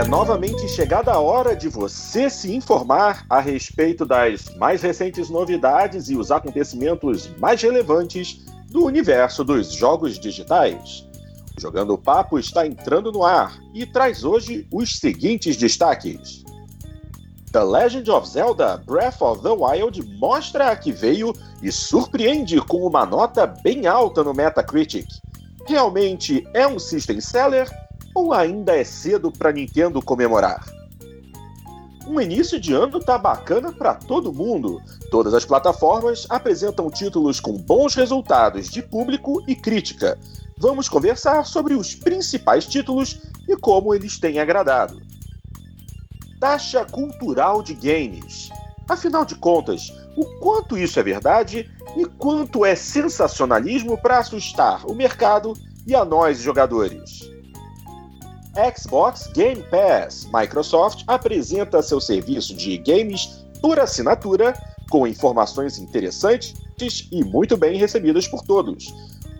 é novamente chegada a hora de você se informar a respeito das mais recentes novidades e os acontecimentos mais relevantes do universo dos jogos digitais. O Jogando Papo está entrando no ar e traz hoje os seguintes destaques. The Legend of Zelda Breath of the Wild mostra a que veio e surpreende com uma nota bem alta no Metacritic. Realmente é um system seller ou ainda é cedo para Nintendo comemorar? Um início de ano tá bacana para todo mundo. Todas as plataformas apresentam títulos com bons resultados de público e crítica. Vamos conversar sobre os principais títulos e como eles têm agradado. Taxa cultural de games. Afinal de contas, o quanto isso é verdade e quanto é sensacionalismo para assustar o mercado e a nós jogadores. Xbox Game Pass. Microsoft apresenta seu serviço de games por assinatura com informações interessantes e muito bem recebidas por todos.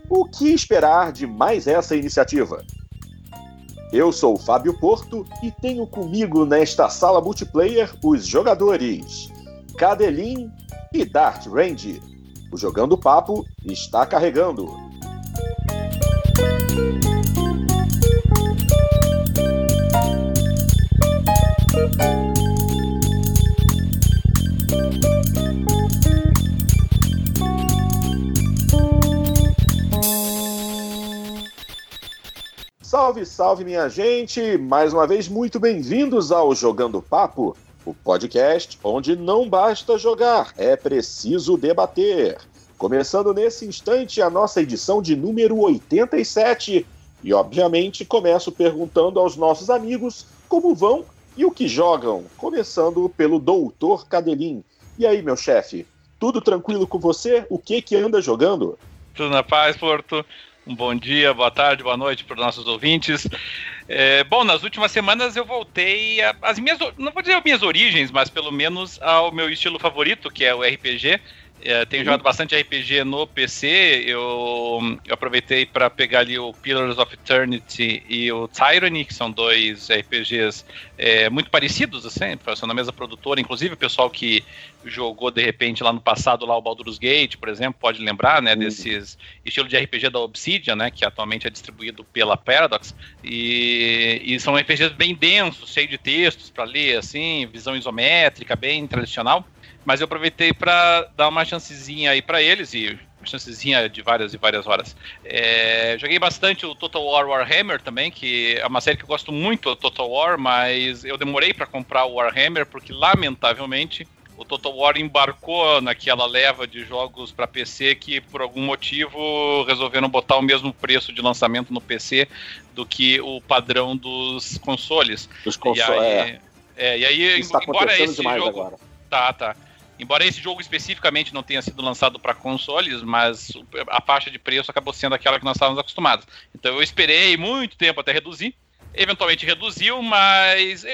O que esperar de mais essa iniciativa? Eu sou o Fábio Porto e tenho comigo nesta sala multiplayer os jogadores Cadelin e Dart Range. O Jogando Papo está carregando. Salve, salve, minha gente! Mais uma vez, muito bem-vindos ao Jogando Papo, o podcast onde não basta jogar, é preciso debater. Começando nesse instante a nossa edição de número 87. E, obviamente, começo perguntando aos nossos amigos como vão e o que jogam. Começando pelo Doutor Cadelin. E aí, meu chefe, tudo tranquilo com você? O que que anda jogando? Tudo na paz, Porto. Um bom dia, boa tarde, boa noite para os nossos ouvintes. É, bom, nas últimas semanas eu voltei às minhas, não vou dizer as minhas origens, mas pelo menos ao meu estilo favorito, que é o RPG. É, tenho jogado bastante RPG no PC. Eu, eu aproveitei para pegar ali o Pillars of Eternity e o Tyranny, que são dois RPGs é, muito parecidos, assim, são na mesma produtora. Inclusive, o pessoal que jogou de repente lá no passado lá o Baldur's Gate, por exemplo, pode lembrar, né, desses estilo de RPG da Obsidian, né, que atualmente é distribuído pela Paradox. E, e são RPGs bem densos, cheios de textos para ler, assim, visão isométrica, bem tradicional. Mas eu aproveitei para dar uma chancezinha aí para eles e uma chancezinha de várias e várias horas. É, joguei bastante o Total War Warhammer também, que é uma série que eu gosto muito, o Total War, mas eu demorei para comprar o Warhammer porque lamentavelmente o Total War embarcou naquela leva de jogos para PC que por algum motivo resolveram botar o mesmo preço de lançamento no PC do que o padrão dos consoles. Dos consoles. E aí, é. é. e aí Isso tá embora esse jogo, agora. tá, tá. Embora esse jogo especificamente não tenha sido lançado para consoles, mas a faixa de preço acabou sendo aquela que nós estávamos acostumados. Então eu esperei muito tempo até reduzir. Eventualmente reduziu, mas eu,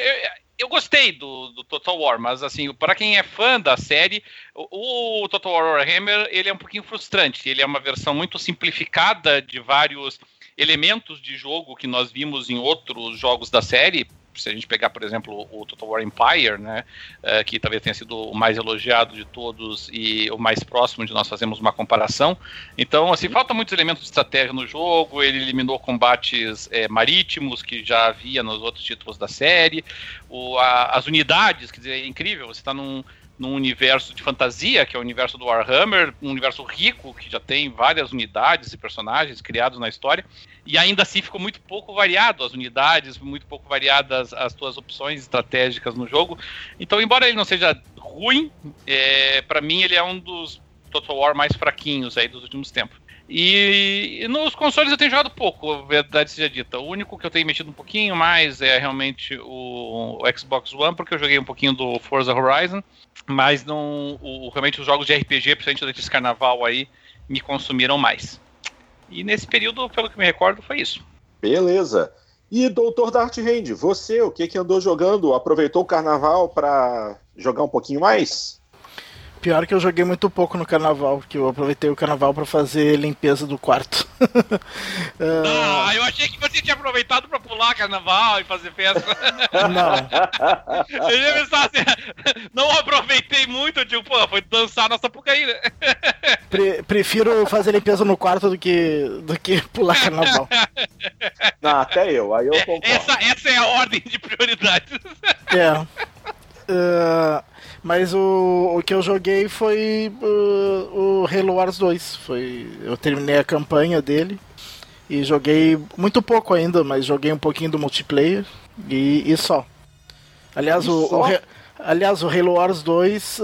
eu gostei do, do, Total War, mas assim, para quem é fã da série, o, o Total War Warhammer ele é um pouquinho frustrante. Ele é uma versão muito simplificada de vários elementos de jogo que nós vimos em outros jogos da série, se a gente pegar, por exemplo, o Total War Empire, né, uh, que talvez tenha sido o mais elogiado de todos e o mais próximo de nós fazermos uma comparação. Então, assim, falta muitos elementos de estratégia no jogo. Ele eliminou combates é, marítimos que já havia nos outros títulos da série. O, a, as unidades, quer dizer, é incrível. Você está num num universo de fantasia, que é o universo do Warhammer, um universo rico, que já tem várias unidades e personagens criados na história, e ainda assim ficou muito pouco variado as unidades, muito pouco variadas as tuas opções estratégicas no jogo. Então, embora ele não seja ruim, é, para mim ele é um dos Total War mais fraquinhos aí dos últimos tempos. E, e, nos consoles eu tenho jogado pouco, verdade seja dita. O único que eu tenho mexido um pouquinho mais é realmente o, o Xbox One, porque eu joguei um pouquinho do Forza Horizon, mas não, o, realmente os jogos de RPG, principalmente desse carnaval aí, me consumiram mais. E nesse período, pelo que me recordo, foi isso. Beleza. E Doutor Dart Hand, você, o que, que andou jogando? Aproveitou o carnaval para jogar um pouquinho mais? Pior que eu joguei muito pouco no carnaval, que eu aproveitei o carnaval para fazer limpeza do quarto. ah, eu achei que você tinha aproveitado para pular carnaval e fazer festa. Não. eu ia pensar assim, não aproveitei muito, tipo, pô, foi dançar nossa pucaína. Pre prefiro fazer limpeza no quarto do que, do que pular carnaval. Não, até eu, aí eu concordo. Essa, essa é a ordem de prioridades. É. Uh, mas o, o que eu joguei foi uh, o Halo Wars 2. Foi, eu terminei a campanha dele e joguei muito pouco ainda, mas joguei um pouquinho do multiplayer e, e só. Aliás, e o, só? o, Aliás, o Halo Wars 2, uh,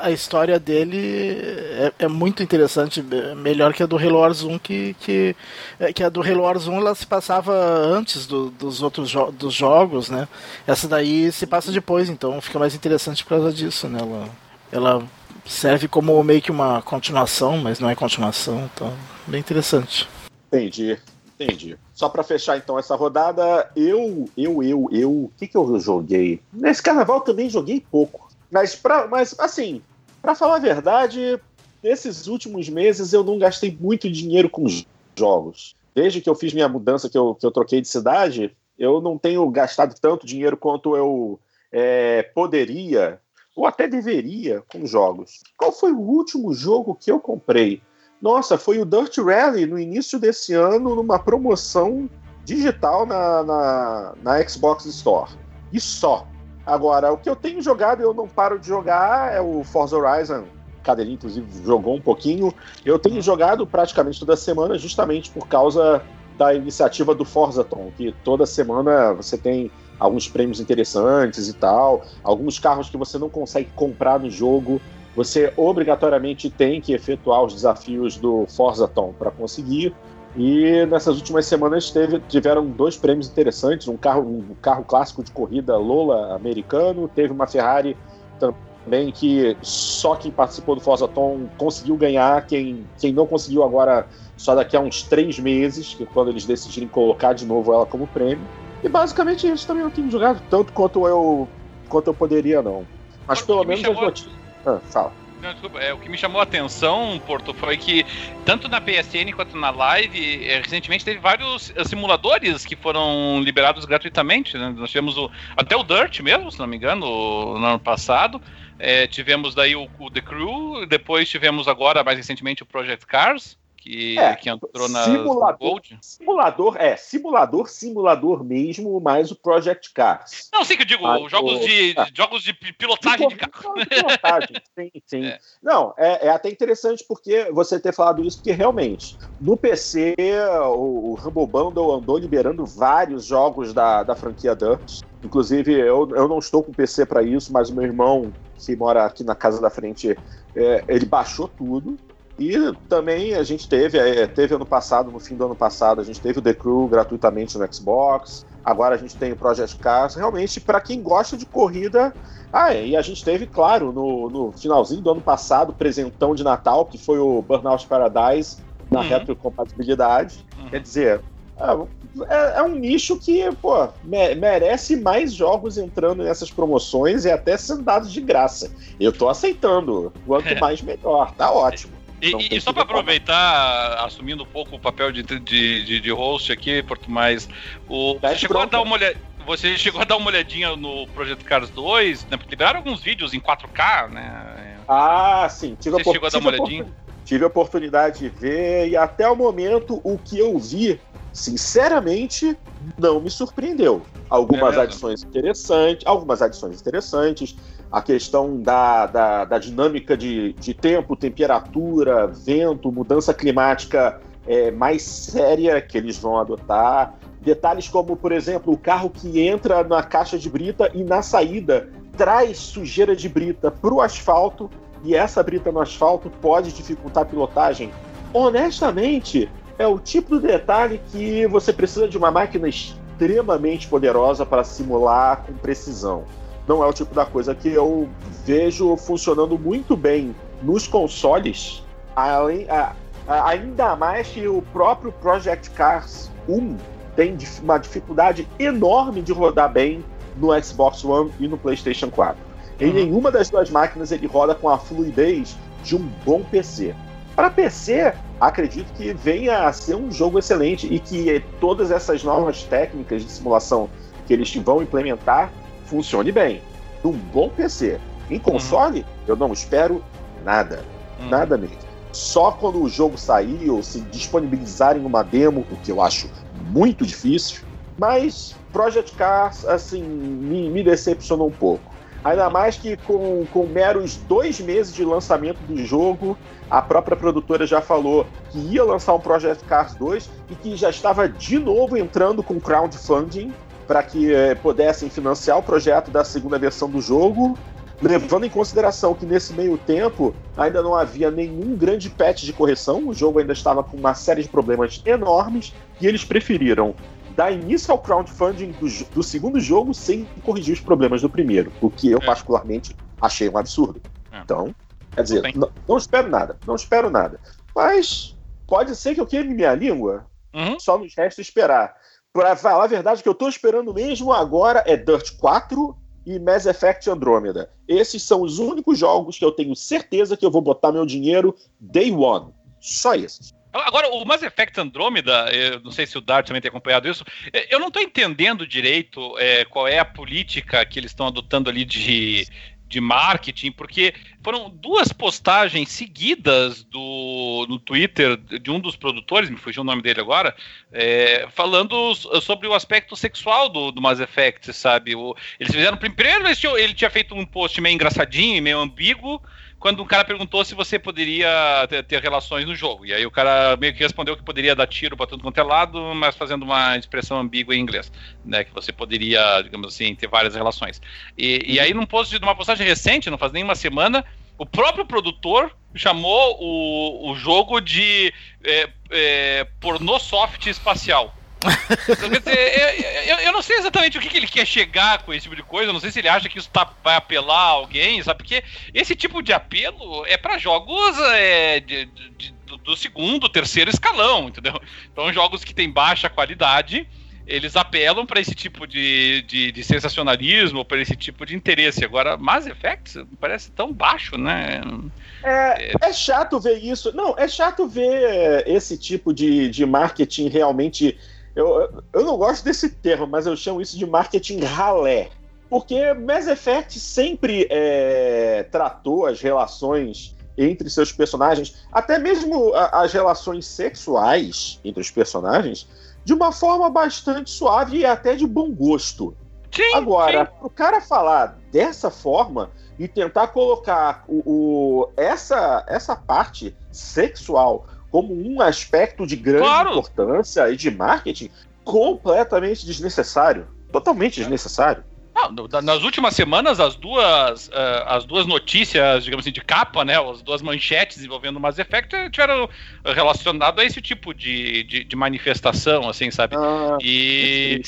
a história dele é, é, muito interessante, melhor que a do Halo Wars 1, que, que, é, que a do Halo Wars 1 ela se passava antes do, dos outros jo dos jogos, né? Essa daí se passa depois, então fica mais interessante por causa disso, né? Ela, ela serve como meio que uma continuação, mas não é continuação, então bem interessante. Entendi. Entendi. Só para fechar então essa rodada, eu, eu, eu, eu, o que, que eu joguei? Nesse carnaval também joguei pouco. Mas, pra, mas assim, para falar a verdade, nesses últimos meses eu não gastei muito dinheiro com jogos. Desde que eu fiz minha mudança, que eu, que eu troquei de cidade, eu não tenho gastado tanto dinheiro quanto eu é, poderia, ou até deveria, com jogos. Qual foi o último jogo que eu comprei? Nossa, foi o Dirt Rally no início desse ano, numa promoção digital na, na, na Xbox Store. E só. Agora, o que eu tenho jogado e eu não paro de jogar é o Forza Horizon. Cadeirinha, inclusive, jogou um pouquinho. Eu tenho jogado praticamente toda semana, justamente por causa da iniciativa do Forzaton, que toda semana você tem alguns prêmios interessantes e tal, alguns carros que você não consegue comprar no jogo você obrigatoriamente tem que efetuar os desafios do Forza Tom para conseguir. E nessas últimas semanas teve, tiveram dois prêmios interessantes: um carro, um carro clássico de corrida Lola americano, teve uma Ferrari também que só quem participou do Forza Tom conseguiu ganhar, quem, quem não conseguiu agora só daqui a uns três meses, que é quando eles decidirem colocar de novo ela como prêmio. E basicamente isso também não tenho jogado tanto quanto eu quanto eu poderia não. Mas pelo menos as notícias ah, fala. Não, desculpa, é, o que me chamou a atenção, Porto, foi que tanto na PSN quanto na Live, é, recentemente teve vários eh, simuladores que foram liberados gratuitamente. Né? Nós tivemos o, até o Dirt mesmo, se não me engano, no ano passado. É, tivemos daí o, o The Crew, depois tivemos agora, mais recentemente, o Project Cars que, é, que entrou na simulador, Gold. Simulador, é, simulador, simulador mesmo, mais o Project Cars. Não, sei que eu digo, jogos, o, de, é. jogos de pilotagem de, de carro. De pilotagem, sim, sim. É. Não, é, é até interessante porque você ter falado isso, porque realmente, no PC, o, o Humble Bundle andou liberando vários jogos da, da franquia Dirt. Inclusive, eu, eu não estou com PC para isso, mas o meu irmão, que mora aqui na casa da frente, é, ele baixou tudo. E também a gente teve, é, teve ano passado, no fim do ano passado, a gente teve o The Crew gratuitamente no Xbox. Agora a gente tem o Project Cars. Realmente, para quem gosta de corrida. Ah, e a gente teve, claro, no, no finalzinho do ano passado, presentão de Natal, que foi o Burnout Paradise na uhum. retrocompatibilidade. Uhum. Quer dizer, é, é, um nicho que, pô, me, merece mais jogos entrando nessas promoções e até sendo dados de graça. Eu tô aceitando. Quanto é. mais, melhor. Tá ótimo. E, e só para aproveitar, assumindo um pouco o papel de, de, de, de host aqui, Porto Mais, o, você chegou a dar uma olhada. Você chegou a dar uma olhadinha no Projeto Cars 2, né? Porque liberaram alguns vídeos em 4K, né? Ah, sim. Tive você chegou a dar uma olhadinha? Tive a oportunidade de ver e até o momento o que eu vi, sinceramente, não me surpreendeu. Algumas é adições interessantes, algumas adições interessantes, a questão da, da, da dinâmica de, de tempo, temperatura, vento, mudança climática é, mais séria que eles vão adotar. Detalhes como, por exemplo, o carro que entra na caixa de brita e na saída traz sujeira de brita para o asfalto e essa brita no asfalto pode dificultar a pilotagem. Honestamente, é o tipo de detalhe que você precisa de uma máquina extremamente poderosa para simular com precisão não é o tipo da coisa que eu vejo funcionando muito bem nos consoles, além, a, a, ainda mais que o próprio Project Cars 1 tem uma dificuldade enorme de rodar bem no Xbox One e no PlayStation 4. Em uhum. nenhuma das duas máquinas ele roda com a fluidez de um bom PC. Para PC, acredito que venha a ser um jogo excelente e que todas essas novas técnicas de simulação que eles vão implementar funcione bem. Num bom PC. Em console, uhum. eu não espero nada. Uhum. Nada mesmo. Só quando o jogo sair ou se disponibilizarem uma demo, o que eu acho muito difícil. Mas Project Cars, assim, me, me decepcionou um pouco. Ainda mais que com, com meros dois meses de lançamento do jogo, a própria produtora já falou que ia lançar um Project Cars 2 e que já estava de novo entrando com crowdfunding para que eh, pudessem financiar o projeto da segunda versão do jogo, levando em consideração que nesse meio tempo ainda não havia nenhum grande patch de correção, o jogo ainda estava com uma série de problemas enormes e eles preferiram dar início ao crowdfunding do, do, segundo jogo sem corrigir os problemas do primeiro, o que eu é. particularmente achei um absurdo. É. Então, quer dizer, não, não, espero nada, não espero nada. Mas pode ser que eu queime minha língua, uhum. só nos resta esperar. Pra falar a verdade, o que eu tô esperando mesmo agora é Dirt 4 e Mass Effect Andromeda. Esses são os únicos jogos que eu tenho certeza que eu vou botar meu dinheiro day one. Só esses. Agora, o Mass Effect Andromeda, não sei se o Dart também tem acompanhado isso, eu não estou entendendo direito é, qual é a política que eles estão adotando ali de, de marketing, porque foram duas postagens seguidas do, no Twitter de um dos produtores, me fugiu o nome dele agora, é, falando sobre o aspecto sexual do, do Mass Effect, sabe? O, eles fizeram. Primeiro, ele tinha feito um post meio engraçadinho, meio ambíguo quando um cara perguntou se você poderia ter, ter, relações no jogo. E aí o cara meio que respondeu que poderia dar tiro para tudo quanto é lado, mas fazendo uma expressão ambígua em inglês, né? Que você poderia, digamos assim, ter várias relações. E, e aí num post, numa postagem recente, não faz nem uma semana, o próprio produtor chamou o, o jogo de é, é, pornô soft espacial. Quer dizer, eu, eu, não sei exatamente o que, que, ele quer chegar com esse tipo de coisa. Eu não sei se ele acha que isso tá, vai apelar a alguém, sabe? Porque esse tipo de apelo é para jogos é, de, de, do segundo, terceiro escalão, entendeu? Então, jogos que têm baixa qualidade eles apelam para esse tipo de, de, de sensacionalismo, para esse tipo de interesse. Agora, Mass Effect parece tão baixo, né? É, é, chato ver isso. Não, é chato ver esse tipo de, de marketing realmente eu, eu não gosto desse termo, mas eu chamo isso de marketing ralé. Porque Mass Effect sempre é, tratou as relações entre seus personagens, até mesmo as relações sexuais entre os personagens, de uma forma bastante suave e até de bom gosto. Sim, Agora, sim. o cara falar dessa forma e tentar colocar o, o, essa, essa parte sexual como um aspecto de grande claro. importância e de marketing completamente desnecessário. Totalmente desnecessário. Não, nas últimas semanas, as duas, uh, as duas notícias, digamos assim, de capa, né? As duas manchetes envolvendo o Mass Effect tiveram relacionado a esse tipo de, de, de manifestação, assim, sabe? Ah, e.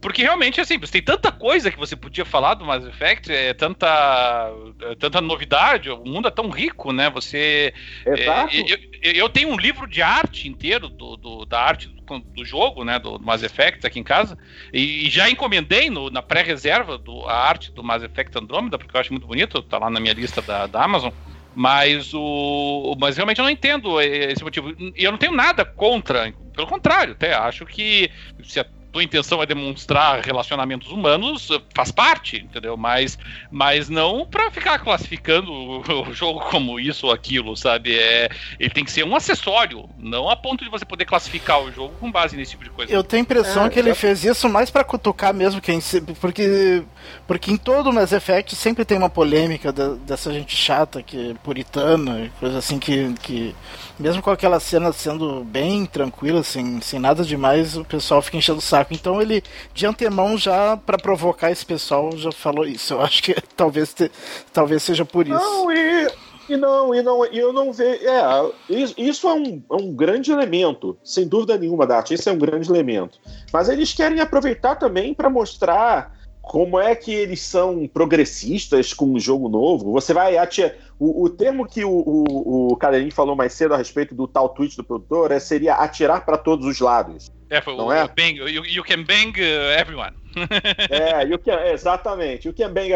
Porque realmente, assim, você tem tanta coisa que você podia falar do Mass Effect, é tanta, é, tanta novidade, o mundo é tão rico, né? Você. Exato. É, eu, eu, tenho um livro de arte inteiro do, do da arte do, do, jogo, né? Do, do Mass Effect aqui em casa. E, e já encomendei no, na pré-reserva a arte do Mass Effect Andromeda, porque eu acho muito bonito, tá lá na minha lista da, da Amazon. Mas o. Mas realmente eu não entendo esse motivo. E eu não tenho nada contra. Pelo contrário, até acho que se a tua intenção é demonstrar relacionamentos humanos, faz parte, entendeu? Mas, mas não para ficar classificando o jogo como isso ou aquilo, sabe? É, ele tem que ser um acessório, não a ponto de você poder classificar o jogo com base nesse tipo de coisa. Eu tenho a impressão é, que ele fez isso mais para cutucar mesmo quem porque porque em todo o Mass Effect sempre tem uma polêmica da, dessa gente chata que é puritana, coisa assim que, que mesmo com aquela cena sendo bem tranquila, assim, sem nada demais, o pessoal fica enchendo o saco. Então ele, de antemão, já para provocar esse pessoal, já falou isso. Eu acho que talvez, te, talvez seja por isso. Não, e, e não, e não, e eu não vejo. É, isso é um, é um grande elemento, sem dúvida nenhuma, Dart. Isso é um grande elemento. Mas eles querem aproveitar também para mostrar como é que eles são progressistas com o jogo novo. Você vai atirar. O, o termo que o, o, o falou mais cedo a respeito do tal tweet do produtor é, seria atirar para todos os lados. É, foi não o é? Bang, you, you can bang uh, everyone. é, o que, exatamente. O que é bem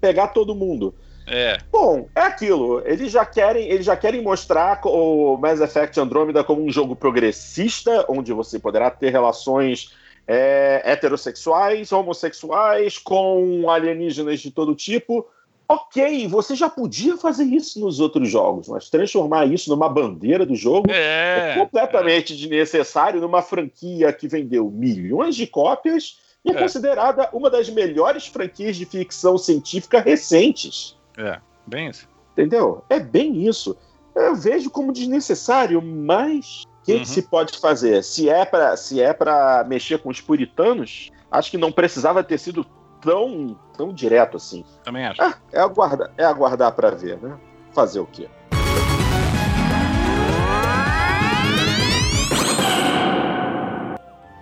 pegar todo mundo. É. Bom, é aquilo. Eles já querem, eles já querem mostrar o Mass Effect Andromeda como um jogo progressista, onde você poderá ter relações é, heterossexuais, homossexuais, com alienígenas de todo tipo. Ok, você já podia fazer isso nos outros jogos, mas transformar isso numa bandeira do jogo é, é completamente é. desnecessário numa franquia que vendeu milhões de cópias e é, é considerada uma das melhores franquias de ficção científica recentes. É, bem isso. Entendeu? É bem isso. Eu vejo como desnecessário, mas o que, uhum. que, se pode fazer? Se é para se é para mexer com os puritanos, acho que não precisava ter sido tão tão direto assim. Também acho. Ah, é aguardar, é aguardar para ver, né? Fazer o quê?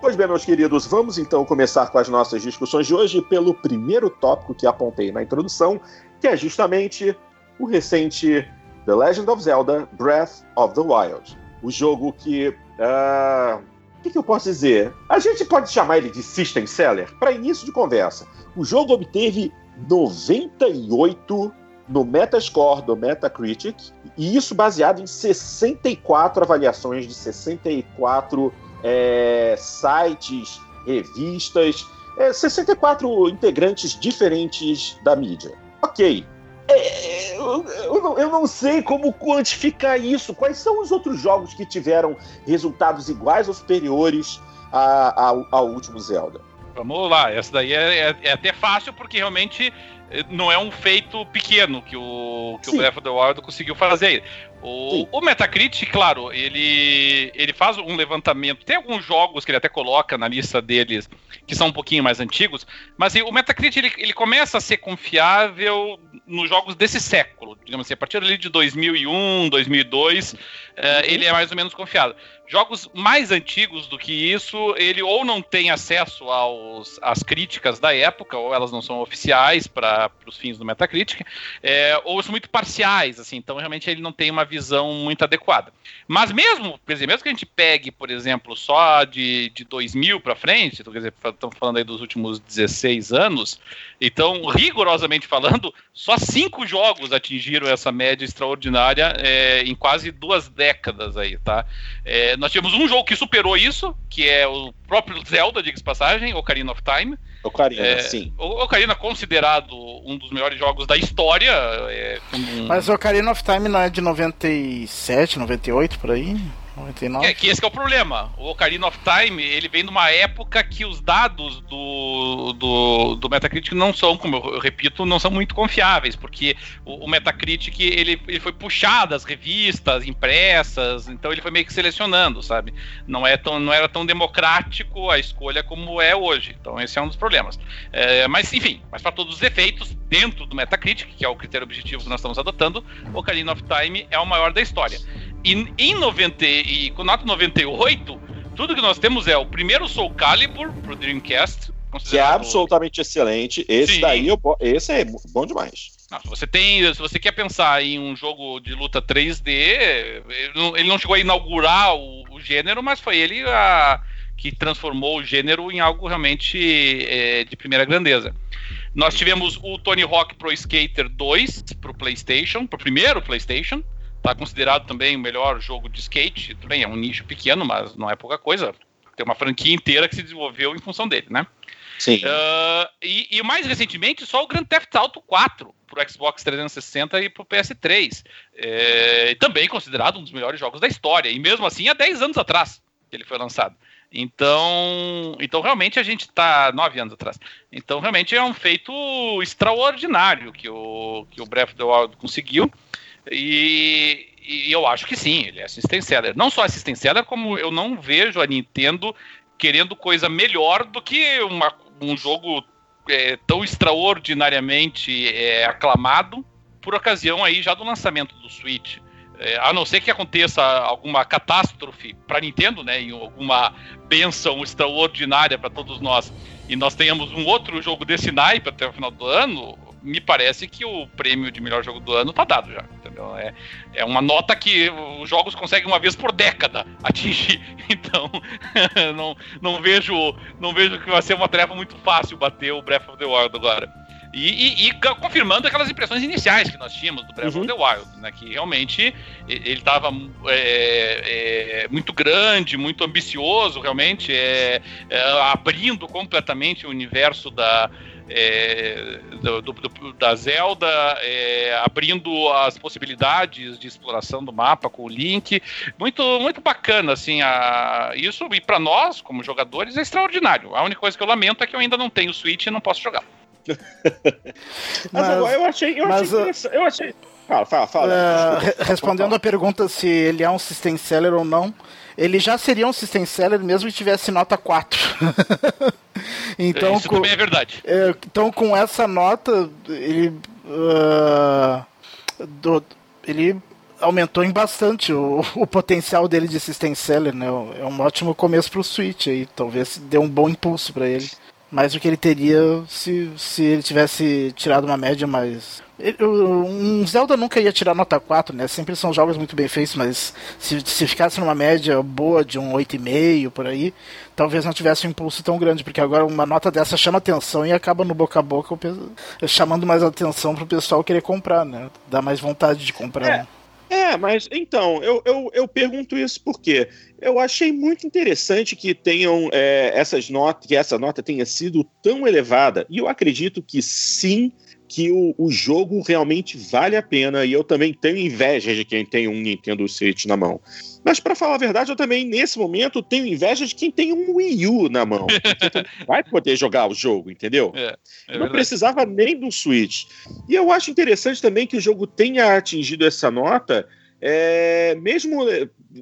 Pois bem, meus queridos, vamos então começar com as nossas discussões de hoje pelo primeiro tópico que apontei na introdução, que é justamente o recente The Legend of Zelda Breath of the Wild. O jogo que. Uh, que, que, eu posso dizer? A gente pode chamar ele de System Seller? Para início de conversa, o jogo obteve 98 no Metascore do Metacritic, e isso baseado em 64 avaliações de 64 é, sites, revistas, é, 64 integrantes diferentes da mídia. Ok. É, eu, eu, não, eu, não, sei como quantificar isso. Quais são os outros jogos que tiveram resultados iguais ou superiores a, a, ao último Zelda? Vamos lá, essa daí é, é, é até fácil porque realmente eh, não é um feito pequeno que o, que o Breath of the Wild conseguiu fazer. O, o, Metacritic, claro, ele, ele faz um levantamento. Tem alguns jogos que ele até coloca na lista deles que são um pouquinho mais antigos, mas assim, o Metacritic ele, ele começa a ser confiável nos jogos desse século, digamos assim, a partir ali de 2001, 2002, uhum. é, ele é mais ou menos confiável. Jogos mais antigos do que isso, ele ou não tem acesso aos, às críticas da época, ou elas não são oficiais para os fins do Metacritic, é, ou são muito parciais, assim, então realmente ele não tem uma visão muito adequada. Mas mesmo, quer dizer, mesmo que a gente pegue, por exemplo, só de, de 2000 para frente, então, quer dizer, estamos falando aí dos últimos 16 anos, então, rigorosamente falando, só cinco jogos atingiram essa média extraordinária é, em quase duas décadas aí, tá? É, nós tivemos um jogo que superou isso, que é o próprio Zelda, diga-se passagem, Ocarina of Time. Ocarina, é, sim. O Ocarina é considerado um dos melhores jogos da história. É, um... Mas o Ocarina of Time não é de 97, 98, por aí? 99. Que, esse que é o problema. O Ocarina of Time, ele vem de uma época que os dados do, do, do Metacritic não são, como eu, repito, não são muito confiáveis, porque o, o Metacritic, ele, ele foi puxado das revistas impressas, então ele foi meio que selecionando, sabe? Não, é tão, não era tão democrático a escolha como é hoje. Então esse é um dos problemas. É, mas, enfim, mas para todos os efeitos, dentro do Metacritic, que é o critério objetivo que nós estamos adotando, Ocarina of Time é o maior da história. E em 90 e com nota 98, tudo que nós temos é o primeiro Soul Calibur pro Dreamcast, que é absolutamente excelente. Esse Sim. daí, eu, esse é bom demais. Não, se você tem, se você quer pensar em um jogo de luta 3D, ele não chegou a inaugurar o, o gênero, mas foi ele a, que transformou o gênero em algo realmente é, de primeira grandeza. Nós tivemos o Tony Hawk Pro Skater 2 pro PlayStation, pro primeiro PlayStation. Tá considerado também o melhor jogo de skate. Também é um nicho pequeno, mas não é pouca coisa. Tem uma franquia inteira que se desenvolveu em função dele, né? Sim. Uh, e, e, mais recentemente, só o Grand Theft Auto 4 pro Xbox 360 e pro PS3. É, também considerado um dos melhores jogos da história. E mesmo assim, há 10 anos atrás que ele foi lançado. Então, então realmente a gente está nove anos atrás. Então realmente é um feito extraordinário que o que o Breath of the Wild conseguiu. E, e eu acho que sim, ele é assistent seller. Não só assistent seller, como eu não vejo a Nintendo querendo coisa melhor do que uma, um jogo é, tão extraordinariamente é, aclamado por ocasião aí já do lançamento do Switch. É, a não ser que aconteça alguma catástrofe para Nintendo, né, em alguma benção extraordinária para todos nós, e nós tenhamos um outro jogo desse naipe até o final do ano, me parece que o prêmio de melhor jogo do ano tá dado já, entendeu? É, é uma nota que os jogos conseguem uma vez por década atingir. Então, não, não vejo não vejo que vai ser uma tarefa muito fácil bater o Breath of the Wild agora. E, e, e, confirmando aquelas impressões iniciais que nós tínhamos do Breath uhum. of the Wild, né? Que realmente ele estava é, é, muito grande, muito ambicioso, realmente, é, é abrindo completamente o universo da, é, do, do, do, da Zelda, é, abrindo as possibilidades de exploração do mapa com o Link. Muito, muito bacana, assim, a, isso, e para nós, como jogadores, é extraordinário. A única coisa que eu lamento é que eu ainda não tenho Switch e não posso jogar. mas, mas, agora eu achei. Eu mas, achei, eu achei Fala, fala, fala. Uh, respondendo a pergunta se ele é um system seller ou não, ele já seria um system seller mesmo que tivesse nota 4. então, Isso com, também é verdade. É, então, com essa nota, ele. Uh, do, ele aumentou em bastante o, o, potencial dele de system seller, né? É um ótimo começo para o Switch aí, talvez dê um bom impulso para ele mais do que ele teria se, se ele tivesse tirado uma média mais. Um Zelda nunca ia tirar nota 4, né? Sempre são jogos muito bem feitos, mas se, se ficasse numa média boa de um 8,5 por aí, talvez não tivesse um impulso tão grande, porque agora uma nota dessa chama atenção e acaba no boca a boca chamando mais atenção pro pessoal querer comprar, né? Dá mais vontade de comprar. É. Né? É, mas então, eu, eu, eu pergunto isso porque eu achei muito interessante que tenham é, essas notas, que essa nota tenha sido tão elevada. E eu acredito que sim, que o, o jogo realmente vale a pena. E eu também tenho inveja de quem tem um Nintendo Switch na mão. Mas para falar a verdade, eu também, nesse momento, tenho inveja de quem tem um Wii U na mão. vai poder jogar o jogo, entendeu? É, é Não precisava nem do Switch. E eu acho interessante também que o jogo tenha atingido essa nota, é, mesmo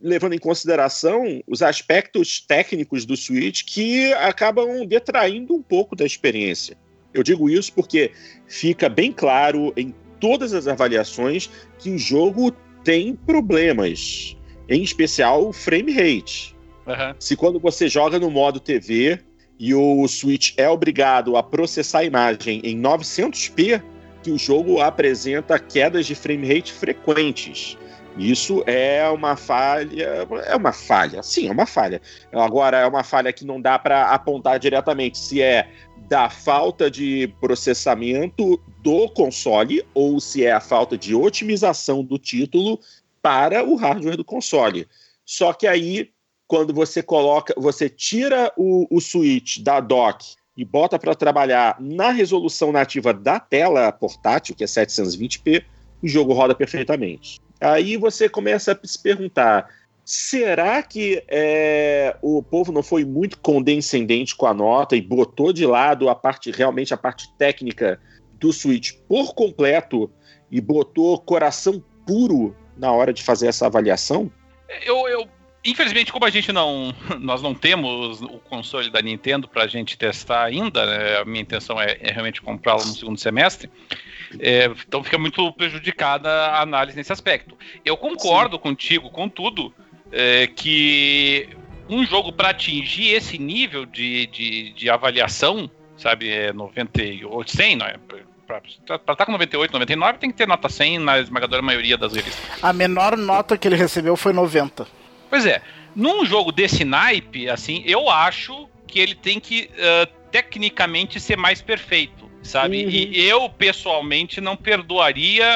levando em consideração os aspectos técnicos do Switch que acabam detraindo um pouco da experiência. Eu digo isso porque fica bem claro em todas as avaliações que o jogo tem problemas em especial o frame rate. Uhum. Se quando você joga no modo TV e o Switch é obrigado a processar a imagem em 900p, que o jogo apresenta quedas de frame rate frequentes. Isso é uma falha, é uma falha, sim, é uma falha. Agora é uma falha que não dá para apontar diretamente se é da falta de processamento do console ou se é a falta de otimização do título para o hardware do console. Só que aí, quando você coloca, você tira o, o switch da dock e bota para trabalhar na resolução nativa da tela portátil, que é 720p, o jogo roda perfeitamente. Aí você começa a se perguntar: será que é, o povo não foi muito condescendente com a nota e botou de lado a parte realmente a parte técnica do Switch por completo e botou coração puro na hora de fazer essa avaliação? Eu, eu infelizmente, como a gente não, nós não temos o console da Nintendo para a gente testar ainda, né, a minha intenção é, é realmente comprá-lo no segundo semestre. É, então fica muito prejudicada a análise nesse aspecto. Eu concordo Sim. contigo, contudo, é, que um jogo para atingir esse nível de, de, de avaliação, sabe, é 98, 100, não é? Pra estar tá com 98, 99 tem que ter nota 100 na esmagadora maioria das revistas. A menor nota que ele recebeu foi 90. Pois é. Num jogo desse naipe, assim, eu acho que ele tem que uh, tecnicamente ser mais perfeito, sabe? Uhum. E eu, pessoalmente, não perdoaria.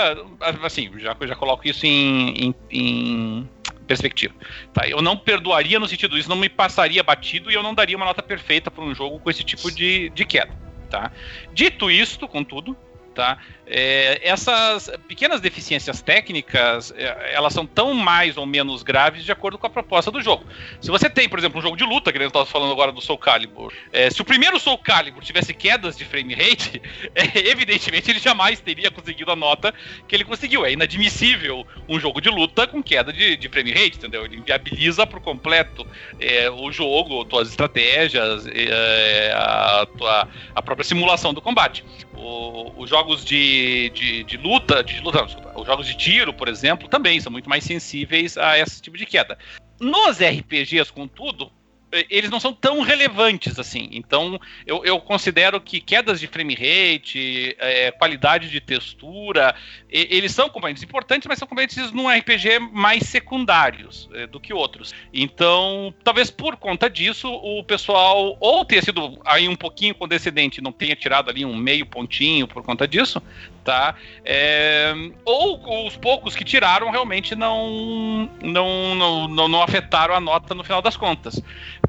Assim, já, já coloco isso em, em, em perspectiva. Tá? Eu não perdoaria no sentido isso, não me passaria batido e eu não daria uma nota perfeita para um jogo com esse tipo de, de queda. Tá? Dito isto, contudo, tá? É, essas pequenas deficiências técnicas, é, elas são tão mais ou menos graves de acordo com a proposta do jogo. Se você tem, por exemplo, um jogo de luta, que eu estava falando agora do Soul Calibur, é, se o primeiro Soul Calibur tivesse quedas de frame rate, é, evidentemente ele jamais teria conseguido a nota que ele conseguiu. É inadmissível um jogo de luta com queda de, de frame rate, entendeu? Ele inviabiliza por completo é, o jogo, suas estratégias, é, a, tua, a própria simulação do combate. O, os jogos de, de, de luta, de luta, os jogos de tiro, por exemplo, também são muito mais sensíveis a esse tipo de queda. Nos RPGs, contudo, eles não são tão relevantes assim. Então, eu, eu considero que quedas de frame rate, é, qualidade de textura, e, eles são componentes importantes, mas são componentes num RPG mais secundários é, do que outros. Então, talvez por conta disso, o pessoal ou tenha sido aí um pouquinho condescendente, não tenha tirado ali um meio pontinho por conta disso, tá? É, ou os poucos que tiraram realmente não, não, não, não, não afetaram a nota no final das contas.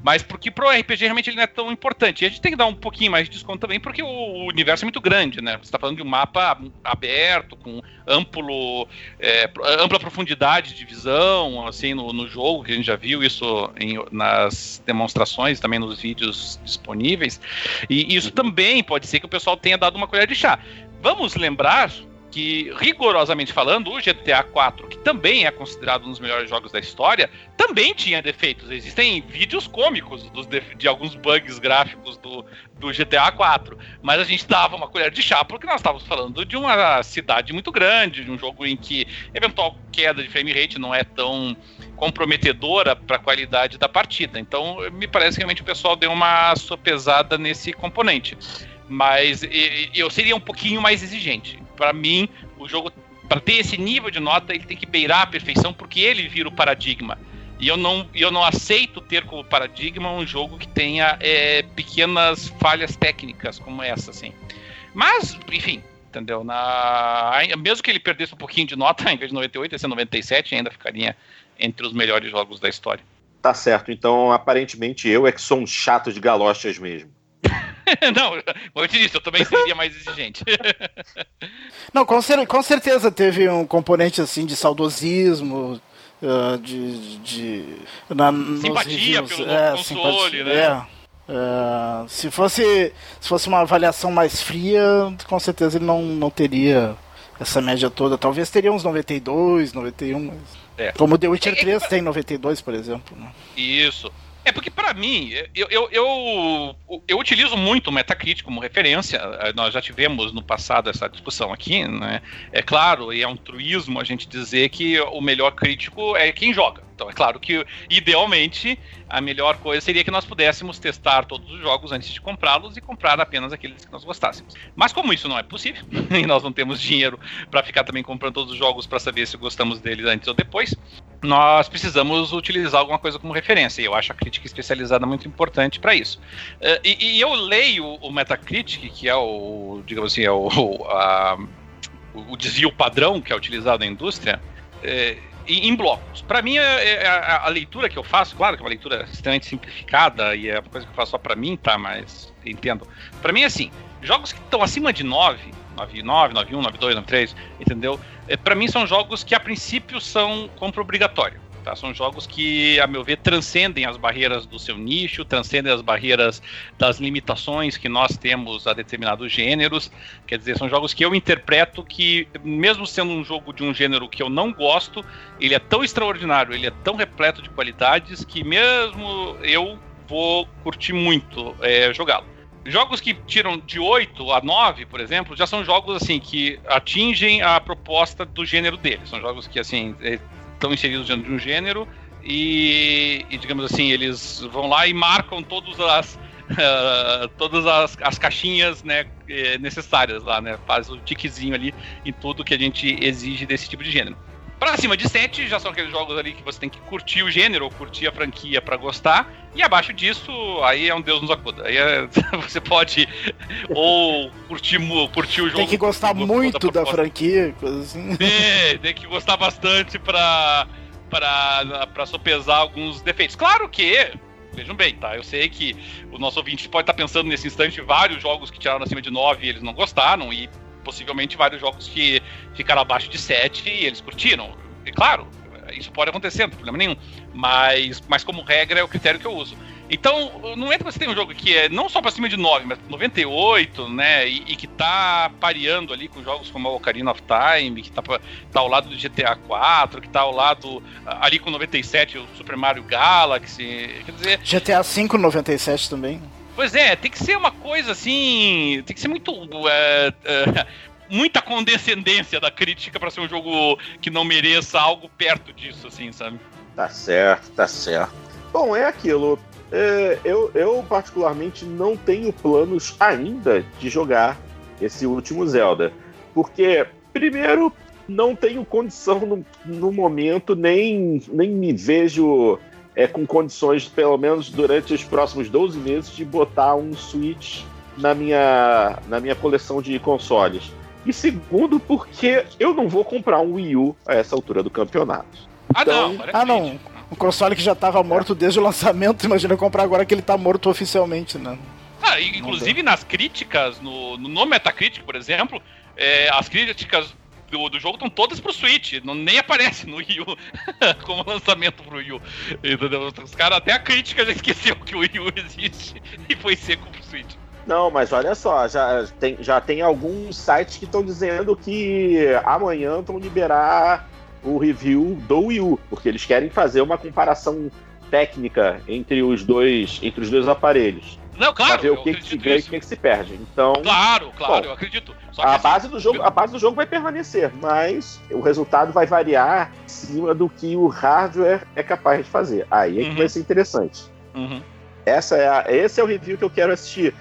Mas porque pro RPG realmente ele não é tão importante. E a gente tem que dar um pouquinho mais de desconto também, porque o universo é muito grande, né? Você está falando de um mapa aberto, com amplo, é, ampla profundidade de visão, assim, no, no, jogo, que a gente já viu isso em, nas demonstrações, também nos vídeos disponíveis. E isso também pode ser que o pessoal tenha dado uma colher de chá. Vamos lembrar que, rigorosamente falando, o GTA 4, que também é considerado um dos melhores jogos da história, também tinha defeitos. Existem vídeos cômicos dos de, alguns bugs gráficos do, do GTA 4. Mas a gente dava uma colher de chá porque nós estávamos falando de uma cidade muito grande, de um jogo em que eventual queda de frame rate não é tão comprometedora para a qualidade da partida. Então, me parece que realmente o pessoal deu uma sopesada nesse componente. Mas eu seria um pouquinho mais exigente para mim, o jogo, para ter esse nível de nota, ele tem que beirar a perfeição, porque ele vira o paradigma. E eu não, eu não aceito ter como paradigma um jogo que tenha é, pequenas falhas técnicas como essa, assim. Mas, enfim, entendeu? Na, mesmo que ele perdesse um pouquinho de nota, em vez de 98, ia ser 97, ainda ficaria entre os melhores jogos da história. Tá certo, então aparentemente eu é que sou um chato de galochas mesmo. não, como eu te disse, eu também seria mais exigente. não, com, cer com, certeza teve um componente assim de saudosismo, uh, de, de na, simpatia pelo é, console, simpatia, né? É. Uh, se fosse se fosse uma avaliação mais fria, com certeza ele não, não teria essa média toda. Talvez teria uns 92, 91. Mas... É. Como The Witcher 3 é, é, tem 92, por exemplo. Né? Isso. É porque, para mim, eu, eu, eu, eu, utilizo muito o Metacritic como referência. Nós já tivemos no passado essa discussão aqui, né? É claro, e é um truísmo a gente dizer que o melhor crítico é quem joga. Então, é claro que, idealmente, a melhor coisa seria que nós pudéssemos testar todos os jogos antes de comprá-los e comprar apenas aqueles que nós gostássemos. Mas, como isso não é possível, e nós não temos dinheiro para ficar também comprando todos os jogos para saber se gostamos deles antes ou depois, nós precisamos utilizar alguma coisa como referência. E eu acho a crítica especializada muito importante para isso. Uh, e, e, eu leio o Metacritic, que é o, digamos assim, é o, a, o desvio padrão que é utilizado na indústria. É, em, blocos. Para mim, é, é a, a, leitura que eu faço, claro que é uma leitura extremamente simplificada e é uma coisa que eu faço só para mim, tá? Mas entendo. Para mim é assim: jogos que estão acima de 9, 9, 9, 9, 1, 9, 2, 9, 3, entendeu? É, para mim são jogos que a princípio são compra obrigatório. Tá? São jogos que, a meu ver, transcendem as barreiras do seu nicho, transcendem as barreiras das limitações que nós temos a determinados gêneros. Quer dizer, são jogos que eu interpreto que, mesmo sendo um jogo de um gênero que eu não gosto, ele é tão extraordinário, ele é tão repleto de qualidades que mesmo eu vou curtir muito é, jogá-lo. Jogos que tiram de 8 a 9, por exemplo, já são jogos assim que atingem a proposta do gênero deles. São jogos que assim é, estão inseridos dentro de um gênero e, e, digamos assim, eles vão lá e marcam todas as, uh, todas as, as caixinhas né, eh, necessárias lá, né? Faz o tiquezinho ali em tudo que a gente exige desse tipo de gênero. Pra cima de 7 já são aqueles jogos ali que você tem que curtir o gênero ou curtir a franquia para gostar. E abaixo disso, aí é um Deus nos acuda. Aí é, você pode ou curtir, curtir o jogo. Tem que gostar muito da franquia, coisa assim. É, tem que gostar bastante pra, pra, pra sopesar alguns defeitos. Claro que vejam bem, tá? Eu sei que o nosso ouvinte pode estar pensando nesse instante vários jogos que tiraram acima de 9 e eles não gostaram, e possivelmente vários jogos que ficaram abaixo de 7 e eles curtiram. E claro, isso pode acontecer, não tem problema nenhum. Mas, mas como regra é o critério que eu uso. Então, não é que você tem um jogo que é não só pra cima de 9, mas 98, né? E, e que tá pareando ali com jogos como Ocarina of Time, que tá, tá ao lado do GTA 4, que tá ao lado ali com 97 o Super Mario Galaxy. Quer dizer. GTA 5 97 também. Pois é, tem que ser uma coisa assim. Tem que ser muito. É, é, muita condescendência da crítica para ser um jogo que não mereça algo perto disso, assim, sabe? Tá certo, tá certo. Bom, é aquilo. é, eu, eu particularmente não tenho planos ainda de jogar esse último Zelda. Porque, primeiro, não tenho condição no, no momento, nem, nem me vejo é, com condições, pelo menos durante os próximos 12 meses, de botar um Switch na minha, na minha coleção de consoles. E segundo, porque eu não vou comprar um Wii U a essa altura do campeonato. Ah, então, não. Ah, não. Um console que já estava morto desde o lançamento, imagina comprar agora que ele está morto oficialmente, né? Ah, inclusive nas críticas, no, no Metacritic, por exemplo, é, as críticas do, do jogo estão todas pro Switch, não, nem aparece no Wii U como lançamento pro Wii U. Entendeu? Os caras, até a crítica já esqueceu que o Wii U existe e foi seco pro Switch. Não, mas olha só, já tem, já tem alguns sites que estão dizendo que amanhã vão liberar o review do Wii U, porque eles querem fazer uma comparação técnica entre os dois, entre os dois aparelhos. Não, claro. Pra ver o que, que se ganha e o que, que se perde. Então. Claro, claro, bom, eu acredito. a, assim, base do jogo, a base do jogo vai permanecer, mas o resultado vai variar em cima do que o hardware é capaz de fazer. Aí é que uhum. vai ser interessante. Uhum. Essa é a, esse é o review que eu quero assistir.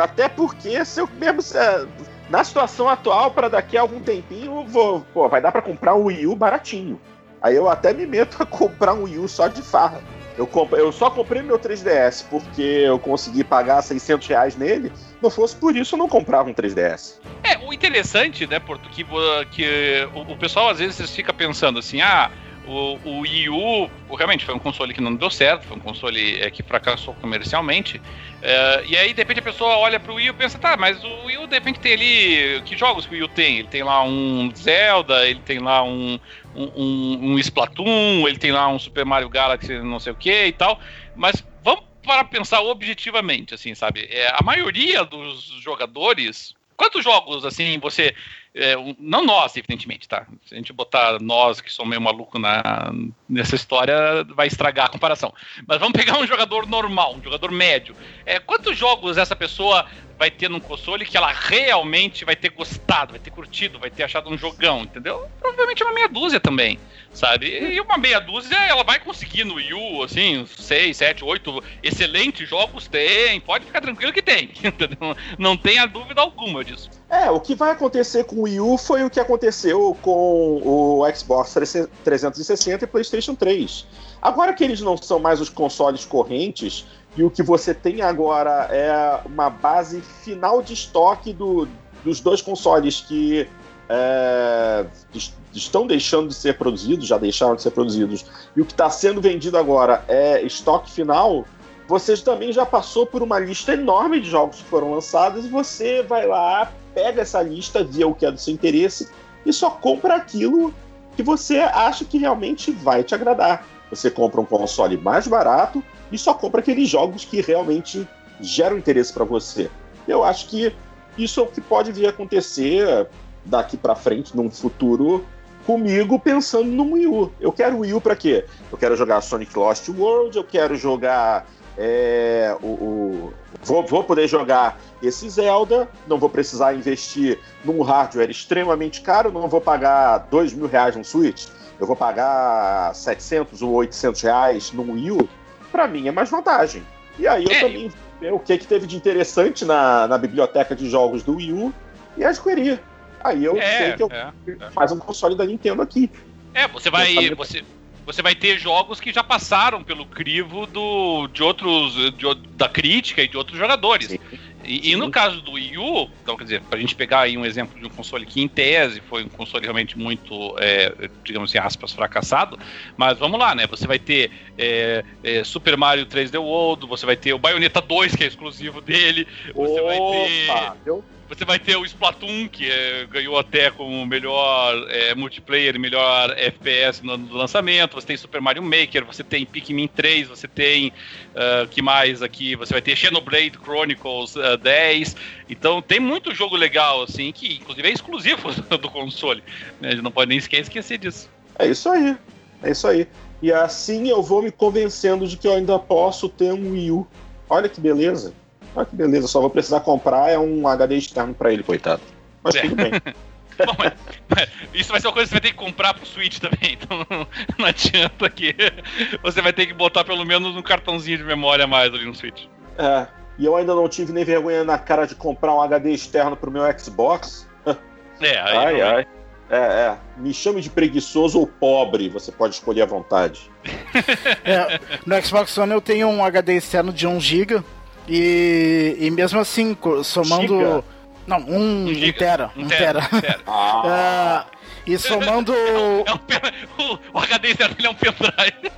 Até porque se eu mesmo. É, na situação atual, para daqui a algum tempinho, vou, pô, vai dar para comprar um Wii U baratinho. Aí eu até me meto a comprar um Wii U só de farra. Eu, comp... eu só comprei meu 3DS porque eu consegui pagar 600 reais nele. Não fosse por isso, eu não comprava um 3DS. É, o interessante, né, Porto, que, que o, o pessoal às vezes fica pensando assim, ah, o, o Wii U realmente foi um console que não deu certo, foi um console é, que fracassou comercialmente. É, e aí, de repente, a pessoa olha pro Wii U e pensa, tá, mas o Wii U de repente tem ali. Que jogos que o Wii U tem? Ele tem lá um Zelda, ele tem lá um, um, um Splatoon, ele tem lá um Super Mario Galaxy, não sei o que e tal. Mas vamos para pensar objetivamente, assim, sabe? É, a maioria dos jogadores. Quantos jogos, assim, você é, não nós, evidentemente, tá? Se a gente botar nós, que somos meio maluco na, nessa história, vai estragar a comparação. Mas vamos pegar um jogador normal, um jogador médio. É, quantos jogos essa pessoa vai ter num console que ela realmente vai ter gostado, vai ter curtido, vai ter achado um jogão, entendeu? Provavelmente uma meia dúzia também, sabe? E uma meia dúzia ela vai conseguir no Wii U, assim, seis, sete, oito excelentes jogos tem, pode ficar tranquilo que tem, entendeu? Não tenha dúvida alguma disso. É, o que vai acontecer com o Wii U foi o que aconteceu com o Xbox 360 e PlayStation 3. Agora que eles não são mais os consoles correntes, e o que você tem agora é uma base final de estoque do, dos dois consoles que é, estão deixando de ser produzidos, já deixaram de ser produzidos, e o que está sendo vendido agora é estoque final. Você também já passou por uma lista enorme de jogos que foram lançados e você vai lá, pega essa lista, vê o que é do seu interesse e só compra aquilo que você acha que realmente vai te agradar. Você compra um console mais barato e só compra aqueles jogos que realmente geram interesse para você. Eu acho que isso é o que pode vir a acontecer daqui para frente, num futuro, comigo pensando no Wii U. Eu quero Wii U para quê? Eu quero jogar Sonic Lost World, eu quero jogar é, o, o vou, vou, poder jogar esse Zelda, não vou precisar investir num hardware extremamente caro, não vou pagar dois mil reais no Switch, eu vou pagar 700 ou 800 reais no Wii U para mim é mais vantagem. E aí eu é, também ver o que, que teve de interessante na, na biblioteca de jogos do Wii U e adquirir. Aí eu é, sei que eu é, é. um console da Nintendo aqui. É, você vai. Você, você vai ter jogos que já passaram pelo crivo do, de outros. De, da crítica e de outros jogadores. Sim. E, e, no caso do Wii U, então, quer dizer, para a gente pegar aí um exemplo de um console que, em tese, foi um console realmente muito, é, digamos assim, aspas, fracassado, mas vamos lá, né? Você vai ter é, é, Super Mario 3D World, você vai ter o Bayonetta 2, que é exclusivo dele, você Opa, vai ter. Viu? Você vai ter o Splatoon, que é, ganhou até como melhor é, multiplayer melhor FPS no, no, lançamento. Você tem Super Mario Maker, você tem Pikmin 3, você tem. Uh, que mais aqui? Você vai ter Xenoblade Chronicles uh, 10. Então tem muito jogo legal, assim, que inclusive é exclusivo do console. Né? A gente não pode nem esquecer disso. É isso aí. É isso aí. E assim eu vou me convencendo de que eu ainda posso ter um Wii U. Olha que beleza. Ah, que beleza, só vou precisar comprar é um HD externo para ele, coitado. Mas é. tudo bem. Bom, mas, mas isso vai ser uma coisa que você vai ter que comprar pro Switch também, então não adianta que você vai ter que botar pelo menos um cartãozinho de memória a mais ali no Switch. É, e eu ainda não tive nem vergonha na cara de comprar um HD externo pro meu Xbox. É, aí Ai, não- ai. É, é. Me chame de preguiçoso ou pobre, você pode escolher à vontade. É, no Xbox One eu tenho um HD externo de 1GB e, e mesmo assim, somando. Giga? Não, 1 um, um giga. tera. Um Um tera, tera. um tera. Ah, Ah, e somando. É um pen- o, o HD externo é um pendrive.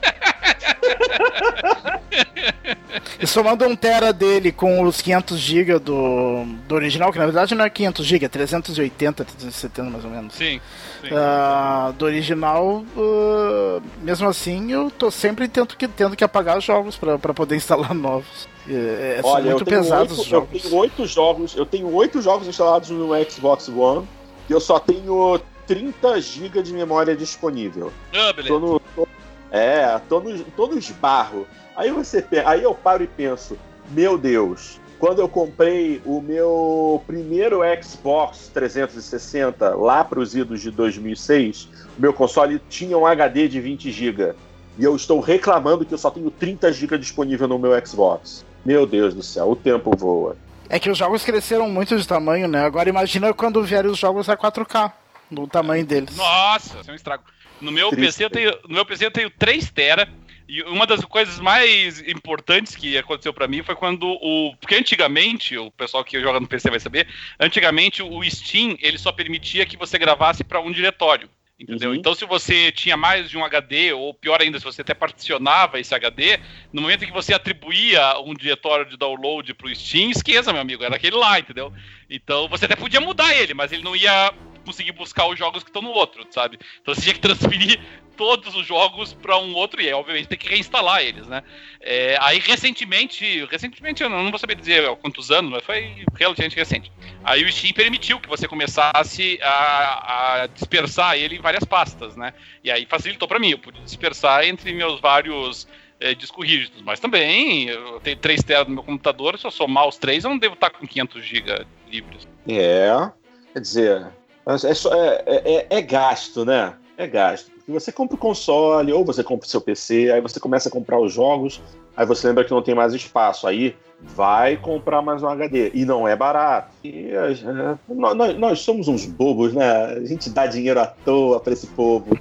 E somando um tera dele com os 500 GB do, do original, que na verdade não é 500 GB, é 380, 370 mais ou menos. Sim, Ah, do original, ah, mesmo assim, eu tô sempre tendo que, tendo que apagar os jogos pra pra poder instalar novos. É, é, são Olha, eu muito tenho, pesados oito, os eu jogos. tenho oito jogos. Eu tenho oito jogos instalados no Xbox One e eu só tenho 30 GB de memória disponível. Ah, beleza. Tô no. tô- é, tô no, tô no esbarro. Aí você aí eu paro e penso, meu Deus, quando eu comprei o meu primeiro Xbox 360 lá para os idos de 2006, o meu console tinha um HD de 20 GB. E eu estou reclamando que eu só tenho 30 GB disponível no meu Xbox. Meu Deus do céu, o tempo voa. É que os jogos cresceram muito de tamanho, né? Agora imagina quando vierem os jogos a 4K, no tamanho deles. Nossa, isso é um estrago. No meu, Triste. PC eu tenho, no meu PC eu tenho 3 tera. E uma das coisas mais importantes que aconteceu pra mim foi quando o. Porque antigamente, o pessoal que joga no PC vai saber, antigamente o Steam ele só permitia que você gravasse pra um diretório. Entendeu? Uhum. Então, se você tinha mais de um HD, ou pior ainda, se você até particionava esse HD, no momento em que você atribuía um diretório de download pro Steam, esqueça, meu amigo, era aquele lá, entendeu? Então, você até podia mudar ele, mas ele não ia conseguir buscar os jogos que estão no outro, sabe? Então, você tinha que transferir todos os jogos para um outro e, obviamente, tem que reinstalar eles, né? É, aí, recentemente, recentemente, eu não vou saber dizer quantos anos, mas foi relativamente recente. Aí o Steam permitiu que você começasse a, a dispersar ele em várias pastas, né? E aí facilitou para mim, eu pude dispersar entre meus vários eh, discos rígidos. Mas também, eu tenho 3 teras no meu computador, se eu somar os três, eu não devo estar com 500 GB livres. É, quer dizer, é, só- é- é- é gasto, né? É gasto. Porque você compra o console, ou você compra o seu PC, aí você começa a comprar os jogos, aí você lembra que não tem mais espaço. Aí vai comprar mais um HD. E não é barato. E é, nós, nós- nós somos uns bobos, né? A gente dá dinheiro à toa pra esse povo.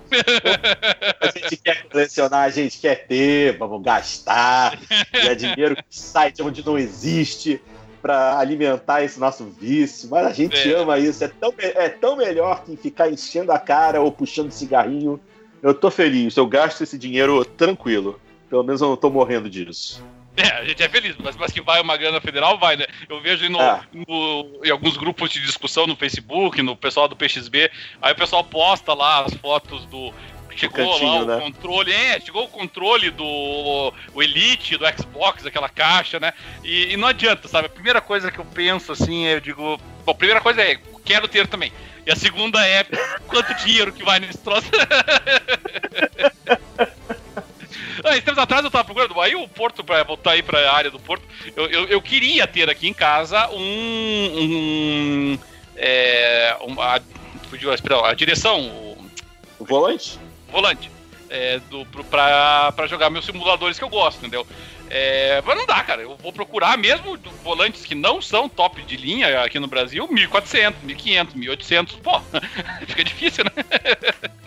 A gente quer colecionar, a gente quer ter, vamos gastar. E é dinheiro que sai de onde não existe pra alimentar esse nosso vício. Mas a gente É. ama isso. É tão, é tão melhor que ficar enchendo a cara ou puxando cigarrinho. Eu tô feliz, eu gasto esse dinheiro tranquilo. Pelo menos eu não tô morrendo disso. É, a gente é feliz, mas, mas que vai uma grana federal, vai, né? Eu vejo no, É. no- em alguns grupos de discussão no Facebook, no pessoal do PXB, aí o pessoal posta lá as fotos do. Chegou lá o né? controle, é, chegou o controle do o Elite, do Xbox, aquela caixa, né? E, e não adianta, sabe? A primeira coisa que eu penso assim, eu digo. Bom, a primeira coisa é, quero ter também. E a segunda é, quanto dinheiro que vai nesse troço? Ah, tempos atrás eu tava procurando, aí o Porto, pra voltar aí pra área do Porto, eu, eu, eu queria ter aqui em casa um. um é, uma, a a direção, o O volante? Volante, é, do, pro, pra, pra jogar meus simuladores que eu gosto, entendeu? É, mas não dá, cara. Eu vou procurar mesmo volantes que não são top de linha aqui no Brasil, 1.400, 1.500, 1.800. Pô, fica difícil, né?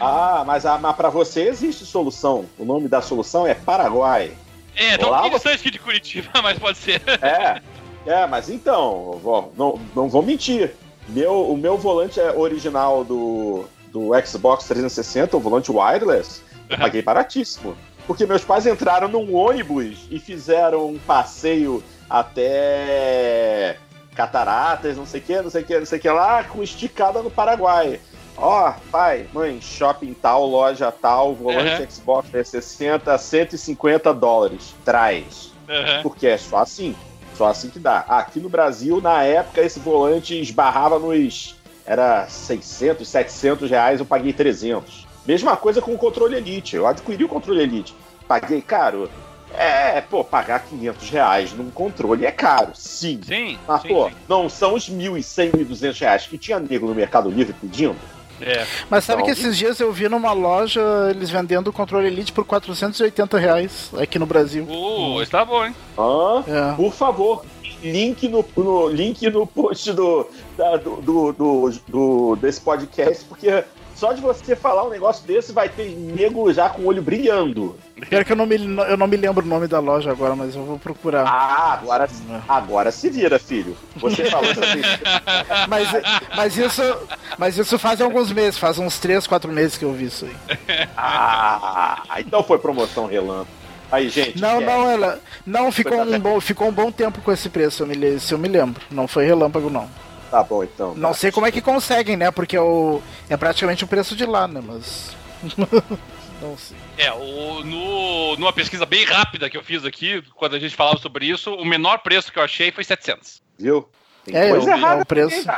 Ah, mas, ah, mas pra você existe solução. O nome da solução é Paraguai. É, um Lá pouquinho você- de Curitiba, mas pode ser. É, é, mas então, vó, não, não vou mentir. Meu, o meu volante é original do, do Xbox 360, o volante wireless, eu paguei baratíssimo. Porque meus pais entraram num ônibus e fizeram um passeio até Cataratas, não sei o que, não sei o que, não sei o que lá, com esticada no Paraguai. Ó, pai, mãe, shopping tal, loja tal, volante Uhum. Xbox 360, 150 dólares. Traz. Aham. Porque é só assim. Só assim que dá. Aqui no Brasil, na época, esse volante esbarrava nos. Era 600, 700 reais, eu paguei 300. Mesma coisa com o controle Elite. Eu adquiri o controle Elite. Paguei caro. É, pô, pagar 500 reais num controle é caro, sim. Sim. Mas, sim, pô, sim. não são os 1.100, 1.200 reais que tinha nego no Mercado Livre pedindo. É. Mas sabe Então- que esses dias eu vi numa loja eles vendendo o controle Elite por 480 reais aqui no Brasil. Uh, esse tá bom, hein? Hã? É. Por favor, link no, no- link no post do, da- do, do, do- do- desse podcast, porque só de você falar um negócio desse vai ter nego já com o olho brilhando. Pior que eu não, me, eu não me lembro o nome da loja agora, mas eu vou procurar. Ah, agora, É. agora se vira, filho. Você falou vez. Mas, mas, isso, mas isso faz alguns meses, faz uns 3, 4 meses que eu vi isso aí. Ah, então foi promoção relâmpago. Aí, gente. Não, é, não, ela. Não, ficou um, bom, ficou um bom tempo com esse preço, eu me, se eu me lembro. Não foi relâmpago, não. Tá bom, então. Não tá. sei como é que conseguem, né? Porque é, o, é praticamente o preço de lá, né? Mas. não sei. É, o, no, numa pesquisa bem rápida que eu fiz aqui, quando a gente falava sobre isso, o menor preço que eu achei foi 700. Viu? Tem É, coisa é o- errada é o preço.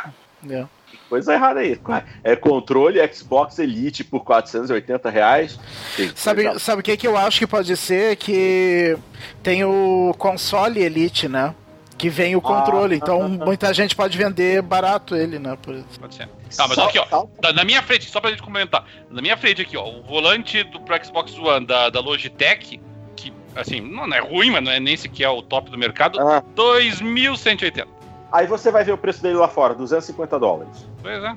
É. Coisa errada aí. É controle Xbox Elite por 480 reais. Tem Sabe, sabe o que, que eu acho que pode ser? Que tem o console Elite, né? Que vem o controle. então muita gente pode vender barato ele, né? Por isso. Pode ser. Tá, mas Só- aqui, ó. tá na minha frente, só pra gente comentar. Na minha frente aqui, ó, o volante do pro Xbox One da, da Logitech, que, assim, não é ruim, mas não é nem sequer o top do mercado, Ah, 2.180. aí você vai ver o preço dele lá fora, 250 dólares. Pois é.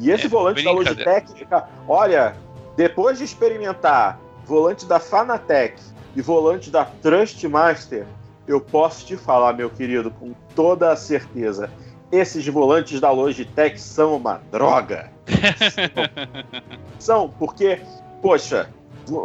E esse É, volante da. Logitech, olha, depois de experimentar volante da Fanatec e volante da Trustmaster, eu posso te falar, meu querido, com toda a certeza, esses volantes da Logitech são uma droga. são, porque, poxa,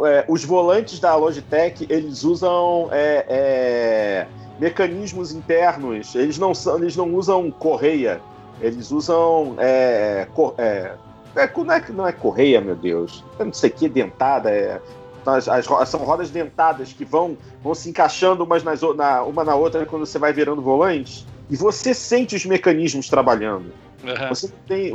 é, os volantes da Logitech, eles usam é, é, mecanismos internos, eles não, são, eles não usam correia, eles usam. É, co- é, é, não, é, não é correia, meu Deus. Eu não sei que, dentada. É, as, as são rodas dentadas que vão, vão se encaixando umas nas, na, uma na outra quando você vai virando volante. E você sente os mecanismos trabalhando. Aham. Você tem,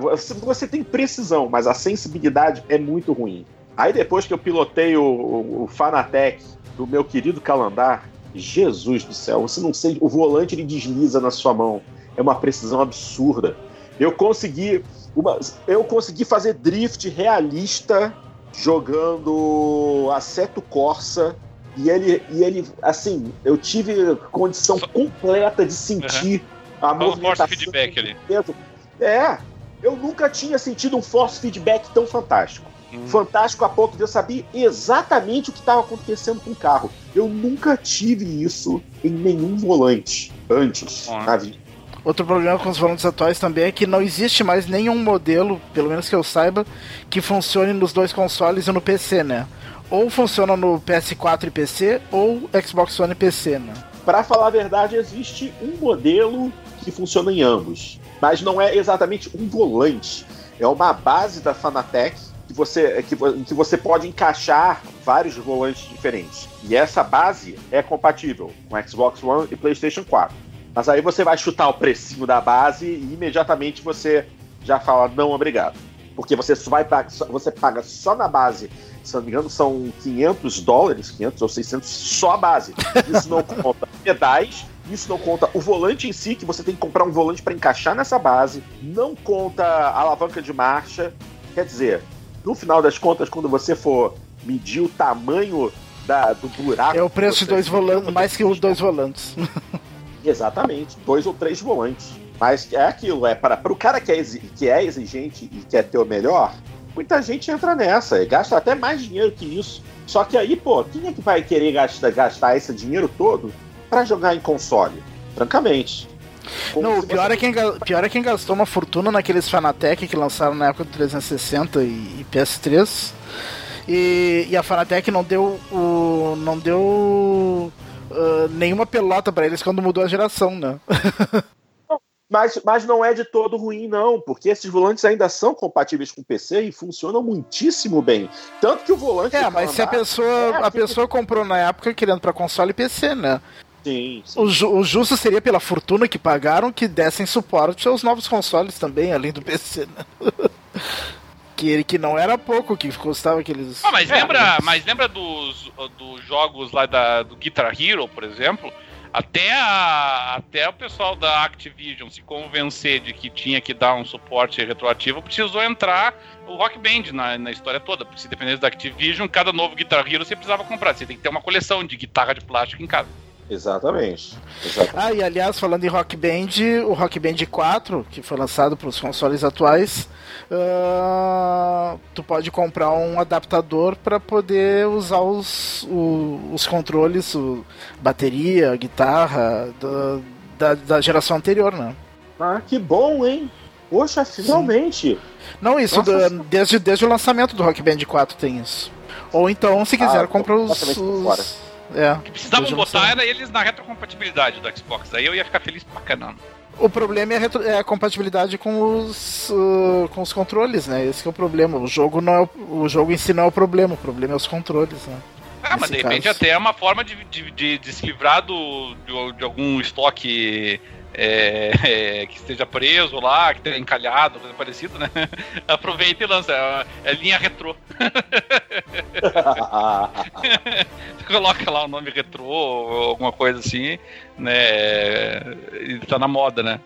você- você tem precisão, mas a sensibilidade é muito ruim. Aí depois que eu pilotei o, o, o Fanatec do meu querido Calandar, Jesus do céu, você não sei, o volante ele desliza na sua mão. É uma precisão absurda. Eu consegui, uma, eu consegui fazer drift realista jogando Assetto Corsa e ele, e ele, assim, eu tive condição completa de sentir a Fala o force movimentação feedback ali. É, eu nunca tinha sentido um force feedback tão fantástico. Hum. Fantástico a ponto de eu saber exatamente o que estava acontecendo com o carro. Eu nunca tive isso em nenhum volante antes Ah. na vida. Outro problema com os volantes atuais também é que não existe mais nenhum modelo, pelo menos que eu saiba, que funcione nos dois consoles e no PC, né? Ou funciona no PS4 e PC, ou Xbox One e PC, né? Para falar a verdade, existe um modelo que funciona em ambos, mas não é exatamente um volante. É uma base da Fanatec que você, que, que você pode encaixar vários volantes diferentes. E essa base é compatível com Xbox One e PlayStation 4. Mas aí você vai chutar o precinho da base e imediatamente você já fala não obrigado. Porque você vai você paga só na base, se não me engano, são 500 dólares, 500 ou 600 só a base. Isso não conta pedais, isso não conta o volante em si, que você tem que comprar um volante para encaixar nessa base, não conta a alavanca de marcha. Quer dizer, no final das contas, quando você for medir o tamanho da- do buraco. É o preço de dois volantes, mais que os dois volantes. Exatamente, dois ou três volantes. Mas é aquilo, é para o cara que é, que é exigente e quer ter o melhor, muita gente entra nessa e gasta até mais dinheiro que isso. Só que aí, pô, quem é que vai querer gastar, gastar esse dinheiro todo para jogar em console? Francamente. Como Não, o pior você- é, quem, pior é quem gastou uma fortuna naqueles Fanatec que lançaram na época do 360 e, e PS3. E, e a Fanatec não deu o. não deu. Ah, nenhuma pelota pra eles quando mudou a geração, né? Mas, mas não é de todo ruim, não, porque esses volantes ainda são compatíveis com PC e funcionam muitíssimo bem. Tanto que o volante. É, mas se a pessoa, É, a que- pessoa comprou na época querendo pra console e PC, né? Sim, sim. O, ju- o justo seria pela fortuna que pagaram que dessem suporte aos novos consoles também, além do PC, né? que, que não era pouco, que custava aqueles. Ah, mas lembra, mas lembra dos, dos jogos lá da, do Guitar Hero, por exemplo? Até, a, até o pessoal da Activision se convencer de que tinha que dar um suporte retroativo, precisou entrar o Rock Band na, na história toda. Porque se dependesse da Activision, cada novo Guitar Hero você precisava comprar. Você tem que ter uma coleção de guitarra de plástico em casa. Exatamente. Exatamente. Ah, e aliás, falando em Rock Band, o Rock Band 4, que foi lançado para os consoles atuais, uh, tu pode comprar um adaptador para poder usar os, o, os controles, o, bateria, guitarra do, da, da geração anterior, né? Ah, que bom, hein? Poxa, finalmente! Sim. Não, isso do, desde, desde o lançamento do Rock Band 4 tem isso. Ou então, se quiser, ah, compra os. os é, o que precisavam botar era eles na retrocompatibilidade do Xbox. Aí eu ia ficar feliz pra caramba. O problema é a, retro, é a compatibilidade com os, uh, com os controles, né? Esse é o problema. O jogo, não é o, o jogo em si não é o problema, o problema é os controles, né? Ah, mas de repente caso. até é uma forma de, de, de, de se livrar do, de, de algum estoque é, é, que esteja preso lá, que esteja encalhado, coisa parecida, né? Aproveita e lança. É, é linha retrô. Coloca lá o nome retrô ou alguma coisa assim, né? E tá na moda, né?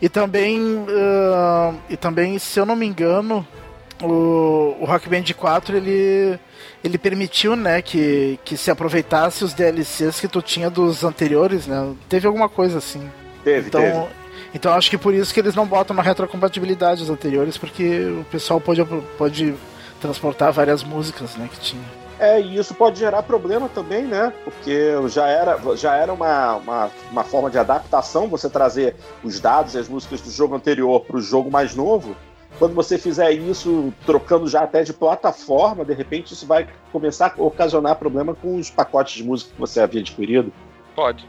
E também, uh, e também, se eu não me engano, o, o Rock Band 4 ele ele permitiu, né, que, que se aproveitasse os DLCs que tu tinha dos anteriores, né? Teve alguma coisa assim. Teve, então, teve. Então acho que por isso que eles não botam na retrocompatibilidade os anteriores, porque o pessoal pode, pode transportar várias músicas, né, que tinha. É, e isso pode gerar problema também, né? Porque já era, já era uma, uma, uma forma de adaptação você trazer os dados e as músicas do jogo anterior para o jogo mais novo. Quando você fizer isso trocando já até de plataforma, de repente isso vai começar a ocasionar problema com os pacotes de música que você havia adquirido. Pode.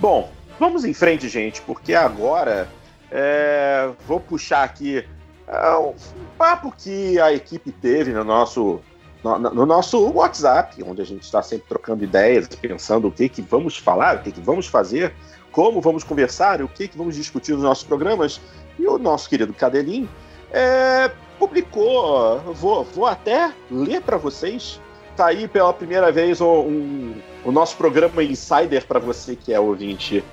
Bom, vamos em frente, gente, porque agora é, vou puxar aqui é, um papo que a equipe teve no nosso, no, no, nosso WhatsApp, onde a gente está sempre trocando ideias, pensando o que, que vamos falar, o que, que vamos fazer, como vamos conversar, o que, que vamos discutir nos nossos programas. E o nosso querido Cadelinho é, publicou, vou, vou até ler para vocês tá aí pela primeira vez um, um o nosso programa Insider para você que é ouvinte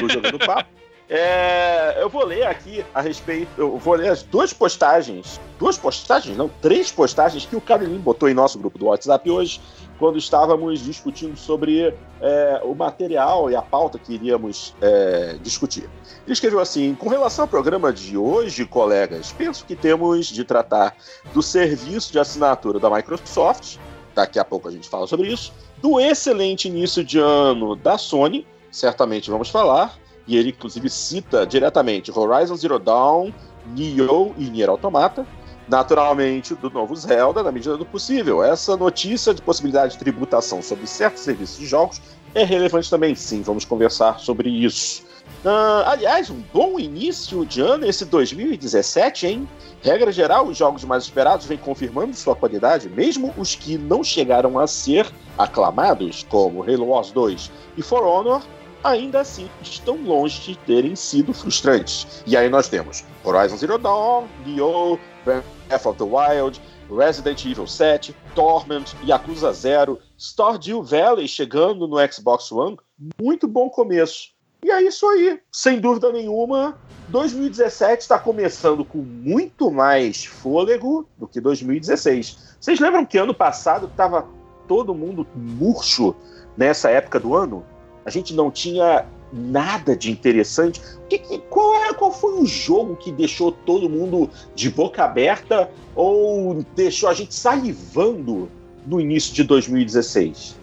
do Jogando Papo. É, eu vou ler aqui a respeito. Eu vou ler as duas postagens. Duas postagens? Não, três postagens que o Carolinho botou em nosso grupo do WhatsApp hoje, quando estávamos discutindo sobre é, o material e a pauta que iríamos é, discutir. Ele escreveu assim: com relação ao programa de hoje, colegas, penso que temos de tratar do serviço de assinatura da Microsoft daqui a pouco a gente fala sobre isso, do excelente início de ano da Sony, certamente vamos falar, e ele inclusive cita diretamente Horizon Zero Dawn, Nioh e Nier Automata, naturalmente do novo Zelda, na medida do possível. Essa notícia de possibilidade de tributação sobre certos serviços de jogos é relevante também, sim, vamos conversar sobre isso. Uh, aliás, um bom início de ano esse 2017, hein? Regra geral, os jogos mais esperados vêm confirmando sua qualidade, mesmo os que não chegaram a ser aclamados, como Halo Wars 2 e For Honor, ainda assim estão longe de terem sido frustrantes. E aí nós temos Horizon Zero Dawn, Nioh, Breath of the Wild, Resident Evil 7, Torment, Yakuza 0, Stardew Valley chegando no Xbox One. Muito bom começo. E é isso aí, sem dúvida nenhuma. 2017 está começando com muito mais fôlego do que 2016. Vocês lembram que ano passado estava todo mundo murcho nessa época do ano? A gente não tinha nada de interessante. Que, que, qual, qual foi o jogo que deixou todo mundo de boca aberta ou deixou a gente salivando no início de 2016?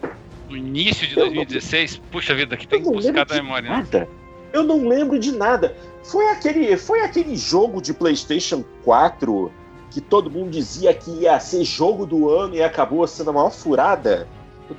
No início de 2016? Não, Puxa vida, aqui tem que buscar da memória. Né? Nada. Né? Eu não lembro de nada. Foi aquele, foi aquele jogo de PlayStation 4 que todo mundo dizia que ia ser jogo do ano e acabou sendo a maior furada.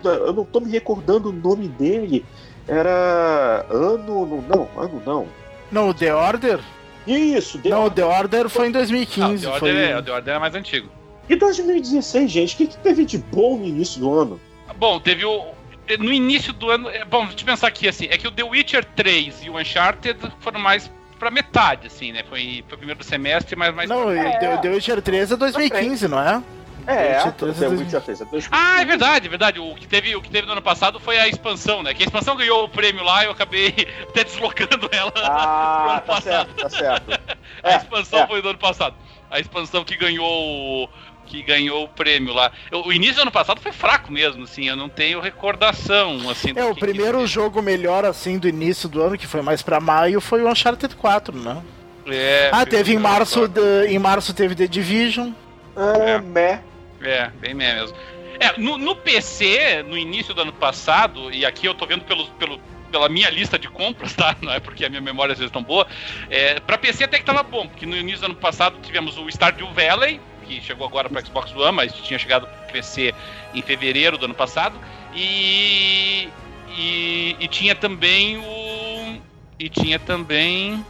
Eu não tô me recordando o nome dele. Era ano. Não, ano não. Não, o The Order? Isso, The Não, o The Order foi em 2015. Não, The Order, foi... é, o The Order é mais antigo. E 2016, gente? O que, que teve de bom no início do ano? Bom, teve o, no início do ano. É, bom, deixa eu pensar aqui assim. É que o The Witcher 3 e o Uncharted foram mais pra metade, assim, né? Foi, foi o primeiro semestre, mas mais. Não, é. The Witcher 3 é 2015, não é? É, The Witcher 3 é 2015. Ah, é verdade, é verdade. O que, teve, o que teve no ano passado foi a expansão, né? Que a expansão ganhou o prêmio lá e eu acabei até deslocando ela ah, pro ano tá passado. Certo, tá certo. a é, expansão é. foi do ano passado. A expansão que ganhou que ganhou o prêmio lá. O início do ano passado foi fraco mesmo, assim, eu não tenho recordação, assim. É, o primeiro que... jogo melhor, assim, do início do ano, que foi mais pra maio, foi o Uncharted 4, né? É, ah, teve em março, de, em março teve The Division. É, é. Meh. É, bem meh mesmo. É, no, no, PC, no início do ano passado, e aqui eu tô vendo pelo, pelo, pela minha lista de compras, tá? Não é porque a minha memória às vezes é tão boa. É, pra PC até que tava bom, porque no início do ano passado tivemos o Stardew Valley, que chegou agora para Xbox One, mas tinha chegado para PC em fevereiro do ano passado. E, e, e, tinha também o. E tinha também.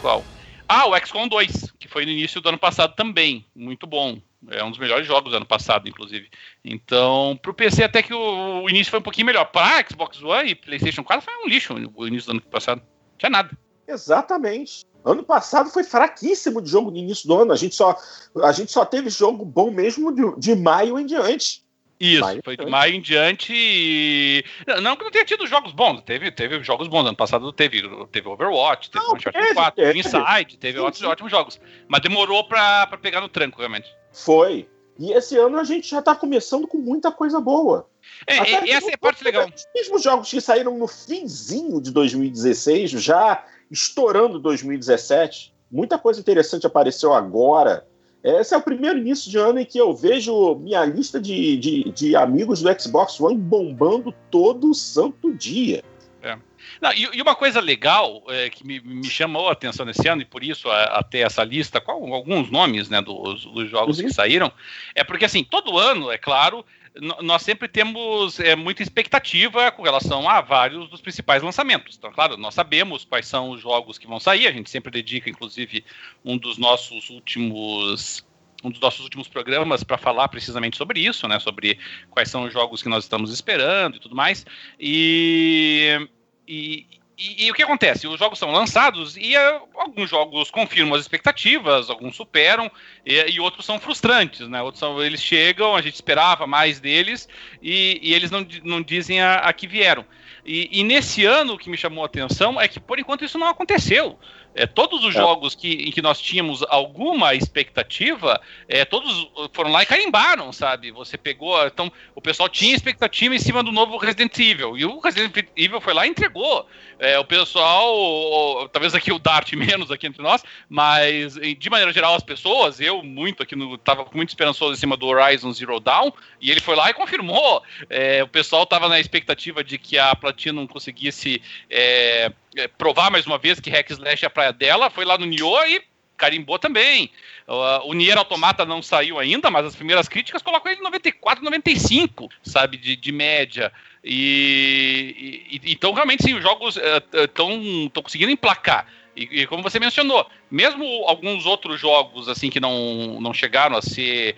Qual? Ah, o XCOM 2, que foi no início do ano passado também. Muito bom. É um dos melhores jogos do ano passado, inclusive. Então, pro PC até que o, o início foi um pouquinho melhor. Para Xbox One e PlayStation 4 foi um lixo o início do ano passado. Não tinha nada. Exatamente. Ano passado foi fraquíssimo de jogo no início do ano. A gente só, a gente só teve jogo bom mesmo de, de maio em diante. Isso, maio foi de maio em diante. E... Não que não tenha tido jogos bons, teve, teve jogos bons. Ano passado teve, teve Overwatch, teve Uncharted 4, teve Inside, teve outros ótimos jogos. Mas demorou pra, pra pegar no tranco, realmente. Foi. E esse ano a gente já tá começando com muita coisa boa. É, Até essa é a parte legal. Os mesmos jogos que saíram no finzinho de 2016 já estourando 2017. Muita coisa interessante apareceu agora. Esse é o primeiro início de ano em que eu vejo minha lista de, de, de amigos do Xbox One bombando todo santo dia. É. Não, e, e, uma coisa legal é, que me, me, chamou a atenção nesse ano, e por isso até essa lista, com alguns nomes né, dos, dos jogos uhum. que saíram, é porque assim, todo ano, é claro, nós sempre temos é, muita expectativa com relação a vários dos principais lançamentos. Então, claro, nós sabemos quais são os jogos que vão sair, a gente sempre dedica, inclusive, um dos nossos últimos um dos nossos últimos programas para falar precisamente sobre isso, né? Sobre quais são os jogos que nós estamos esperando e tudo mais. E, e, e, e, o que acontece? Os jogos são lançados e uh, alguns jogos confirmam as expectativas, alguns superam e, e outros são frustrantes, né? Outros são, eles chegam, a gente esperava mais deles e, e eles não, não dizem a, a que vieram. E, nesse ano o que me chamou a atenção é que por enquanto isso não aconteceu. É, todos os é. jogos que, em que nós tínhamos alguma expectativa, é, todos foram lá e carimbaram, sabe? Você pegou. Então, o pessoal tinha expectativa em cima do novo Resident Evil. E o Resident Evil foi lá e entregou. É, o pessoal, talvez aqui o Dart menos aqui entre nós, mas de maneira geral as pessoas, eu muito aqui no. tava muito esperançoso em cima do Horizon Zero Dawn, e ele foi lá e confirmou. É, o pessoal tava na expectativa de que a Platinum conseguisse é, é, provar mais uma vez que Hack Slash é a praia dela, foi lá no Nioh e carimbou também. Uh, o Nier Automata não saiu ainda, mas as primeiras críticas colocam ele em 94, 95, sabe, de, de média. E, e, então, realmente, sim, os jogos estão uh, uh conseguindo emplacar. E, e, como você mencionou, mesmo alguns outros jogos assim que não, não chegaram a ser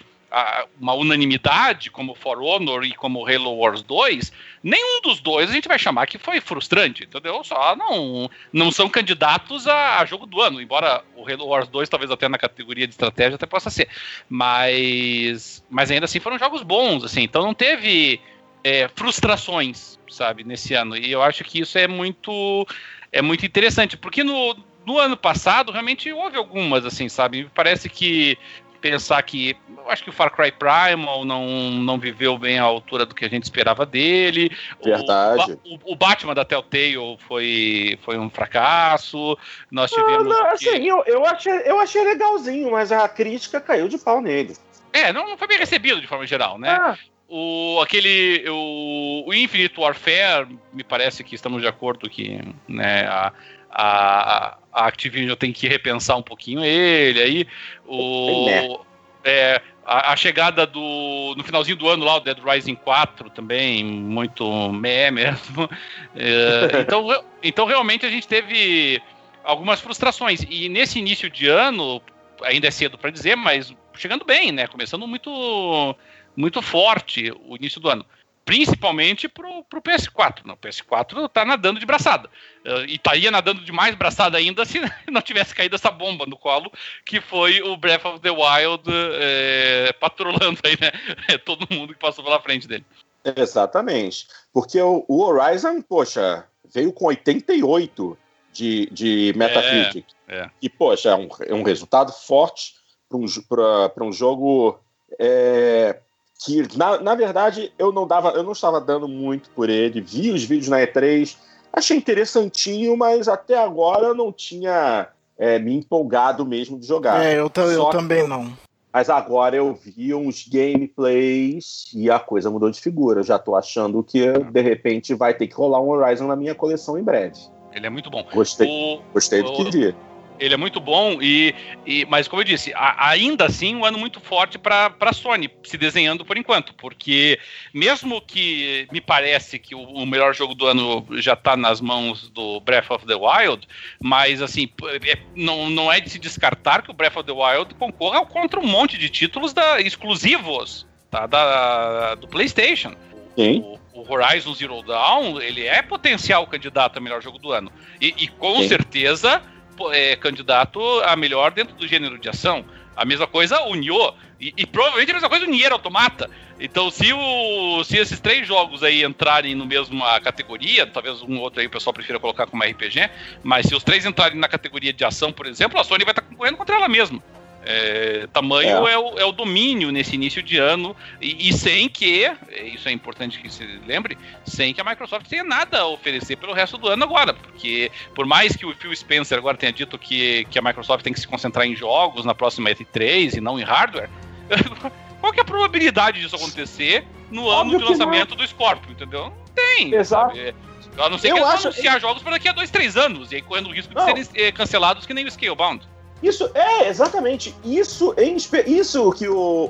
uma unanimidade, como For Honor e como Halo Wars 2, nenhum dos dois a gente vai chamar que foi frustrante, entendeu? Só não, não são candidatos a, a jogo do ano, embora o Halo Wars 2 talvez até na categoria de estratégia até possa ser, mas, mas ainda assim foram jogos bons, assim, então não teve é, frustrações, sabe, nesse ano, e eu acho que isso é muito, é muito interessante, porque no, no ano passado realmente houve algumas, assim, sabe, parece que pensar que eu acho que o Far Cry Primal não, não viveu bem à altura do que a gente esperava dele. Verdade. O, o, o Batman da Telltale foi, foi um fracasso. Nós tivemos. Não, não, assim, eu, eu, achei, eu achei legalzinho, mas a crítica caiu de pau nele. É, não, não foi bem recebido de forma geral, né? Ah. O, aquele, o, o Infinite Warfare, me parece que estamos de acordo que né, a, a, a Activision tem que repensar um pouquinho ele aí. O, é, a, a, chegada do. No finalzinho do ano lá, o Dead Rising 4 também, muito meh mesmo. É, então, então, realmente, a gente teve algumas frustrações. E nesse início de ano, ainda é cedo para dizer, mas chegando bem, né? Começando muito, muito forte o início do ano. Principalmente pro, pro PS4. Não, o PS4 tá nadando de braçada. Uh, e estaria nadando de mais braçada ainda se não tivesse caído essa bomba no colo, que foi o Breath of the Wild é, patrolando aí, né? Todo mundo que passou pela frente dele. Exatamente. Porque o, o Horizon, poxa, veio com 88 de, de Metacritic. É, é. E, poxa, é um, é um resultado forte para um, um jogo é, que, na, na verdade, eu não, dava, eu não estava dando muito por ele. Vi os vídeos na E3, achei interessantinho, mas até agora eu não tinha é, me empolgado mesmo de jogar. É, eu, eu também não. Mas agora eu vi uns gameplays e a coisa mudou de figura. Eu já tô achando que, de repente, vai ter que rolar um Horizon na minha coleção em breve. Ele é muito bom. Gostei, o, gostei do que vi. Ele é muito bom, e, e mas como eu disse, a, ainda assim um ano muito forte para a Sony se desenhando por enquanto, porque mesmo que me parece que o, o melhor jogo do ano já está nas mãos do Breath of the Wild, mas assim, é, não, não é de se descartar que o Breath of the Wild concorra contra um monte de títulos da, exclusivos tá, da, do PlayStation. Sim. O, o Horizon Zero Dawn, ele é potencial candidato a melhor jogo do ano. E, e com Sim. certeza é candidato a melhor dentro do gênero de ação. A mesma coisa o Nioh. E, e, provavelmente a mesma coisa o Nier Automata. Então, se, o, se esses três jogos aí entrarem no mesma categoria, talvez um outro aí o pessoal prefira colocar como RPG, mas se os três entrarem na categoria de ação, por exemplo, a Sony vai estar concorrendo contra ela mesma. É, tamanho é. É, o, é. o, domínio nesse início de ano e, e, sem que, isso é importante que se lembre, sem que a Microsoft tenha nada a oferecer pelo resto do ano agora, porque por mais que o Phil Spencer agora tenha dito que, que a Microsoft tem que se concentrar em jogos na próxima E3 e não em hardware, qual que é a probabilidade disso acontecer no Óbvio ano de lançamento do Scorpio, entendeu? Não tem. Exato. Sabe? A não ser Eu que eles acho... anunciar jogos para daqui a dois, três anos, e aí correndo o risco de não. serem eh, cancelados que nem o Scalebound. Isso, é, exatamente. Isso, em, isso que o,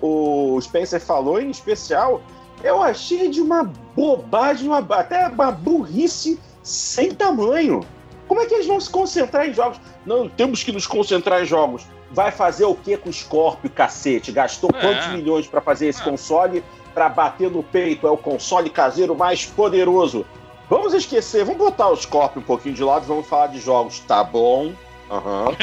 o Spencer falou em especial, eu achei de uma bobagem, uma, até uma burrice sem tamanho. Como é que eles vão se concentrar em jogos? Não, temos que nos concentrar em jogos. Vai fazer o que com o Scorpio, cacete? Gastou é. quantos milhões para fazer esse é. console para bater no peito? É o console caseiro mais poderoso. Vamos esquecer, vamos botar o Scorpio um pouquinho de lado e vamos falar de jogos. Tá bom, Uhum.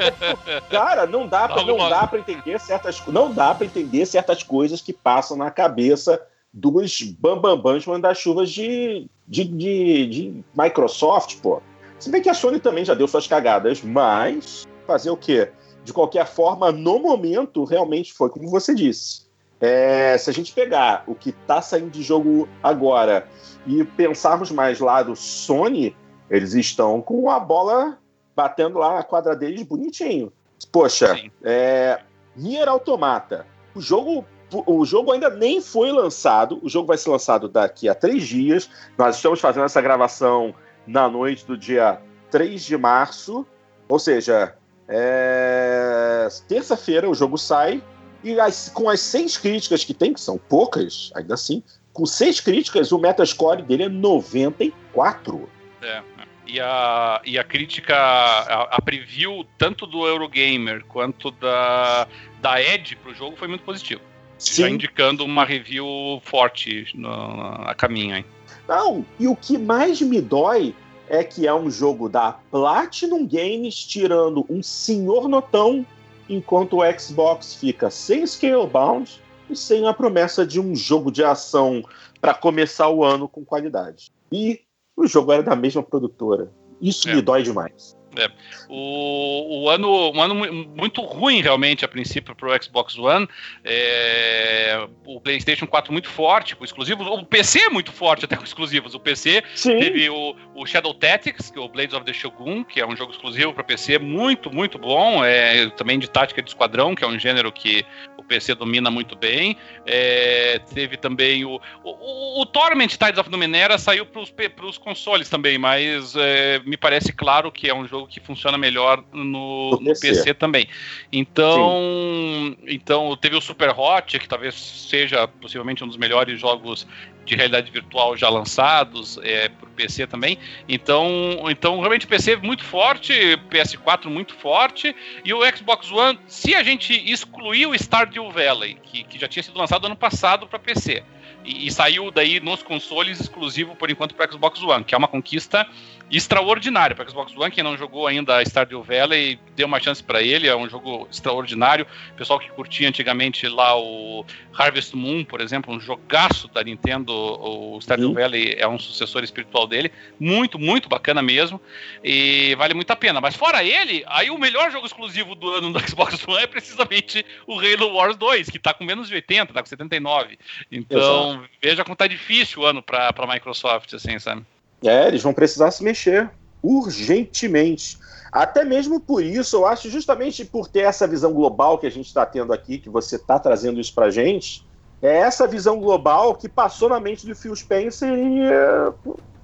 Cara, não dá para não dá para entender certas não dá para entender certas coisas que passam na cabeça dos bambambãs manda-chuvas de, de, de, de, Microsoft, pô. Se bem que a Sony também já deu suas cagadas, mas fazer o quê? De qualquer forma, no momento, realmente foi como você disse. É, se a gente pegar o que tá saindo de jogo agora e pensarmos mais lá do Sony, eles estão com a bola batendo lá a quadra deles bonitinho. Poxa, é, Nier Automata. O jogo, o jogo ainda nem foi lançado. O jogo vai ser lançado daqui a três dias. Nós estamos fazendo essa gravação na noite do dia 3 de março. Ou seja, é... terça-feira o jogo sai. E as, com as seis críticas que tem, que são poucas, ainda assim, com seis críticas, o Metascore dele é 94. É. E a, e a crítica, a, a, preview tanto do Eurogamer quanto da, da Edge pro jogo foi muito positivo. Sim. Já indicando uma review forte no, a caminho aí. Não, e o que mais me dói é que é um jogo da Platinum Games tirando um senhor notão, enquanto o Xbox fica sem Scalebound e sem a promessa de um jogo de ação para começar o ano com qualidade. E o jogo era da mesma produtora. Isso é. me dói demais. É. O, o, ano, um ano muito ruim, realmente, a princípio, para o Xbox One. É, o PlayStation 4 muito forte com exclusivos. O PC é muito forte até com exclusivos. O PC Sim. teve o, o, Shadow Tactics, que é o Blades of the Shogun, que é um jogo exclusivo para PC, muito, muito bom. É, também de tática de esquadrão, que é um gênero que o PC domina muito bem. É, teve também o, o, o, Torment Tides of Numenera saiu para os consoles também, mas é, me parece claro que é um jogo que funciona melhor no, no PC. PC. também. Então, então teve o Super Hot, que talvez seja possivelmente um dos melhores jogos de realidade virtual já lançados é, para o PC também. Então, então realmente o PC muito forte, PS4 muito forte e o Xbox One, se a gente excluir o Stardew Valley, que, que já tinha sido lançado ano passado para PC, e, e, saiu daí nos consoles exclusivo por enquanto para Xbox One, que é uma conquista extraordinária para Xbox One. Quem não jogou ainda Stardew Valley, dê uma chance para ele, é um jogo extraordinário. O pessoal que curtia antigamente lá o Harvest Moon, por exemplo, um jogaço da Nintendo, o Stardew Sim. Valley é um sucessor espiritual dele, muito, muito bacana mesmo, e vale muito a pena. Mas fora ele, aí o melhor jogo exclusivo do ano do Xbox One é precisamente o Halo Wars 2, que está com menos de 80, está com 79. Então, Exato. Veja como tá difícil o ano para a Microsoft, assim, sabe? É, eles vão precisar se mexer urgentemente. Até mesmo por isso, eu acho, justamente por ter essa visão global que a gente está tendo aqui, que você está trazendo isso para gente, é essa visão global que passou na mente do Phil Spencer e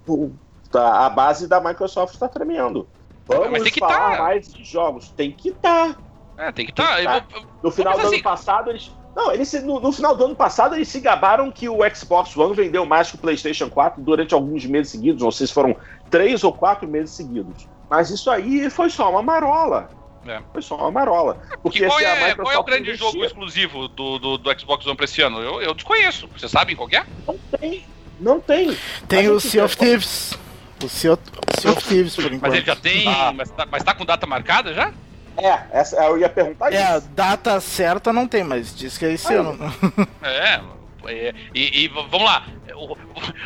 uh, a base da Microsoft está tremendo. Vamos falar tá. mais de jogos. Tem que estar. Tá. É, tem que estar. Tá. Tá. No final do assim... ano passado, eles não, eles, no, no, final do ano passado eles se gabaram que o Xbox One vendeu mais que o PlayStation 4 durante alguns meses seguidos, não sei se foram três ou quatro meses seguidos. Mas isso aí foi só uma marola. É. Foi só uma marola. Porque qual, é, qual é o grande investia... jogo exclusivo do, do, do, Xbox One pra esse ano? Eu, eu desconheço. Vocês sabem qual é? Não tem. Não tem. Tem o Sea of Thieves. O Sea of, Thieves, por enquanto. Mas ele já tem. Ah. Mas, tá, mas tá com data marcada já? É, essa, eu ia perguntar é, isso. É, data certa não tem, mas diz que é esse ah, ano. É, é e, e, vamos lá.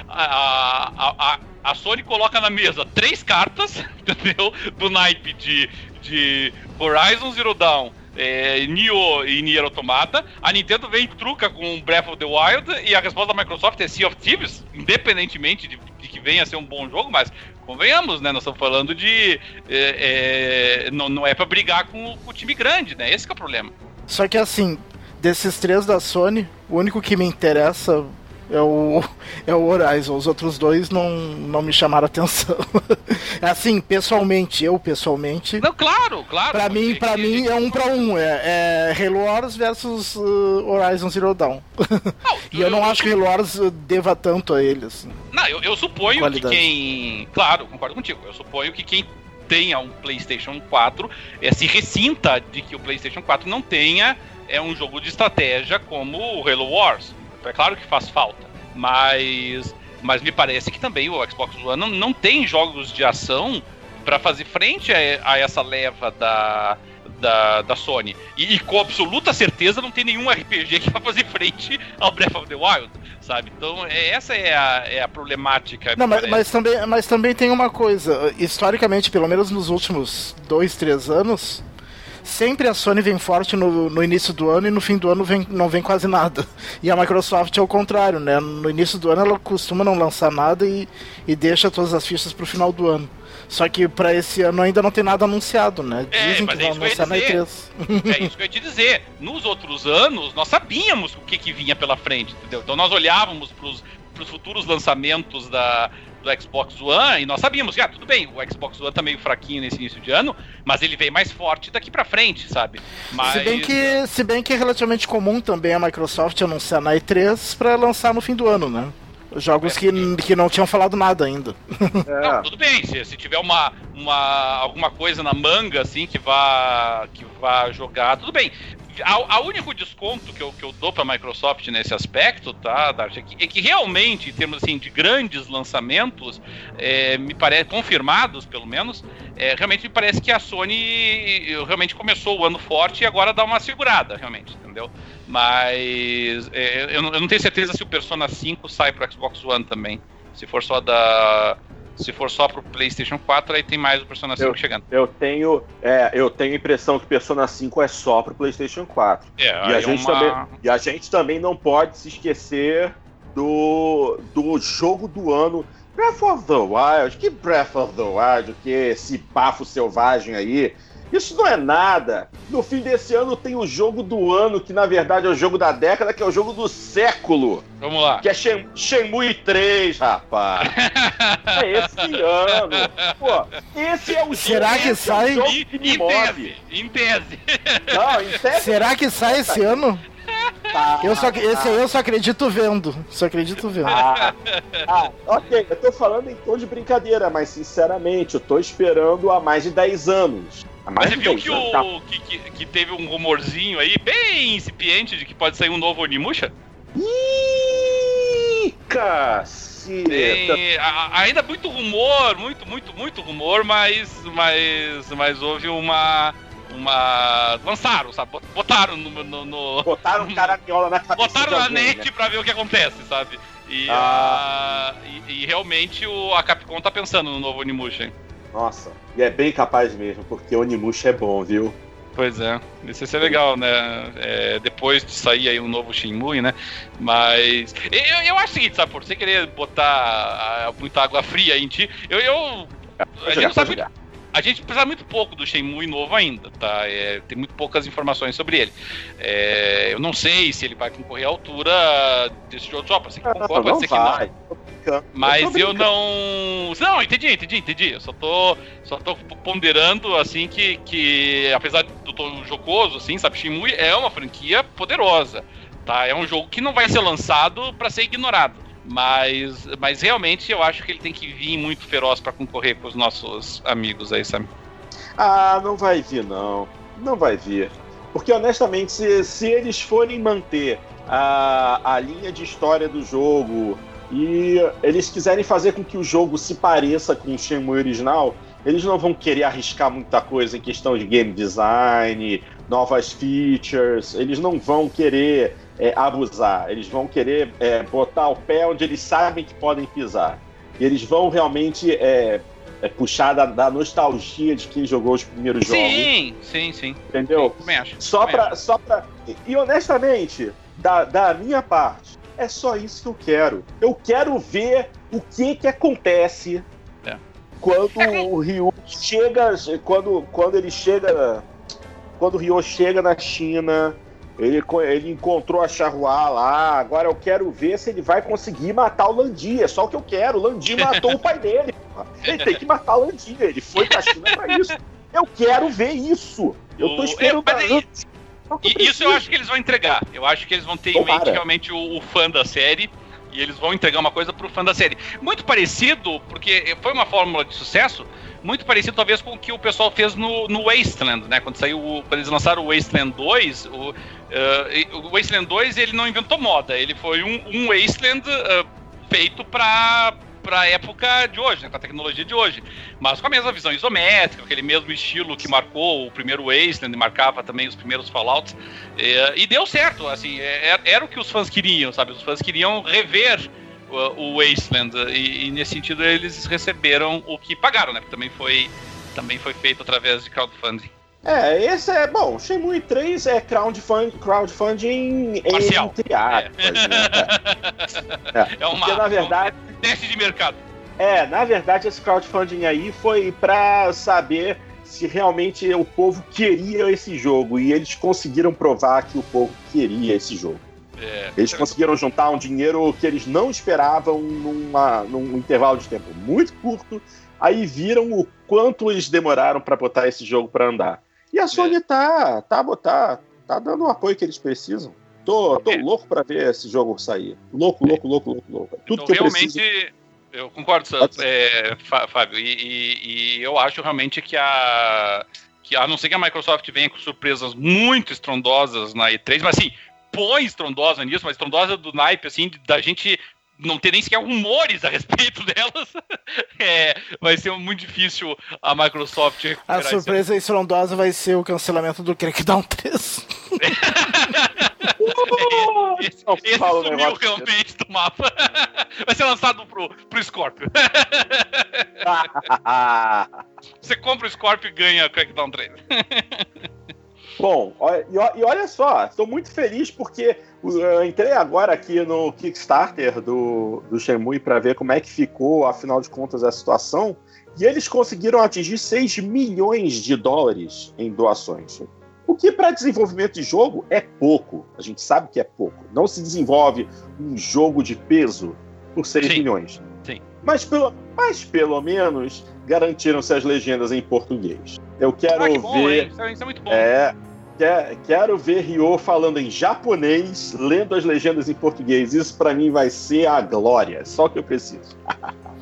A, a, a, a, Sony coloca na mesa três cartas, entendeu? Do naipe de, de Horizon Zero Dawn, é, Nioh e Nier Automata. A Nintendo vem e truca com Breath of the Wild e a resposta da Microsoft é Sea of Thieves, independentemente de, de que venha a ser um bom jogo, mas convenhamos, né? Nós estamos falando de. É, é, não, não é para brigar com, com, o time grande, né? Esse é o problema. Só que assim, desses três da Sony, o único que me interessa é o, é o Horizon. Os outros dois não, não me chamaram atenção. assim, pessoalmente, eu pessoalmente. Não, claro, claro. Pra mim, pra mim é um pra um. É, é Halo Wars versus uh, Horizon Zero Dawn. Não, e eu, eu não acho que Halo Wars deva tanto a ele, assim. Não, eu, eu suponho Qualidade. que quem. Claro, concordo contigo. Eu suponho que quem tenha um PlayStation 4 é, se ressinta de que o PlayStation 4 não tenha é um jogo de estratégia como o Halo Wars. É claro que faz falta, mas, mas me parece que também o Xbox One não, não tem jogos de ação para fazer frente a, a, essa leva da, da, da Sony. E, e, com absoluta certeza não tem nenhum RPG que vai fazer frente ao Breath of the Wild, sabe? Então é, essa é a, é a problemática. Não, mas, mas, também, mas também tem uma coisa. Historicamente, pelo menos nos últimos dois, três anos, sempre a Sony vem forte no, no início do ano e no fim do ano vem, não vem quase nada. E a Microsoft é o contrário, né? No início do ano ela costuma não lançar nada e, e deixa todas as fichas pro final do ano. Só que para esse ano ainda não tem nada anunciado, né? É, Dizem é, que vão anunciar na E3. É isso que eu ia te dizer. Nos outros anos, nós sabíamos o que, que vinha pela frente, entendeu? Então nós olhávamos pros, pros futuros lançamentos da, do Xbox One e nós sabíamos que, ah, tudo bem, o Xbox One tá meio fraquinho nesse início de ano, mas ele vem mais forte daqui para frente, sabe? Mas... Se, bem que, se bem que é relativamente comum também a Microsoft anunciar na E3 para lançar no fim do ano, né? Jogos que, que não tinham falado nada ainda. É. Não, tudo bem, se, se tiver uma, uma, alguma coisa na manga, assim, que vá, que vá jogar, tudo bem a, a único desconto que eu, que eu dou para a Microsoft nesse aspecto, tá, Dart, é que, é que, realmente, em termos assim, de grandes lançamentos, é, me parece, confirmados pelo menos, é, realmente me parece que a Sony realmente começou o ano forte e agora dá uma segurada, realmente, entendeu? Mas é, eu, eu, não tenho certeza se o Persona 5 sai para Xbox One também. Se for só da se for só pro PlayStation 4, aí tem mais o Persona 5 eu, chegando. Eu tenho, é, eu tenho a impressão que Persona 5 é só pro PlayStation 4. É, e, a gente uma... também, e a gente também não pode se esquecer do, do jogo do ano. Breath of the Wild, que Breath of the Wild, que esse bafo selvagem aí. Isso não é nada. No fim desse ano tem o jogo do ano, que na verdade é o jogo da década, que é o jogo do século. Vamos lá. Que é Shen Shenmue 3, rapaz. é esse ano. Pô, esse é o Será jogo, que é sai? É em, em tese. Em tese. Não, em tese. Será que sai esse ano? Tá, eu só, esse aí eu só acredito vendo. Só acredito vendo. Ah, ah, ok, eu tô falando em tom de brincadeira, mas sinceramente, eu tô esperando há mais de 10 anos. Mas você viu que, o, tá. que, que, que, teve um rumorzinho aí, bem incipiente, de que pode sair um novo Onimusha? Caceta! Tem, a- ainda muito rumor, muito, muito, muito rumor, mas, mas, mas houve uma, uma, lançaram, sabe? Botaram no, no, no- Botaram caraminhola na cabeça botaram na net né? pra ver o que acontece, sabe? E, Ah. a- e, e realmente o, a Capcom tá pensando no novo Onimusha. hein? Nossa, e é bem capaz mesmo, porque Onimusha é bom, viu? Pois é, isso ia ser legal, né? É, depois de sair aí um novo Shenmue, né? Mas eu, eu acho o seguinte, sabe, por você querer botar muita água fria em ti, eu, eu a gente, não sabe muito, a gente precisa muito pouco do Shenmue novo ainda, tá? É, tem muito poucas informações sobre ele. É, eu não sei se ele vai concorrer à altura desse jogo só, pode ser que concorra, pode não ser que não. Mas eu brincando. não. Não, entendi, entendi, entendi. Eu só tô, só tô ponderando, assim, que, que apesar do tom jocoso, assim, sabe, Shenmue é uma franquia poderosa, tá? É um jogo que não vai ser lançado pra ser ignorado. Mas, mas realmente eu acho que ele tem que vir muito feroz pra concorrer com os nossos amigos aí, sabe? Ah, não vai vir, não. Não vai vir. Porque, honestamente, se, se eles forem manter a, a linha de história do jogo e eles quiserem fazer com que o jogo se pareça com o Shenmue original, eles não vão querer arriscar muita coisa em questão de game design, novas features, eles não vão querer é, abusar, eles vão querer é, botar o pé onde eles sabem que podem pisar. E eles vão realmente é, é, puxar da, da nostalgia de quem jogou os primeiros jogos, Sim, sim, sim. entendeu? Também acho. Só também pra, só pra. E honestamente, da, da minha parte, é só isso que eu quero. Eu quero ver o que que acontece É. quando o Ryu chega. Quando, quando ele chega. Quando o Ryu chega na China. Ele, ele encontrou a Charrua lá. Agora eu quero ver se ele vai conseguir matar o Landi. É só o que eu quero. O Landi matou o pai dele. porra. Ele tem que matar o Landi. Ele foi pra China pra isso. Eu quero ver isso. Eu tô esperando é, mas há E isso eu acho que eles vão entregar. Eu acho que eles vão ter em Tomara. mente realmente o, o fã da série. E eles vão entregar uma coisa pro fã da série. Muito parecido, porque foi uma fórmula de sucesso, muito parecido talvez com o que o pessoal fez no, no Wasteland, né? Quando saiu, o- quando eles lançaram o Wasteland 2, o, eh, o Wasteland 2 ele não inventou moda, ele foi um, um Wasteland eh, feito pra, pra época de hoje, né? Com a tecnologia de hoje. Mas com a mesma visão isométrica, aquele mesmo estilo que marcou o primeiro Wasteland e marcava também os primeiros Fallouts. É, e deu certo, assim, é- era, era o que os fãs queriam, sabe? Os fãs queriam rever o, o Wasteland e, e nesse sentido eles receberam o que pagaram, né? Porque também foi, também foi feito através de crowdfunding. É, esse é. Bom, Shenmue 3 é crowdfund, crowdfunding Parcial. entre aspas. né? É uma, Porque na verdade. um teste de mercado. É, na verdade, esse crowdfunding aí foi pra saber se realmente o povo queria esse jogo. E eles conseguiram provar que o povo queria esse jogo. É, Eles conseguiram juntar um dinheiro que eles não esperavam numa, num intervalo de tempo muito curto. Aí viram o quanto eles demoraram pra botar esse jogo pra andar. E a Sony tá, tá, botar, tá dando o apoio que eles precisam. Tô, tô É. louco pra ver esse jogo sair. Louco, louco, louco, louco, louco. Tudo então, que eu realmente, preciso. eu concordo, é, Fá- Fábio, e, e- e eu acho realmente que a. Que a não ser que a Microsoft venha com surpresas muito estrondosas na E3, mas assim, põe estrondosa nisso, mas estrondosa do naipe, assim, da gente não ter nem sequer rumores a respeito delas, é, vai ser muito difícil a Microsoft A esse- surpresa estrondosa vai ser o cancelamento do Crackdown 3. Esse, esse um sumiu negócio realmente do mapa. Vai ser lançado pro, pro Scorpio. Você compra o Scorpio e ganha Crackdown 3. Bom, e, e olha só, estou muito feliz porque uh, eu entrei agora aqui no Kickstarter do, do Shenmue para ver como é que ficou, afinal de contas, a situação. E eles conseguiram atingir 6 milhões de dólares em doações. O que para desenvolvimento de jogo é pouco. A gente sabe que é pouco. Não se desenvolve um jogo de peso por 6 Sim. milhões. Sim. Mas pelo, mas pelo menos garantiram-se as legendas em português. Eu quero Ah, que bom, ver. Isso é- isso é muito bom. É, quer- quero ver Ryo falando em japonês, lendo as legendas em português. Isso pra mim vai ser a glória. Só o que eu preciso.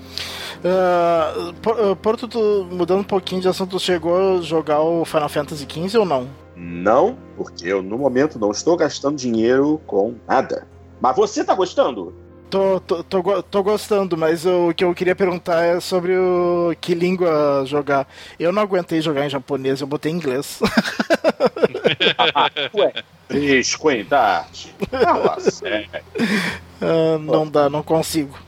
Ah, Por- ah, Porto, tu- mudando um pouquinho de assunto, chegou a jogar o Final Fantasy XV ou não? Não, porque eu no momento não estou gastando dinheiro com nada. Mas você tá gostando? Tô, tô, tô, tô, gostando, mas o que eu queria perguntar é sobre o que língua jogar. Eu não aguentei jogar em japonês, eu botei em inglês. Ué, descuidade. uh, não dá, não consigo.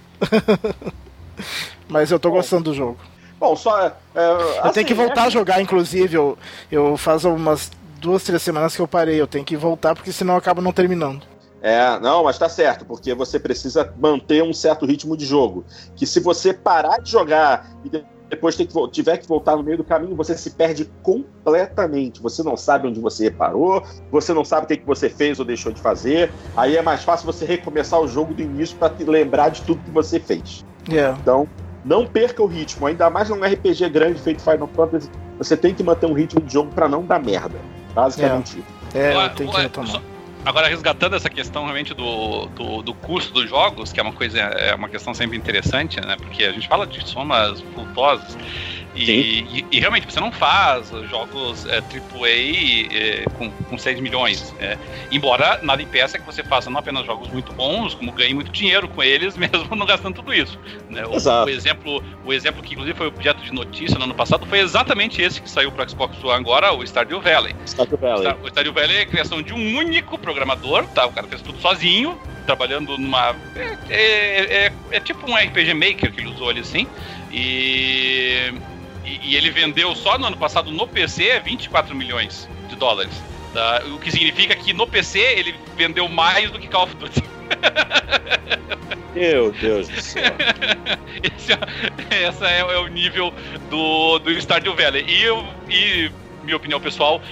mas eu tô gostando do jogo. Bom, só. É, assim, eu tenho que assim, voltar é... a jogar, inclusive. Eu, eu faz umas duas, três semanas que eu parei. Eu tenho que voltar, porque senão eu acabo não terminando. É, não, mas tá certo, porque você precisa manter um certo ritmo de jogo. Que se você parar de jogar e depois que, tiver que voltar no meio do caminho, você se perde completamente. Você não sabe onde você parou, você não sabe o que, que você fez ou deixou de fazer. Aí é mais fácil você recomeçar o jogo do início para lembrar de tudo que você fez. Yeah. Então, não perca o ritmo. Ainda mais num RPG grande feito Final Fantasy, você tem que manter um ritmo de jogo para não dar merda. Basicamente. Yeah. É, tem que retomar. Agora, resgatando essa questão realmente do, do, do, custo dos jogos, que é uma coisa, é uma questão sempre interessante, né? Porque a gente fala de somas vultosas. E, e, e, realmente você não faz jogos é, AAA é, com, com 6 milhões. É, embora nada impeça que você faça não apenas jogos muito bons, como ganhe muito dinheiro com eles, mesmo não gastando tudo isso. Né? O, o, exemplo, o exemplo que inclusive foi objeto de notícia no ano passado foi exatamente esse que saiu para Xbox One agora, o Stardew Valley. Stardew Valley. O Stardew Valley é a criação de um único programador, tá? O cara fez tudo sozinho, trabalhando numa. É, é, é, é tipo um RPG Maker que ele usou ali assim. E e, e, ele vendeu só no ano passado no PC 24 milhões de dólares. Tá? O que significa que no PC ele vendeu mais do que Call of Duty. Meu Deus do céu. Esse é, essa é, é, o nível do, do Stardew Valley. E, eu, e minha opinião pessoal,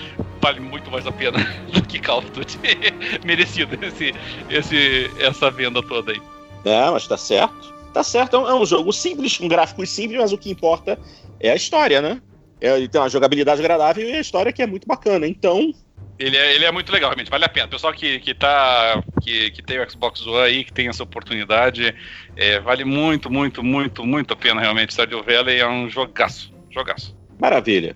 vale muito mais a pena do que Call of Duty. Merecido esse, esse, essa venda toda aí. É, mas tá certo. Tá certo, é um jogo simples, um gráfico simples, mas o que importa é a história, né? É, ele tem uma jogabilidade agradável e a história que é muito bacana. Então. Ele é, ele é muito legal, realmente, vale a pena. Pessoal que, que, tá, que, que tem o Xbox One aí, que tem essa oportunidade, é, vale muito, muito, muito, muito a pena, realmente. Stardew Valley é um jogaço. Jogaço. Maravilha.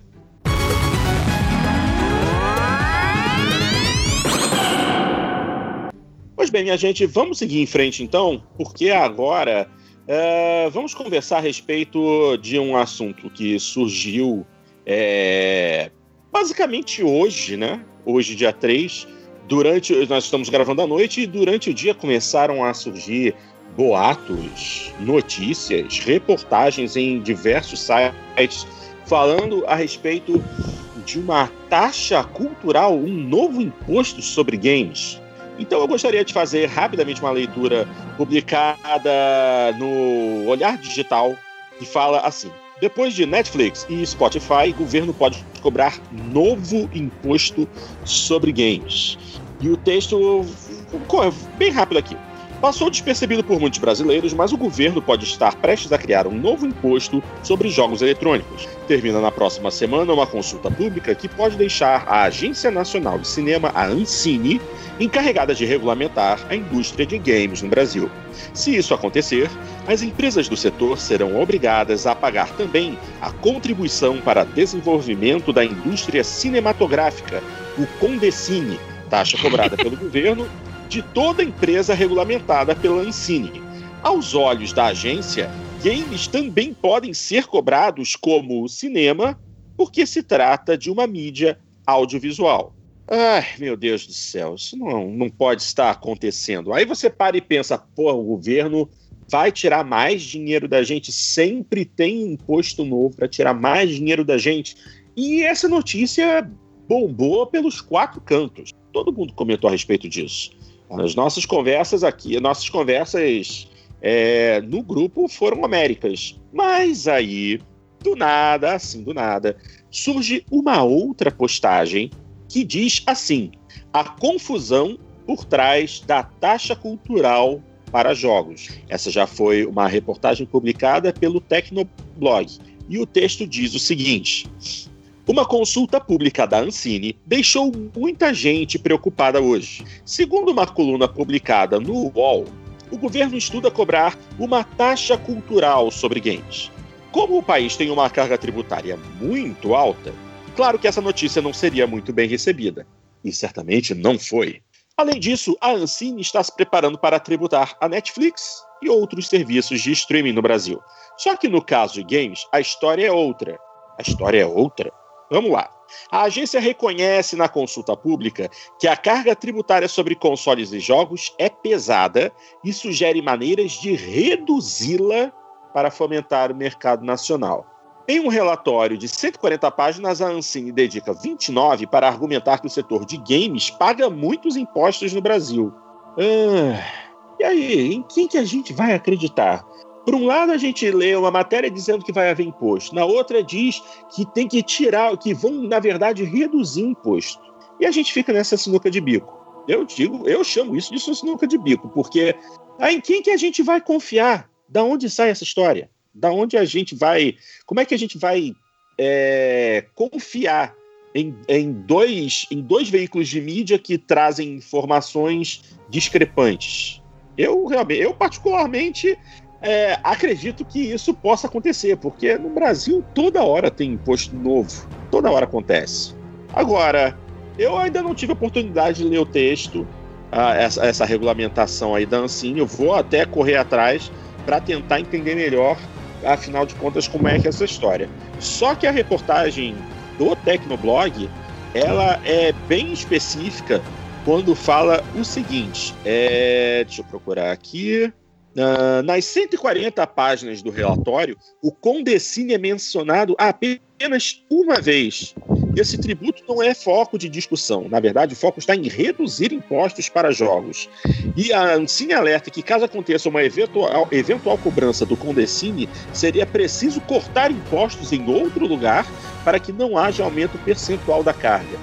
Pois bem, minha gente, vamos seguir em frente então, porque agora Uh, vamos conversar a respeito de um assunto que surgiu é, basicamente hoje, né? Hoje, dia 3. Durante, nós estamos gravando à noite e durante o dia começaram a surgir boatos, notícias, reportagens em diversos sites falando a respeito de uma taxa cultural, um novo imposto sobre games. Então eu gostaria de fazer rapidamente uma leitura publicada no Olhar Digital, que fala assim: depois de Netflix e Spotify, governo pode cobrar novo imposto sobre games. E o texto bem rápido aqui. Passou despercebido por muitos brasileiros, mas o governo pode estar prestes a criar um novo imposto sobre jogos eletrônicos. Termina na próxima semana uma consulta pública que pode deixar a Agência Nacional de Cinema, a Ancine, encarregada de regulamentar a indústria de games no Brasil. Se isso acontecer, as empresas do setor serão obrigadas a pagar também a contribuição para desenvolvimento da indústria cinematográfica, o Condecine, taxa cobrada pelo governo de toda empresa regulamentada pela Ancine. Aos olhos da agência, games também podem ser cobrados como cinema, porque se trata de uma mídia audiovisual. Ai, meu Deus do céu, isso não, não pode estar acontecendo. Aí você para e pensa, pô, o governo vai tirar mais dinheiro da gente, sempre tem imposto novo para tirar mais dinheiro da gente. E essa notícia bombou pelos quatro cantos. Todo mundo comentou a respeito disso. As nossas conversas aqui, nossas conversas é, no grupo foram Américas. Mas aí, do nada, assim, do nada, surge uma outra postagem que diz assim: a confusão por trás da taxa cultural para jogos. Essa já foi uma reportagem publicada pelo Tecnoblog. E o texto diz o seguinte: uma consulta pública da Ancine deixou muita gente preocupada hoje. Segundo uma coluna publicada no UOL, o governo estuda cobrar uma taxa cultural sobre games. Como o país tem uma carga tributária muito alta, claro que essa notícia não seria muito bem recebida. E certamente não foi. Além disso, a Ancine está se preparando para tributar a Netflix e outros serviços de streaming no Brasil. Só que no caso de games, a história é outra. A história é outra? Vamos lá. A agência reconhece na consulta pública que a carga tributária sobre consoles e jogos é pesada e sugere maneiras de reduzi-la para fomentar o mercado nacional. Em um relatório de 140 páginas, a Ancine dedica 29 para argumentar que o setor de games paga muitos impostos no Brasil. Ah, e aí, em quem que a gente vai acreditar? Por um lado, a gente lê uma matéria dizendo que vai haver imposto, na outra diz que tem que tirar, que vão, na verdade, reduzir imposto. E a gente fica nessa sinuca de bico. Eu digo, eu chamo isso de sinuca de bico, porque ah, em quem que a gente vai confiar? Da onde sai essa história? da onde a gente vai. Como é que a gente vai é, confiar em, em, dois, em dois veículos de mídia que trazem informações discrepantes? Eu realmente, eu particularmente é, acredito que isso possa acontecer, porque no Brasil toda hora tem imposto novo, toda hora acontece. Agora, eu ainda não tive a oportunidade de ler o texto, essa, essa regulamentação aí da Ancine, eu vou até correr atrás para tentar entender melhor afinal de contas, como é que é essa história. Só que a reportagem do Tecnoblog, ela é bem específica quando fala o seguinte, é, deixa eu procurar aqui, uh, nas 140 páginas do relatório, o Condecine é mencionado apenas uma vez esse tributo não é foco de discussão. Na verdade, o foco está em reduzir impostos para jogos. E a Ancine alerta que, caso aconteça uma eventual, eventual cobrança do Condecine, seria preciso cortar impostos em outro lugar para que não haja aumento percentual da carga.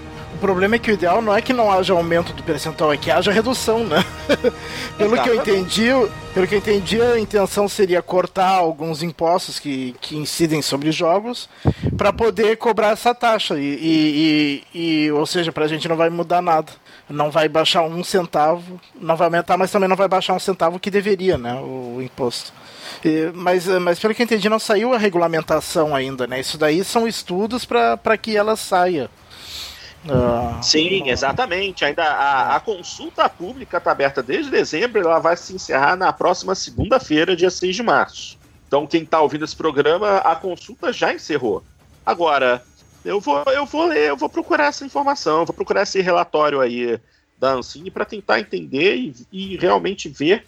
O problema é que o ideal não é que não haja aumento do percentual, é que haja redução, né? pelo que eu entendi, pelo que eu entendi, a intenção seria cortar alguns impostos que, que incidem sobre jogos para poder cobrar essa taxa. E, e, e, e ou seja, para a gente não vai mudar nada. Não vai baixar um centavo, não vai aumentar, mas também não vai baixar um centavo que deveria, né? O, o imposto. Mas, mas pelo que eu entendi, não saiu a regulamentação ainda, né? Isso daí são estudos para que ela saia. Ah, Sim, exatamente. Ainda a, a consulta pública está aberta desde dezembro, ela vai se encerrar na próxima segunda-feira, dia 6 de março. Então, quem está ouvindo esse programa, a consulta já encerrou. Agora, eu vou, eu vou ler, eu vou procurar essa informação, vou procurar esse relatório aí da Ancine para tentar entender e, e, realmente ver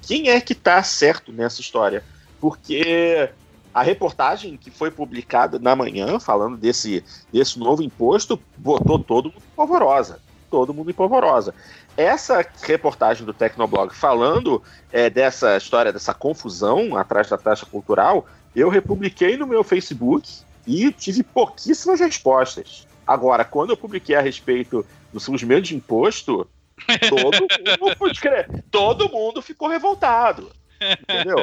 quem é que está certo nessa história. Porque a reportagem que foi publicada na manhã, falando desse, desse novo imposto, botou todo mundo em polvorosa. Todo mundo em polvorosa. Essa reportagem do Tecnoblog falando é, dessa história, dessa confusão atrás da taxa cultural, eu republiquei no meu Facebook e tive pouquíssimas respostas. Agora, quando eu publiquei a respeito dos surgimento de imposto, todo mundo, todo mundo ficou revoltado. Entendeu?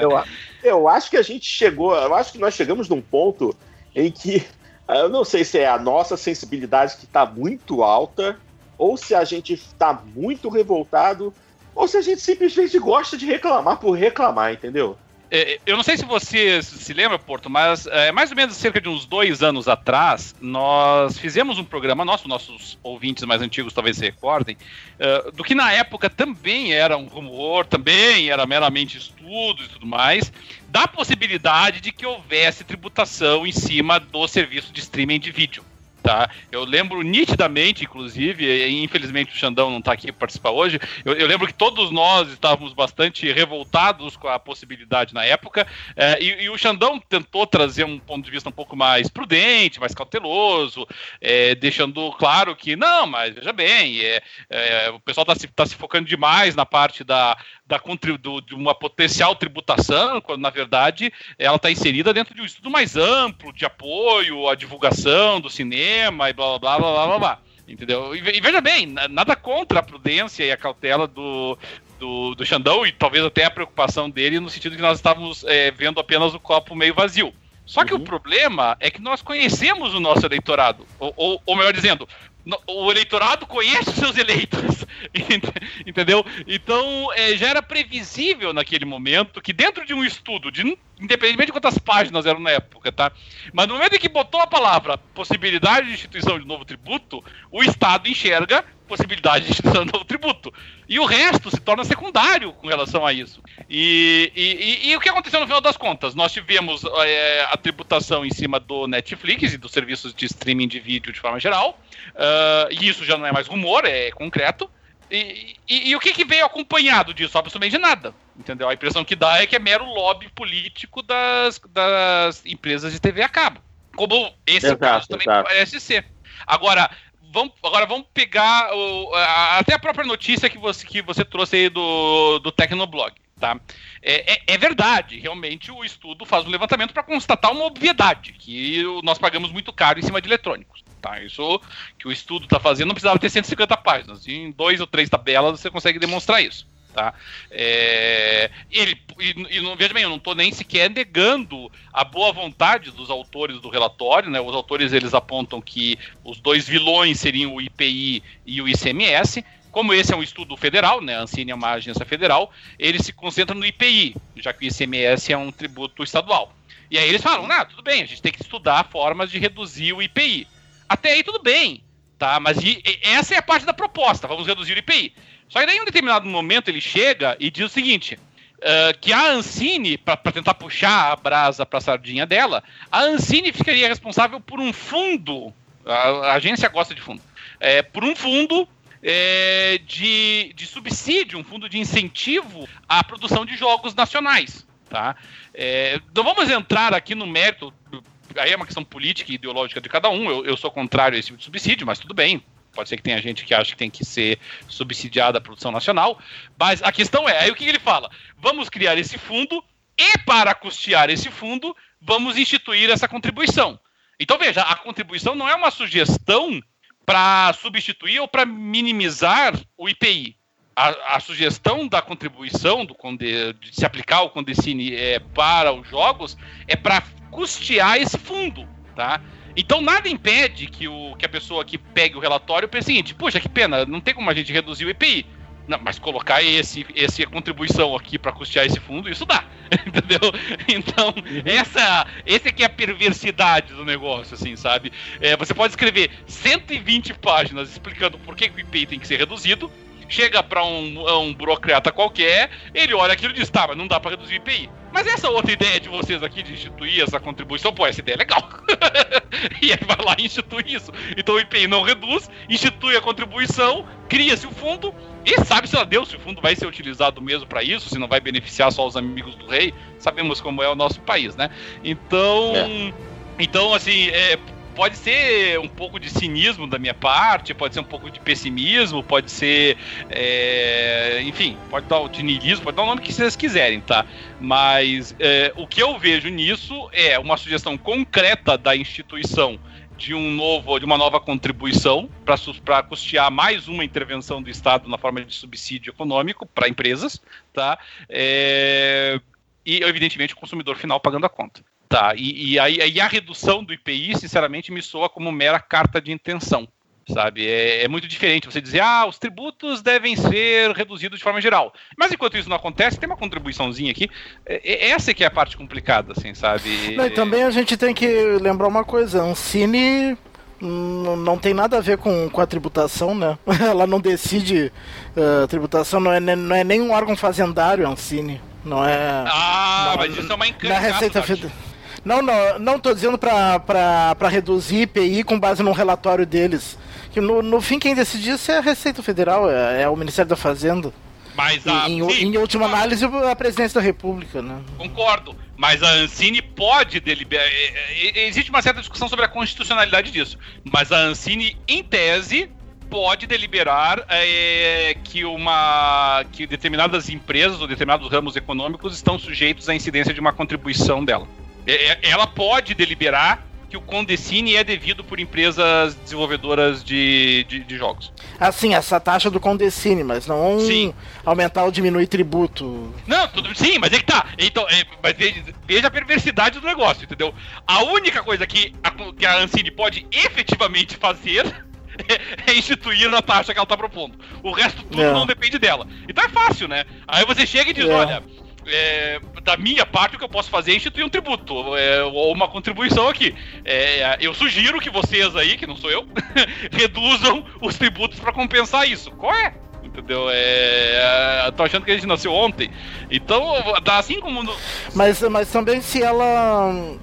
eu, eu acho que a gente chegou, eu acho que nós chegamos num ponto em que eu não sei se é a nossa sensibilidade que está muito alta, ou se a gente está muito revoltado, ou se a gente simplesmente gosta de reclamar por reclamar, entendeu? É, eu não sei se você se lembra, Porto, mas é, mais ou menos cerca de uns dois anos atrás, nós fizemos um programa nosso, nossos ouvintes mais antigos talvez se recordem, uh, do que na época também era um rumor, também era meramente estudos e tudo mais, da possibilidade de que houvesse tributação em cima do serviço de streaming de vídeo. Tá? Eu lembro nitidamente, inclusive, e infelizmente o Xandão não está aqui para participar hoje. Eu, eu, lembro que todos nós estávamos bastante revoltados com a possibilidade na época, é, e, e, o Xandão tentou trazer um ponto de vista um pouco mais prudente, mais cauteloso, é, deixando claro que não, mas veja bem, é, é o pessoal está se, tá se focando demais na parte da, da do, de uma potencial tributação, quando na verdade ela está inserida dentro de um estudo mais amplo de apoio à divulgação do cinema e blá blá blá blá blá blá. Entendeu? E, e veja bem, nada contra a prudência e a cautela do, do, do Xandão e talvez até a preocupação dele no sentido que nós estávamos é, vendo apenas o copo meio vazio. Só que uhum. o problema é que nós conhecemos o nosso eleitorado. Ou, ou, ou melhor dizendo, o eleitorado conhece os seus eleitos, entendeu? Então é, já era previsível naquele momento que dentro de um estudo, de, independentemente de quantas páginas eram na época, tá? Mas no momento em que botou a palavra possibilidade de instituição de novo tributo, o Estado enxerga possibilidade de instituição do tributo. E o resto se torna secundário com relação a isso. E, e, e, e o que aconteceu no final das contas? Nós tivemos é, a tributação em cima do Netflix e dos serviços de streaming de vídeo de forma geral. Uh, e isso já não é mais rumor, é concreto. E, e, e, o que, que, veio acompanhado disso? Absolutamente nada. Entendeu? A impressão que dá é que é mero lobby político das, das empresas de TV a cabo. Como esse exato, caso também exato. parece ser. Agora, vamos, agora vamos pegar o, a, até a própria notícia que você, que você trouxe aí do, do Tecnoblog. Tá? É, é, é verdade, realmente o estudo faz um levantamento para constatar uma obviedade, que nós pagamos muito caro em cima de eletrônicos. Tá? Isso que o estudo está fazendo não precisava ter 150 páginas. Em dois ou três tabelas você consegue demonstrar isso. Tá? É, ele, e, e não, veja bem, eu não estou nem sequer negando a boa vontade dos autores do relatório. Né? Os autores eles apontam que os dois vilões seriam o IPI e o ICMS. Como esse é um estudo federal, né, a Ancine é uma agência federal, ele se concentra no IPI, já que o ICMS é um tributo estadual. E aí eles falam, ah, tudo bem, a gente tem que estudar formas de reduzir o IPI. Até aí tudo bem, tá? Mas e, e, essa é a parte da proposta, vamos reduzir o IPI. Só que daí, em um determinado momento, ele chega e diz o seguinte: uh, que a Ancine, para tentar puxar a brasa para a sardinha dela, a Ancine ficaria responsável por um fundo, a, a agência gosta de fundo, é, por um fundo é, de, de subsídio, um fundo de incentivo à produção de jogos nacionais. Tá? É, não vamos entrar aqui no mérito, aí é uma questão política e ideológica de cada um, eu, eu sou contrário a esse tipo de subsídio, mas tudo bem, Pode ser que tenha gente que acha que tem que ser subsidiada a produção nacional. Mas a questão é, aí o que ele fala? Vamos criar esse fundo e para custear esse fundo, vamos instituir essa contribuição. Então veja, a contribuição não é uma sugestão para substituir ou para minimizar o IPI. A, a, sugestão da contribuição do Conde, de se aplicar o Condecine é, para os jogos é para custear esse fundo, tá? Então nada impede que, o, que a pessoa que pegue o relatório pense o seguinte, puxa, que pena, não tem como a gente reduzir o EPI. Não, mas colocar esse, esse contribuição aqui para custear esse fundo, isso dá. Entendeu? Então, uhum. essa, essa aqui é a perversidade do negócio, assim, sabe? É, você pode escrever 120 páginas explicando por que, que o IPI tem que ser reduzido, chega para um, um burocrata qualquer, ele olha aquilo e diz: tá, mas não dá para reduzir o IPI. Mas essa outra ideia de vocês aqui de instituir essa contribuição, pô, essa ideia é legal. e aí vai lá e institui isso. Então o IPI não reduz, institui a contribuição, cria-se o fundo e sabe-se lá Deus se o fundo vai ser utilizado mesmo para isso, se não vai beneficiar só os amigos do rei. Sabemos como é o nosso país, né? Então. É. Então, assim, é, pode ser um pouco de cinismo da minha parte, pode ser um pouco de pessimismo, pode ser. É, enfim, pode dar o niilismo, pode dar o nome que vocês quiserem, tá? Mas é, o que eu vejo nisso é uma sugestão concreta da instituição de um novo, de uma nova contribuição para custear mais uma intervenção do Estado na forma de subsídio econômico para empresas, tá? É, e evidentemente o consumidor final pagando a conta. Tá, e, e, aí, e a redução do IPI, sinceramente, me soa como mera carta de intenção sabe? É, é, muito diferente você dizer, ah, os tributos devem ser reduzidos de forma geral. Mas enquanto isso não acontece, tem uma contribuiçãozinha aqui. É, é essa que é a parte complicada, assim, sabe? Não, e também a gente tem que lembrar uma coisa, a Ancine não tem nada a ver com, com a tributação, né? Ela não decide uh, tributação, não é, não é nem um órgão fazendário, a Ancine. Não é. Ah, não, mas isso é uma encantada. Na Receita Federal. Não, não, não tô dizendo para reduzir IPI com base num relatório deles. Que no, no fim quem decide isso é a Receita Federal, é, é o Ministério da Fazenda. Mas a, em, em última análise, a presidência da República, né? Concordo. Mas a Ancine pode deliberar. É, é, existe uma certa discussão sobre a constitucionalidade disso. Mas a Ancine, em tese, pode deliberar é, que uma que determinadas empresas ou determinados ramos econômicos estão sujeitos à incidência de uma contribuição dela. É, é, ela pode deliberar que o Condecine é devido por empresas desenvolvedoras de, de, de jogos. Assim, essa taxa do Condecine, mas não sim. aumentar ou diminuir tributo. Não, tudo sim, mas é que tá. Então, é, mas veja, veja, a perversidade do negócio, entendeu? A única coisa que a, que a Ancine pode efetivamente fazer é instituir a taxa que ela tá propondo. O resto tudo é. não depende dela. Então é fácil, né? Aí você chega e diz, é. olha, é, da minha parte, o que eu posso fazer é instituir um tributo, é, ou uma contribuição aqui. É, eu sugiro que vocês aí, que não sou eu, reduzam os tributos para compensar isso. Qual é? Entendeu? É, tô achando que a gente nasceu ontem. Então, assim como. No... Mas, mas também se ela.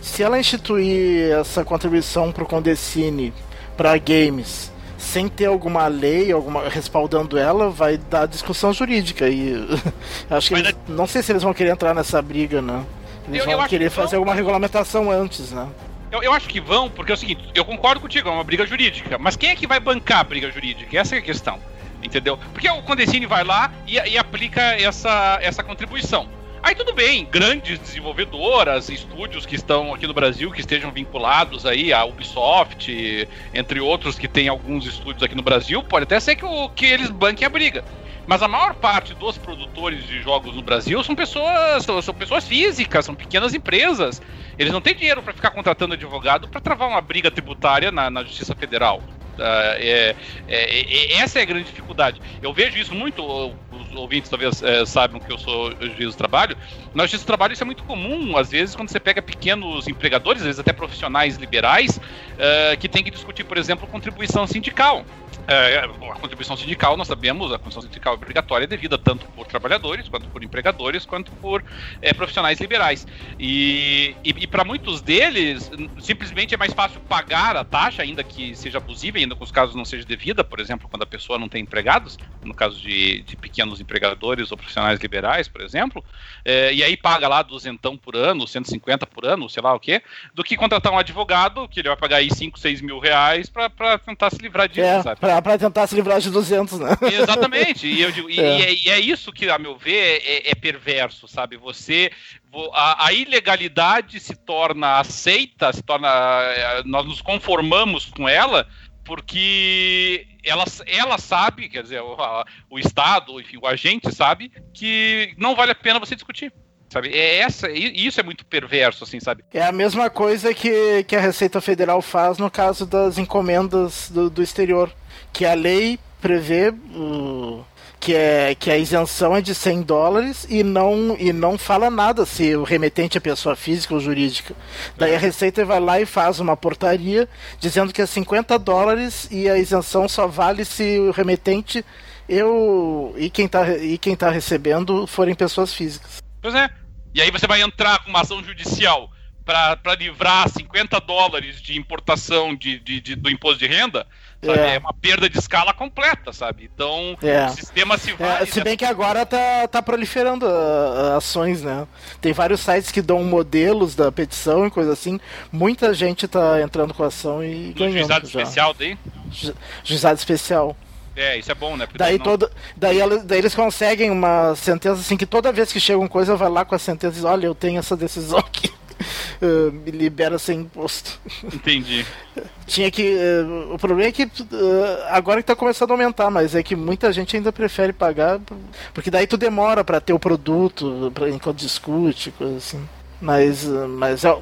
Se ela instituir essa contribuição pro Condecine para games sem ter alguma lei alguma respaldando ela, vai dar discussão jurídica. E acho que eles, não sei se eles vão querer entrar nessa briga, né? Eles eu, vão eu querer que fazer alguma regulamentação antes, né? Eu, eu, acho que vão, porque é o seguinte, eu concordo contigo, é uma briga jurídica. Mas quem é que vai bancar a briga jurídica? Essa é a questão. Entendeu? Porque o Condecine vai lá e, e aplica essa, essa contribuição. Aí tudo bem, grandes desenvolvedoras, estúdios que estão aqui no Brasil, que estejam vinculados aí a Ubisoft, entre outros que tem alguns estúdios aqui no Brasil, pode até ser que, o, que eles banquem a briga. Mas a maior parte dos produtores de jogos no Brasil são pessoas, são, são pessoas físicas, são pequenas empresas. Eles não têm dinheiro para ficar contratando advogado para travar uma briga tributária na, na Justiça Federal. Uh, é, é, é, essa é a grande dificuldade. Eu vejo isso muito, os ouvintes talvez é, saibam que eu sou juiz do trabalho. Na justiça do trabalho isso é muito comum, às vezes, quando você pega pequenos empregadores, às vezes até profissionais liberais, uh, que tem que discutir, por exemplo, contribuição sindical. É, a contribuição sindical, nós sabemos, a contribuição sindical é obrigatória é devida tanto por trabalhadores, quanto por empregadores, quanto por é, profissionais liberais. E, e, e para muitos deles, simplesmente é mais fácil pagar a taxa, ainda que seja abusiva, ainda que os casos não seja devida, por exemplo, quando a pessoa não tem empregados, no caso de, de pequenos empregadores ou profissionais liberais, por exemplo, é, e aí paga lá duzentão por ano, 150 por ano, sei lá o quê, do que contratar um advogado, que ele vai pagar aí 5, 6 mil reais para tentar se livrar disso, é, sabe? para tentar se livrar de 200, né? Exatamente. E, eu digo, é. E, é, e, é, isso que, a meu ver, é, é perverso, sabe? Você. A, a, ilegalidade se torna aceita, se torna. É, nós nos conformamos com ela porque ela, ela sabe, quer dizer, o, a, o Estado, enfim, o agente sabe que não vale a pena você discutir sabe? É essa, isso é muito perverso, assim, sabe? É a mesma coisa que, que a Receita Federal faz no caso das encomendas do, do exterior que a lei prevê uh, que, é, que a isenção é de 100 dólares e não, e não fala nada se o remetente é pessoa física ou jurídica. Daí a Receita vai lá e faz uma portaria dizendo que é 50 dólares e a isenção só vale se o remetente eu, e quem está e quem tá recebendo forem pessoas físicas. Pois é. E aí você vai entrar com uma ação judicial para livrar 50 dólares de importação de, de, de, do imposto de renda, é. é. uma perda de escala completa, sabe? Então é. o sistema se vai. É, se bem que agora tá, tá proliferando uh, ações, né? Tem vários sites que dão modelos da petição e coisa assim. Muita gente tá entrando com ação e. ganhando. Juizado já. especial daí? Ju, juizado especial. É, isso é bom, né? daí, não... todo, daí, daí, eles conseguem uma sentença assim que toda vez que chega uma coisa, vai lá com a sentença e diz, olha, eu tenho essa decisão aqui. Uh, me libera sem imposto. Entendi. Tinha que. Uh, o problema é que uh, agora que tá começando a aumentar, mas é que muita gente ainda prefere pagar, porque daí tu demora para ter o produto, pra, enquanto discute, coisa assim. Mas, mas é,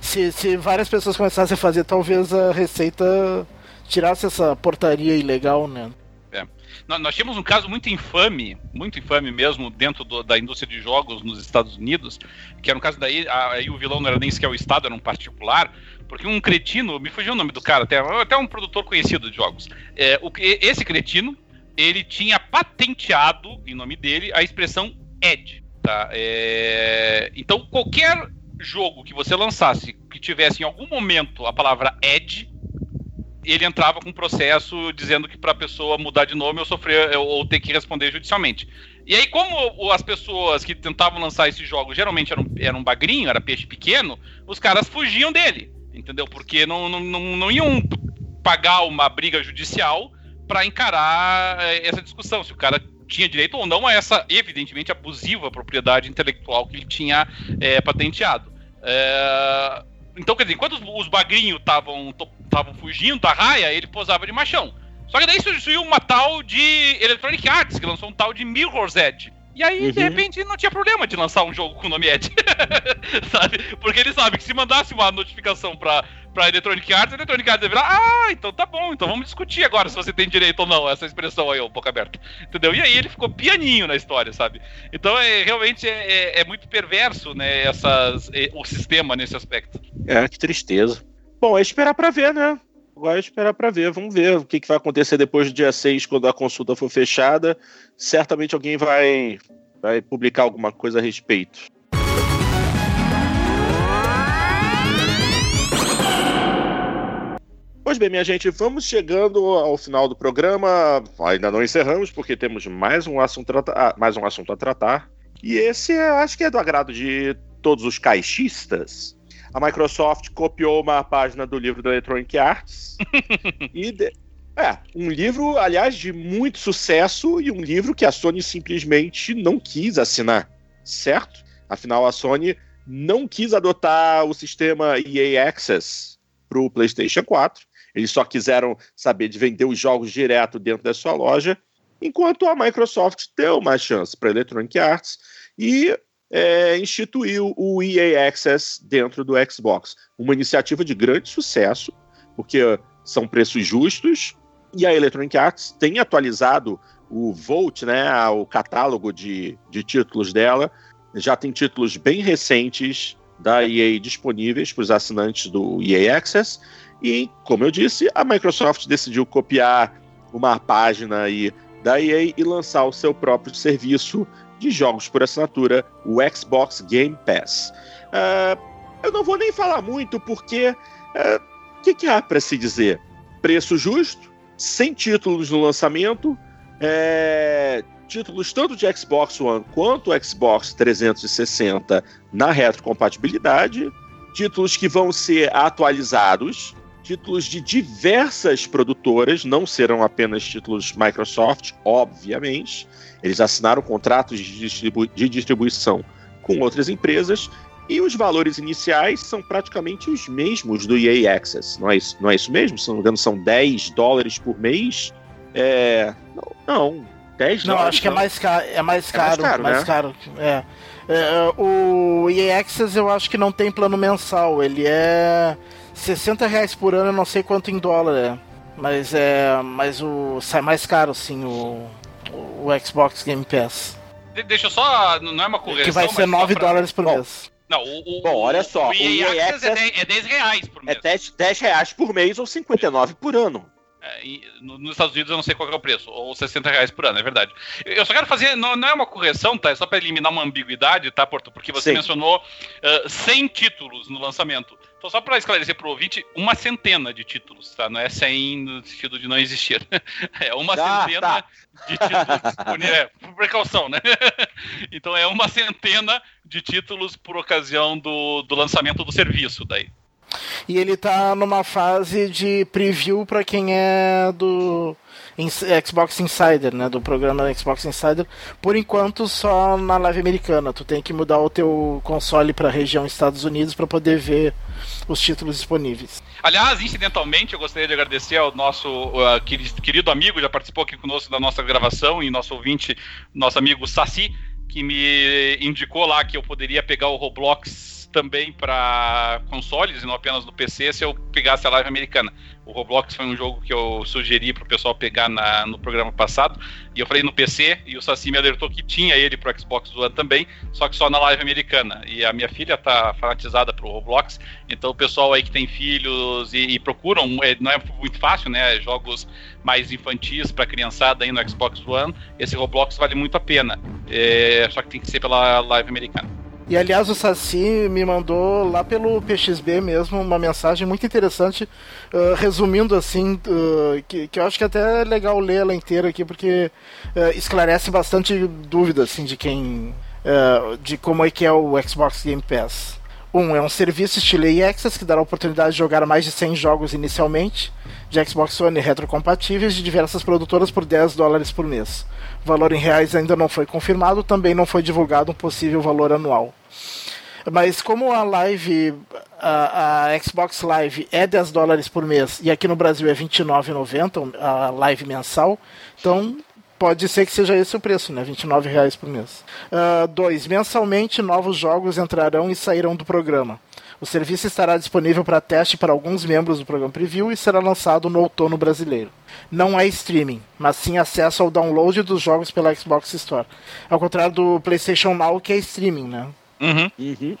se, se várias pessoas começassem a fazer, talvez a Receita tirasse essa portaria ilegal, né? Nós tínhamos um caso muito infame, muito infame mesmo, dentro do, da indústria de jogos nos Estados Unidos, que era um caso daí, aí o vilão não era nem sequer o Estado, era um particular, porque um cretino, me fugiu o nome do cara, até, até um produtor conhecido de jogos. É, o, esse cretino, ele tinha patenteado, em nome dele, a expressão Ed. Tá? É, então, qualquer jogo que você lançasse que tivesse em algum momento a palavra Ed, ele entrava com um processo dizendo que para a pessoa mudar de nome ou sofrer ou ter que responder judicialmente. E aí, como as pessoas que tentavam lançar esses jogos geralmente eram, eram bagrinho, era peixe pequeno, os caras fugiam dele, entendeu? Porque não, não, não, não iam pagar uma briga judicial para encarar eh, essa discussão, se o cara tinha direito ou não a essa, evidentemente, abusiva propriedade intelectual que ele tinha é, patenteado. É então, quer dizer, enquanto os, os bagrinhos estavam fugindo da raia, ele posava de machão. Só que daí surgiu uma tal de Electronic Arts, que lançou um tal de Mirror's Edge. E aí, uhum. de repente, não tinha problema de lançar um jogo com o nome Ed. sabe? Porque ele sabe que se mandasse uma notificação pra, pra Electronic Arts, a Electronic Arts ia virar, ah, então tá bom, então vamos discutir agora se você tem direito ou não, essa expressão aí, o boca aberta. Entendeu? E aí ele ficou pianinho na história, sabe? Então, é, realmente, é, é, é muito perverso, né, essas, é, o sistema nesse aspecto. É, que tristeza. Bom, é esperar pra ver, né? Agora é esperar para ver. Vamos ver o que, que vai acontecer depois do dia 6, quando a consulta for fechada. Certamente alguém vai, vai publicar alguma coisa a respeito. Pois bem, minha gente, vamos chegando ao final do programa. Ainda não encerramos, porque temos mais um assunto, ah, mais um assunto a tratar. E esse acho que é do agrado de todos os caixistas a Microsoft copiou uma página do livro da Electronic Arts. e de... É, um livro, aliás, de muito sucesso e um livro que a Sony simplesmente não quis assinar, certo? Afinal, a Sony não quis adotar o sistema EA Access para o PlayStation 4. Eles só quiseram saber de vender os jogos direto dentro da sua loja, enquanto a Microsoft deu uma chance para a Electronic Arts e é, instituiu o EA Access dentro do Xbox. Uma iniciativa de grande sucesso, porque são preços justos, e a Electronic Arts tem atualizado o Volt, né, o catálogo de, de títulos dela. Já tem títulos bem recentes da EA disponíveis para os assinantes do EA Access. E, como eu disse, a Microsoft decidiu copiar uma página aí da EA e lançar o seu próprio serviço de jogos por assinatura, o Xbox Game Pass. Uh, eu não vou nem falar muito porque o uh, ah, que, que, há para se dizer? Preço justo, sem títulos no lançamento, é, títulos tanto de Xbox One quanto Xbox 360 na retrocompatibilidade, títulos que vão ser atualizados, títulos de diversas produtoras, não serão apenas títulos Microsoft, obviamente, eles assinaram contratos de, distribu de distribuição com outras empresas e os valores iniciais são praticamente os mesmos do EA Access. Não é isso, não é isso mesmo? Se não me engano, são 10 dólares por mês. É, não, não 10 não, dólares. acho que é mais, caro, é mais caro. É mais caro, mais né? caro é. é. O EA Access eu acho que não tem plano mensal. Ele é 60 reais por ano, eu não sei quanto em dólar é. Mas é. Mas o. sai mais caro, sim, o, o Xbox Game Pass. De, deixa eu só. Não é uma correção. Que vai ser 9 pra... dólares por Bom, mês. Não, o, o, Bom, olha só. O EA, o EA Access, Access é, 10, é 10 reais por mês. É 10, 10 reais por mês ou 59 por ano. É, nos Estados Unidos eu não sei qual é o preço, ou 60 reais por ano, é verdade. Eu só quero fazer, não, não é uma correção, tá? É só para eliminar uma ambiguidade, tá, Porto? Porque você Sim. mencionou uh, 100 títulos no lançamento. Então, só para esclarecer para o ouvinte, uma centena de títulos, tá? Não é 100 no sentido de não existir. É uma ah, centena tá. de títulos. é, por precaução, né? Então, é uma centena de títulos por ocasião do, do lançamento do serviço daí. E ele tá numa fase de preview para quem é do Xbox Insider, né, do programa Xbox Insider, por enquanto só na live americana. Tu tem que mudar o teu console para a região Estados Unidos para poder ver os títulos disponíveis. Aliás, incidentalmente, eu gostaria de agradecer ao nosso uh, querido amigo, já participou aqui conosco da nossa gravação, e nosso ouvinte, nosso amigo Saci, que me indicou lá que eu poderia pegar o Roblox também para consoles e não apenas no PC se eu pegasse a live americana. O Roblox foi um jogo que eu sugeri para o pessoal pegar na, no programa passado e eu falei no PC e o Saci me alertou que tinha ele para Xbox One também, só que só na live americana. E a minha filha tá fanatizada pro Roblox, então o pessoal aí que tem filhos e, e procuram, é, não é muito fácil, né? Jogos mais infantis para criançada aí no Xbox One, esse Roblox vale muito a pena. É, só que tem que ser pela live americana. E aliás, o Saci me mandou lá pelo PXB mesmo uma mensagem muito interessante, uh, resumindo assim, uh, que, que eu acho que é até é legal ler ela inteira aqui, porque uh, esclarece bastante dúvidas assim, de quem. de como é que é o Xbox Game Pass. Um, é um serviço estilo EA Access que dará a oportunidade de jogar mais de 100 jogos inicialmente de Xbox One retrocompatíveis de diversas produtoras por 10 dólares por mês. O valor em reais ainda não foi confirmado, também não foi divulgado um possível valor anual. Mas como a live, a, a, Xbox Live é 10 dólares por mês e aqui no Brasil é R$29,90 a live mensal, então pode ser que seja esse o preço, né? R$ reais por mês. 2. Uh, mensalmente, novos jogos entrarão e sairão do programa. O serviço estará disponível para teste para alguns membros do programa Preview e será lançado no outono brasileiro. Não é streaming, mas sim acesso ao download dos jogos pela Xbox Store. Ao contrário do PlayStation Now, que é streaming, né? Uhum. Uhum.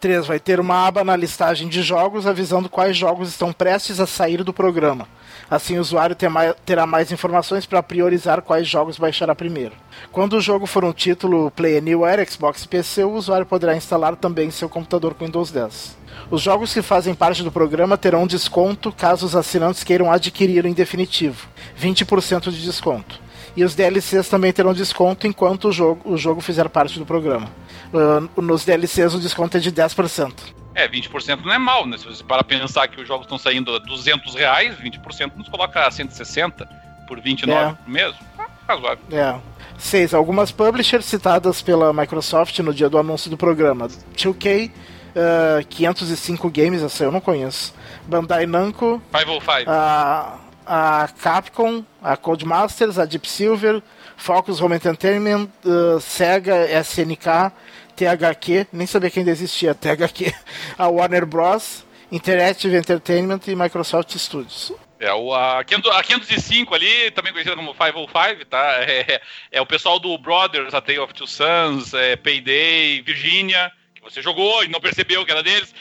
3. Vai ter uma aba na listagem de jogos avisando quais jogos estão prestes a sair do programa. Assim, o usuário terá mais informações para priorizar quais jogos baixará primeiro. Quando o jogo for um título Play Anywhere, Xbox e PC, o usuário poderá instalar também em seu computador com Windows 10. Os jogos que fazem parte do programa terão desconto caso os assinantes queiram adquirir em definitivo 20% de desconto. E os DLCs também terão desconto enquanto o jogo, o jogo fizer parte do programa. Uh, nos DLCs o desconto é de 10%. É, 20% não é mal, né? Se você para pensar que os jogos estão saindo a 200 reais, 20% nos coloca a 160 por 29 é. por mês. Ah, razoável. É. 6. Algumas publishers citadas pela Microsoft no dia do anúncio do programa. 2K, uh, 505 Games, essa eu não conheço. Bandai Namco. 505. A, a Capcom, a Codemasters, a Deep Silver, Focus Home Entertainment, uh, Sega, SNK, THQ, nem sabia que ainda existia THQ, a Warner Bros., Interactive Entertainment e Microsoft Studios. É, o, a, 505 ali, também conhecida como 505, tá? É, é, é, o pessoal do Brothers, A Tale of Two Sons, é, Payday, Virginia, que você jogou e não percebeu que era deles.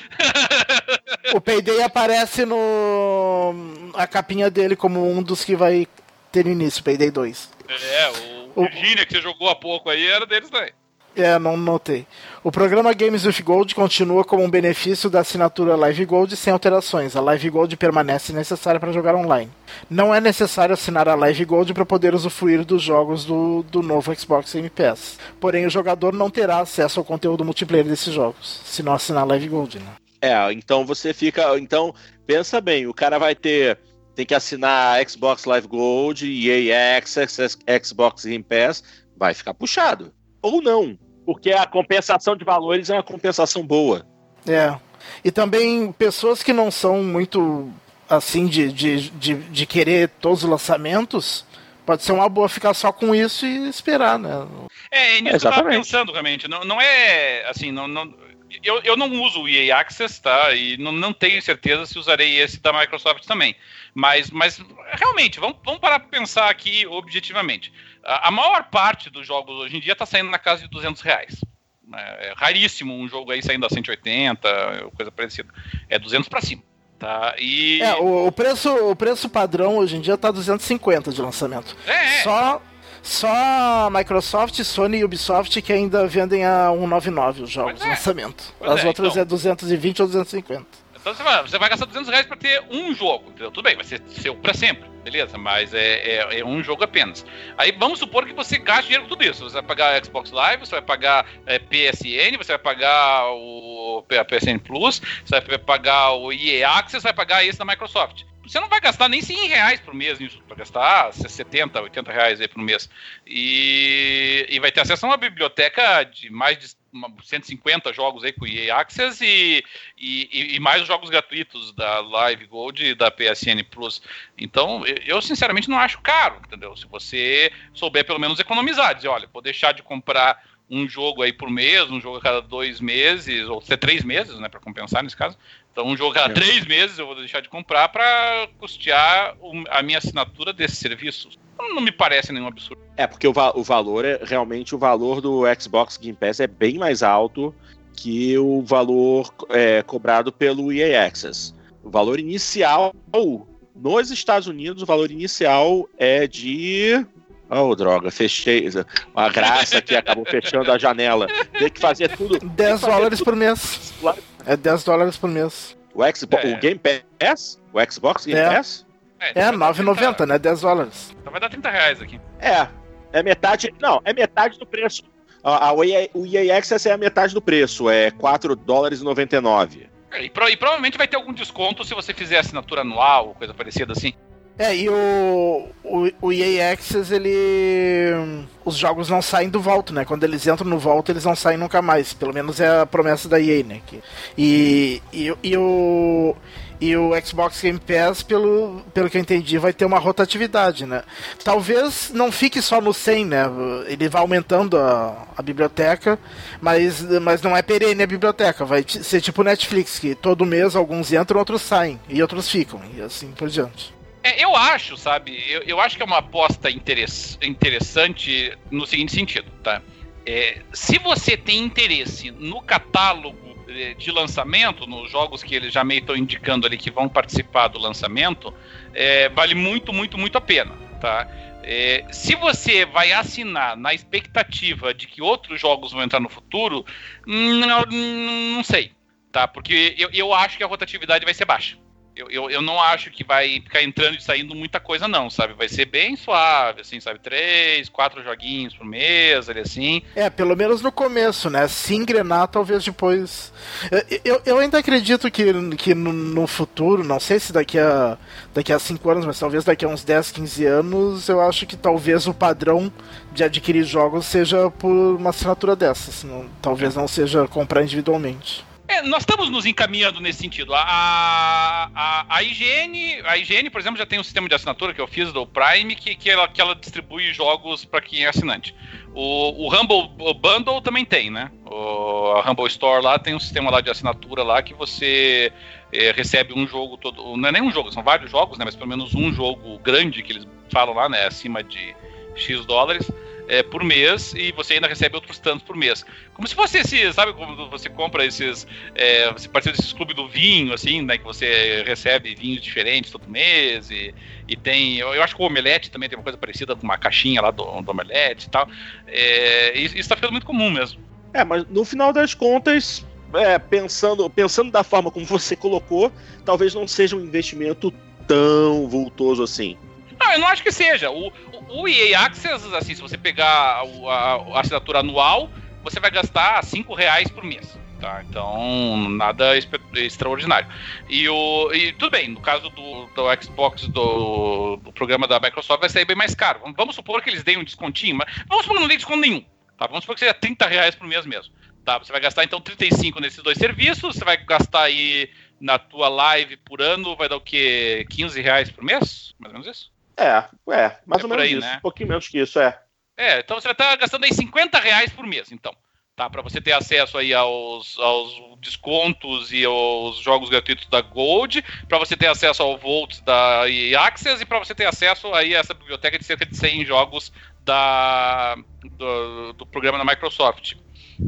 o Payday aparece no a capinha dele como um dos que vai ter início, Payday 2. É, o, o Virginia que você jogou há pouco aí era deles também. É, não notei. O programa Games with Gold continua como um benefício da assinatura Live Gold sem alterações. A Live Gold permanece necessária para jogar online. Não é necessário assinar a Live Gold para poder usufruir dos jogos do, do novo Xbox Game Pass. Porém, o jogador não terá acesso ao conteúdo multiplayer desses jogos, se não assinar a Live Gold. Né? É, então você fica. Então, pensa bem, o cara vai ter. Tem que assinar Xbox Live Gold, EA Access, Xbox Game Pass, vai ficar puxado. Ou não porque a compensação de valores é uma compensação boa. É. E também pessoas que não são muito assim de, de, de, de querer todos os lançamentos, pode ser uma boa ficar só com isso e esperar, né? É, é nisso que eu tava pensando realmente. Não, não é assim, não, não, eu, eu não uso o EA Access, tá? E não, não tenho certeza se usarei esse da Microsoft também. Mas, mas realmente, vamos, vamos parar para pensar aqui objetivamente. A, a, maior parte dos jogos hoje em dia está saindo na casa de 200 reais. É, é raríssimo um jogo aí saindo a 180, coisa parecida. É 200 para cima. Tá, e... É, o, o, preço, o preço padrão hoje em dia tá 250 de lançamento. É, é. Só, só Microsoft, Sony e Ubisoft que ainda vendem a 199 os jogos de é. lançamento. As é, outras então... é 220 ou 250. Então você vai, você vai gastar 200 reais para ter um jogo, entendeu? Tudo bem, vai ser seu para sempre, beleza? Mas é, é, é, um jogo apenas. Aí vamos supor que você gaste dinheiro com tudo isso. Você vai pagar Xbox Live, você vai pagar é, PSN, você vai pagar o a PSN Plus, você vai pagar o EA Access, você vai pagar esse da Microsoft você não vai gastar nem 100 reais por mês nisso, vai gastar 70, 80 reais aí por mês. E, e vai ter acesso a uma biblioteca de mais de 150 jogos aí com o EA Access e, e, e, mais os jogos gratuitos da Live Gold e da PSN Plus. Então, eu sinceramente não acho caro, entendeu? Se você souber pelo menos economizar, dizer, olha, vou deixar de comprar um jogo aí por mês, um jogo a cada dois meses, ou até três meses, né, para compensar nesse caso. Então, um jogo a cada é. três meses eu vou deixar de comprar para custear a minha assinatura desses serviços. Não me parece nenhum absurdo. É, porque o, va o valor é realmente o valor do Xbox Game Pass é bem mais alto que o valor é, cobrado pelo EA Access. O valor inicial nos Estados Unidos, o valor inicial é de Oh, droga, fechei. Uma graça que acabou fechando a janela. Tem que fazer tudo. 10 dólares tudo. por mês. É 10 dólares por mês. O, Xbox, é. o Game Pass? O Xbox Game é. Pass? É, é 9,90, né? 10 dólares. Então vai dar 30 reais aqui. É. É metade. Não, é metade do preço. A, a, o, EA, o EA Access é a metade do preço. É 4 dólares e 99. É, e, pro, e provavelmente vai ter algum desconto se você fizer assinatura anual ou coisa parecida assim. É, e o, o, o EA Access, ele. Os jogos não saem do Vault, né? Quando eles entram no Vault, eles não saem nunca mais. Pelo menos é a promessa da EA, né? Que, e, e, e o. E o Xbox Game Pass, pelo, pelo que eu entendi, vai ter uma rotatividade, né? Talvez não fique só no 100, né? Ele vai aumentando a, a biblioteca, mas, mas não é perene a biblioteca. Vai ser tipo Netflix, que todo mês alguns entram, outros saem, e outros ficam, e assim por diante. É, eu acho, sabe? Eu, eu acho que é uma aposta interess interessante no seguinte sentido, tá? É, se você tem interesse no catálogo de lançamento, nos jogos que eles já meio estão indicando ali que vão participar do lançamento, é, vale muito, muito, muito a pena, tá? É, se você vai assinar na expectativa de que outros jogos vão entrar no futuro, não, não sei, tá? Porque eu, eu acho que a rotatividade vai ser baixa. Eu, eu, eu, não acho que vai ficar entrando e saindo muita coisa, não, sabe? Vai ser bem suave, assim, sabe? Três, quatro joguinhos por mês, ali assim. É, pelo menos no começo, né? Se engrenar, talvez depois. Eu, eu ainda acredito que, que no, no, futuro, não sei se daqui a, daqui a cinco anos, mas talvez daqui a uns 10, 15 anos, eu acho que talvez o padrão de adquirir jogos seja por uma assinatura dessas. Não, talvez não seja comprar individualmente. É, nós estamos nos encaminhando nesse sentido. A, a, a, IGN, a IGN, por exemplo, já tem um sistema de assinatura que eu fiz do Prime, que, que, ela, que ela distribui jogos para quem é assinante. O, o Humble Bundle também tem, né? O, a Humble Store lá tem um sistema lá de assinatura lá que você é, recebe um jogo todo. Não é nem um jogo, são vários jogos, né? Mas pelo menos um jogo grande que eles falam lá, né? Acima de X dólares é, por mês e você ainda recebe outros tantos por mês. Como se fosse esse, sabe, como você compra esses, é, você participa desses clubes do vinho, assim, né, que você recebe vinhos diferentes todo mês e, e tem, eu, eu acho que o Omelete também tem uma coisa parecida com uma caixinha lá do, do Omelete e tal. É, isso está ficando muito comum mesmo. É, mas no final das contas, é, pensando, pensando da forma como você colocou, talvez não seja um investimento tão vultoso assim. Não, eu não acho que seja. O, o EA Access, assim, se você pegar a, a, a assinatura anual, você vai gastar 5 reais por mês. Tá, então, nada extraordinário. E, o, e tudo bem, no caso do, do Xbox, do, do, programa da Microsoft, vai sair bem mais caro. Vamos, vamos supor que eles deem um descontinho, mas vamos supor que não dê desconto nenhum. Tá? Vamos supor que seja 30 reais por mês mesmo. Tá? Você vai gastar então 35 nesses dois serviços, você vai gastar aí na tua live por ano, vai dar o quê? 15 reais por mês? Mais ou menos isso? É, é, mais é ou menos aí, isso. Né? Um pouquinho menos que isso, é. É, então você vai estar gastando aí 50 reais por mês, então. Tá, para você ter acesso aí aos, aos descontos e aos jogos gratuitos da Gold, para você ter acesso ao Volt da Access e para você ter acesso aí a essa biblioteca de cerca de 100 jogos da, do, do programa da Microsoft.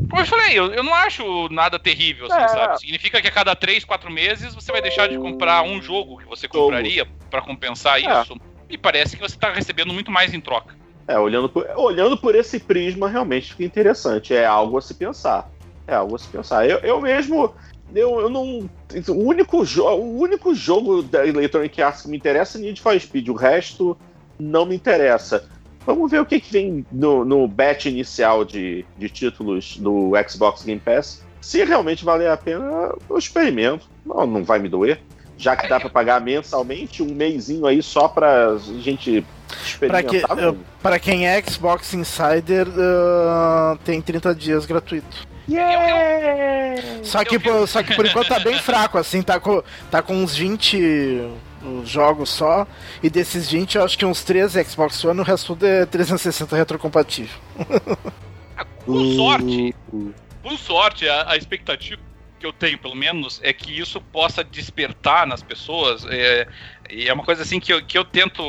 Como eu falei, eu, eu não acho nada terrível, assim, é. sabe? Significa que a cada 3, 4 meses você vai deixar de comprar um jogo que você compraria para compensar é. E parece que você está recebendo muito mais em troca. É, olhando por, olhando por esse prisma, realmente fica interessante. É algo a se pensar. É algo a se pensar. Eu, eu mesmo. Eu, eu não. O único, o único jogo da Electronic Arts que me interessa é Need for Speed. O resto não me interessa. Vamos ver o que, que vem no, no batch inicial de, de títulos do Xbox Game Pass. Se realmente valer a pena, eu experimento. Não, não vai me doer já que dá para pagar mensalmente, um mêsinho aí só pra gente experimentar. Para que, pra quem é Xbox Insider, uh, tem 30 dias gratuito. Yeah! Só que, por, só que por enquanto tá bem fraco, assim, tá com, tá com uns 20 jogos só, e desses 20 eu acho que uns 13 Xbox One, o resto tudo é 360 retrocompatível. com sorte, com sorte, a, a expectativa que eu tenho, pelo menos, é que isso possa despertar nas pessoas. É, e é uma coisa assim que eu, que eu tento,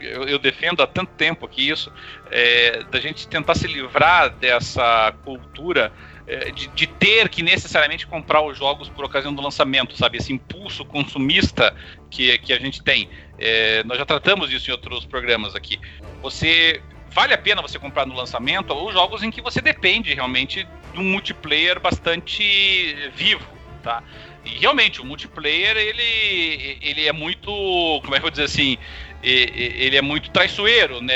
eu, eu defendo há tanto tempo aqui isso, é, da gente tentar se livrar dessa cultura é, de, de, ter que necessariamente comprar os jogos por ocasião do lançamento, sabe? Esse impulso consumista que, que a gente tem. É, nós já tratamos disso em outros programas aqui. Você vale a pena você comprar no lançamento ou jogos em que você depende realmente de um multiplayer bastante vivo, tá? E realmente o multiplayer ele, ele é muito, como é que eu vou dizer assim, ele é muito traiçoeiro, né?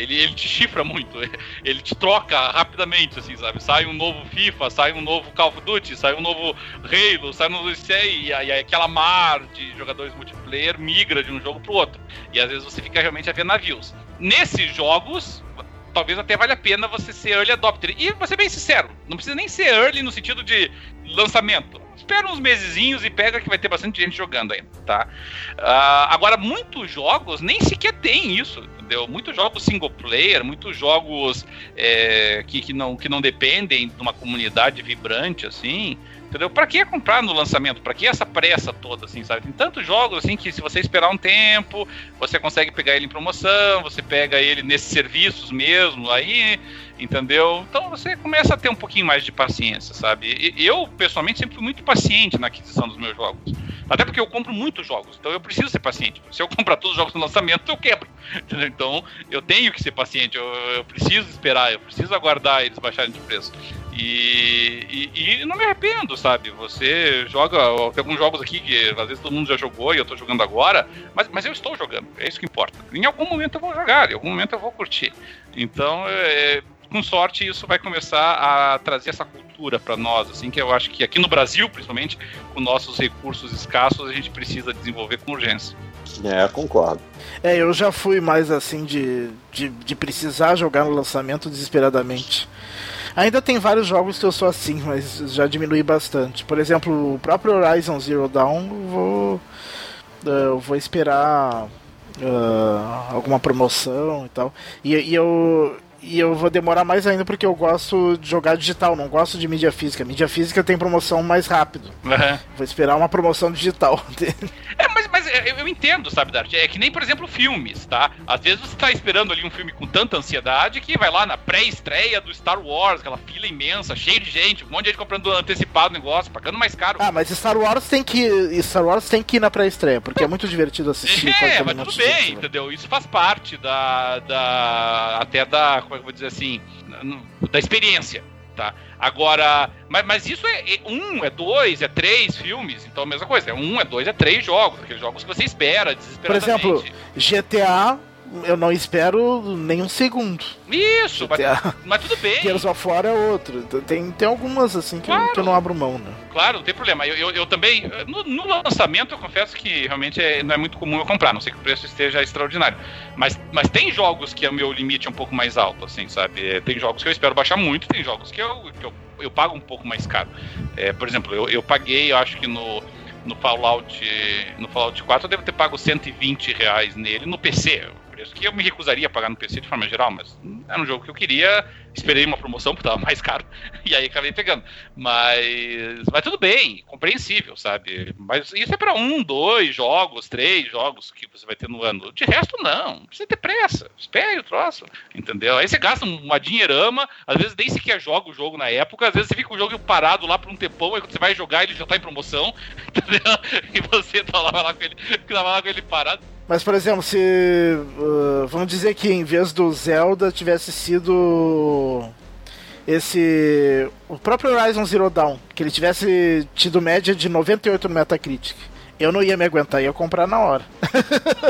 Ele, ele te chifra muito, ele te troca rapidamente, assim, sabe? Sai um novo FIFA, sai um novo Call of Duty, sai um novo Halo, sai um novo e, e aquela mar de jogadores multiplayer migra de um jogo pro outro. E às vezes você fica realmente a ver navios. Nesses jogos, talvez até valha a pena você ser early adopter. E vou ser bem sincero, não precisa nem ser early no sentido de lançamento. espera uns mesezinhos e pega que vai ter bastante gente jogando ainda, tá? Uh, agora, muitos jogos nem sequer tem isso, entendeu? Muitos jogos single player, muitos jogos é, que, que, não, que não dependem de uma comunidade vibrante, assim, entendeu? Pra que comprar no lançamento? Pra que essa pressa toda, assim, sabe? Tem tantos jogos, assim, que se você esperar um tempo, você consegue pegar ele em promoção, você pega ele nesses serviços mesmo, aí, entendeu? Então você começa a ter um pouquinho mais de paciência, sabe? Eu, pessoalmente, sempre fui muito paciente na aquisição dos meus jogos. Até porque eu compro muitos jogos, então eu preciso ser paciente. Se eu comprar todos os jogos no lançamento, eu quebro. Então eu tenho que ser paciente, eu, eu preciso esperar, eu preciso aguardar eles baixarem de preço. E, e, e, não me arrependo, sabe? Você joga. Tem alguns jogos aqui que às vezes todo mundo já jogou e eu tô jogando agora, mas, mas eu estou jogando, é isso que importa. Em algum momento eu vou jogar, em algum momento eu vou curtir. Então, é, com sorte, isso vai começar a trazer essa cultura para nós, assim, que eu acho que aqui no Brasil, principalmente, com nossos recursos escassos, a gente precisa desenvolver com urgência. É, concordo. É, eu já fui mais assim de, de, de precisar jogar no lançamento desesperadamente. Ainda tem vários jogos que eu sou assim, mas já diminui bastante. Por exemplo, o próprio Horizon Zero Dawn, eu vou, eh, eu vou esperar uh, alguma promoção e tal. E, e eu, e eu vou demorar mais ainda porque eu gosto de jogar digital, não gosto de mídia física. Mídia física tem promoção mais rápido. Uhum. Vou esperar uma promoção digital. é, mas, mas eu, eu entendo, sabe, Dart? É que nem, por exemplo, filmes, tá? Às vezes você tá esperando ali um filme com tanta ansiedade que vai lá na pré-estreia do Star Wars, aquela fila imensa, cheia de gente, um monte de gente comprando antecipado o negócio, pagando mais caro. Ah, mas Star Wars tem que. Star Wars tem que ir na pré-estreia, porque é muito divertido assistir. É, mas tudo bem, entendeu? Isso faz parte da. da até da como é que eu vou dizer assim, da experiência, tá? Agora, mas, mas isso é, é, um, é dois, é três filmes, então a mesma coisa, é um, é dois, é três jogos, aqueles jogos que você espera desesperadamente. Por exemplo, GTA eu não espero nem um segundo. Isso, mas, mas, tudo bem. Gears of War é outro. Tem, tem algumas assim que, claro. eu, que eu não abro mão, né? Claro, não tem problema. Eu, eu, eu também, no, no, lançamento, eu confesso que realmente é, não é muito comum eu comprar, não sei que o preço esteja extraordinário. Mas, mas tem jogos que o meu limite é um pouco mais alto, assim, sabe? É, tem jogos que eu espero baixar muito, tem jogos que eu, que eu, eu pago um pouco mais caro. É, por exemplo, eu, eu paguei, eu acho que no no Fallout no Fallout 4 eu devo ter pago 120 reais nele no PC preço que eu me recusaria a pagar no PC de forma geral, mas era um jogo que eu queria, esperei uma promoção porque estava mais caro, e aí acabei pegando. Mas, mas tudo bem, compreensível, sabe? Mas isso é para um, dois jogos, três jogos que você vai ter no ano. De resto, não, precisa ter pressa, espere o troço, entendeu? Aí você gasta uma dinheirama, às vezes nem sequer joga o jogo na época, às vezes você fica o jogo parado lá por um tempão, aí quando você vai jogar ele já está em promoção, entendeu? E você tá lá, lá com ele, tá lá com ele parado. Mas, por exemplo, se. Uh, vamos dizer que em vez do Zelda tivesse sido. Esse. O próprio Horizon Zero Dawn, que ele tivesse tido média de 98 no Metacritic. Eu não ia me aguentar, ia comprar na hora.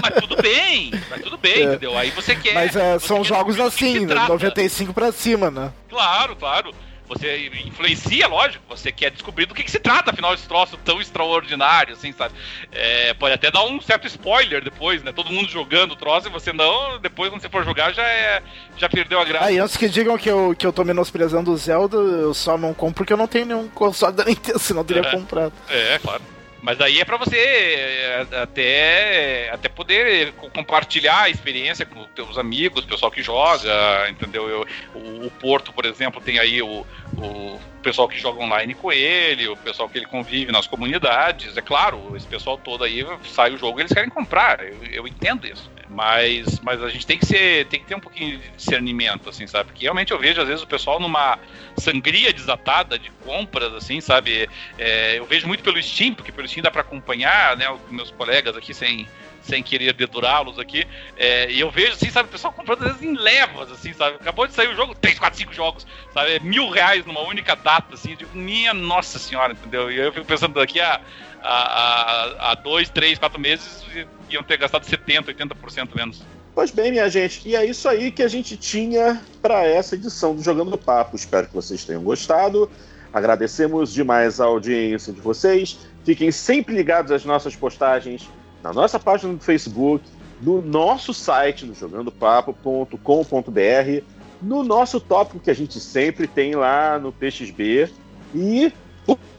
Mas tudo bem, mas tudo bem, é. entendeu? Aí você quer. Mas uh, são quer jogos assim, 95 pra cima, né? Claro, claro você influencia, lógico, você quer descobrir do que, que se trata, afinal, esse troço tão extraordinário, assim, sabe? É, pode até dar um certo spoiler depois, né? Todo mundo jogando o troço e você não, depois quando você for jogar já é, já perdeu a graça. E antes que digam que eu, que eu tô menosprezando o Zelda, eu só não compro porque eu não tenho nenhum console da Nintendo, senão eu teria é, comprado. É, claro. Mas aí é para você é, até, até poder compartilhar a experiência com teus amigos, pessoal que joga, entendeu? Eu, o, o, Porto, por exemplo, tem aí o, o pessoal que joga online com ele, o pessoal que ele convive nas comunidades. É claro, esse pessoal todo aí sai o jogo e eles querem comprar. Eu, eu entendo isso. Mas, mas a gente tem que ser, tem que ter um pouquinho de discernimento, assim, sabe? Porque realmente eu vejo, às vezes, o pessoal numa sangria desatada de compras, assim, sabe? É, eu vejo muito pelo Steam, porque pelo Steam dá para acompanhar, né, os meus colegas aqui sem, sem querer dedurá-los aqui. É, e eu vejo, assim, sabe, o pessoal comprando às vezes em levas, assim, sabe? Acabou de sair o jogo, 3, 4, 5 jogos, sabe? Mil reais numa única data, assim. Eu digo, minha nossa senhora, entendeu? E eu fico pensando daqui a, a, a, a dois, três, quatro meses iam ter gastado 70%, 80% menos. Pois bem, minha gente, e é isso aí que a gente tinha para essa edição do Jogando Papo. Espero que vocês tenham gostado. Agradecemos demais a audiência de vocês. Fiquem sempre ligados às nossas postagens na nossa página do Facebook, no nosso site, no jogandopapo.com.br, no nosso tópico que a gente sempre tem lá no PXB. E,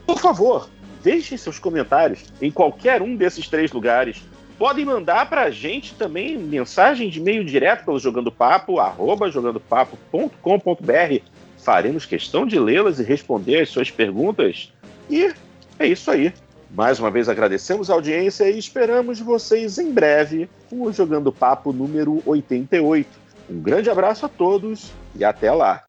por, favor, deixem seus comentários em qualquer um desses três lugares. Podem mandar para a gente também mensagem de e-mail direto pelo Jogando Papo, arroba jogandopapo.com.br. Faremos questão de lê-las e responder as suas perguntas. E é isso aí. Mais uma vez agradecemos a audiência e esperamos vocês em breve com o Jogando Papo número 88. Um grande abraço a todos e até lá!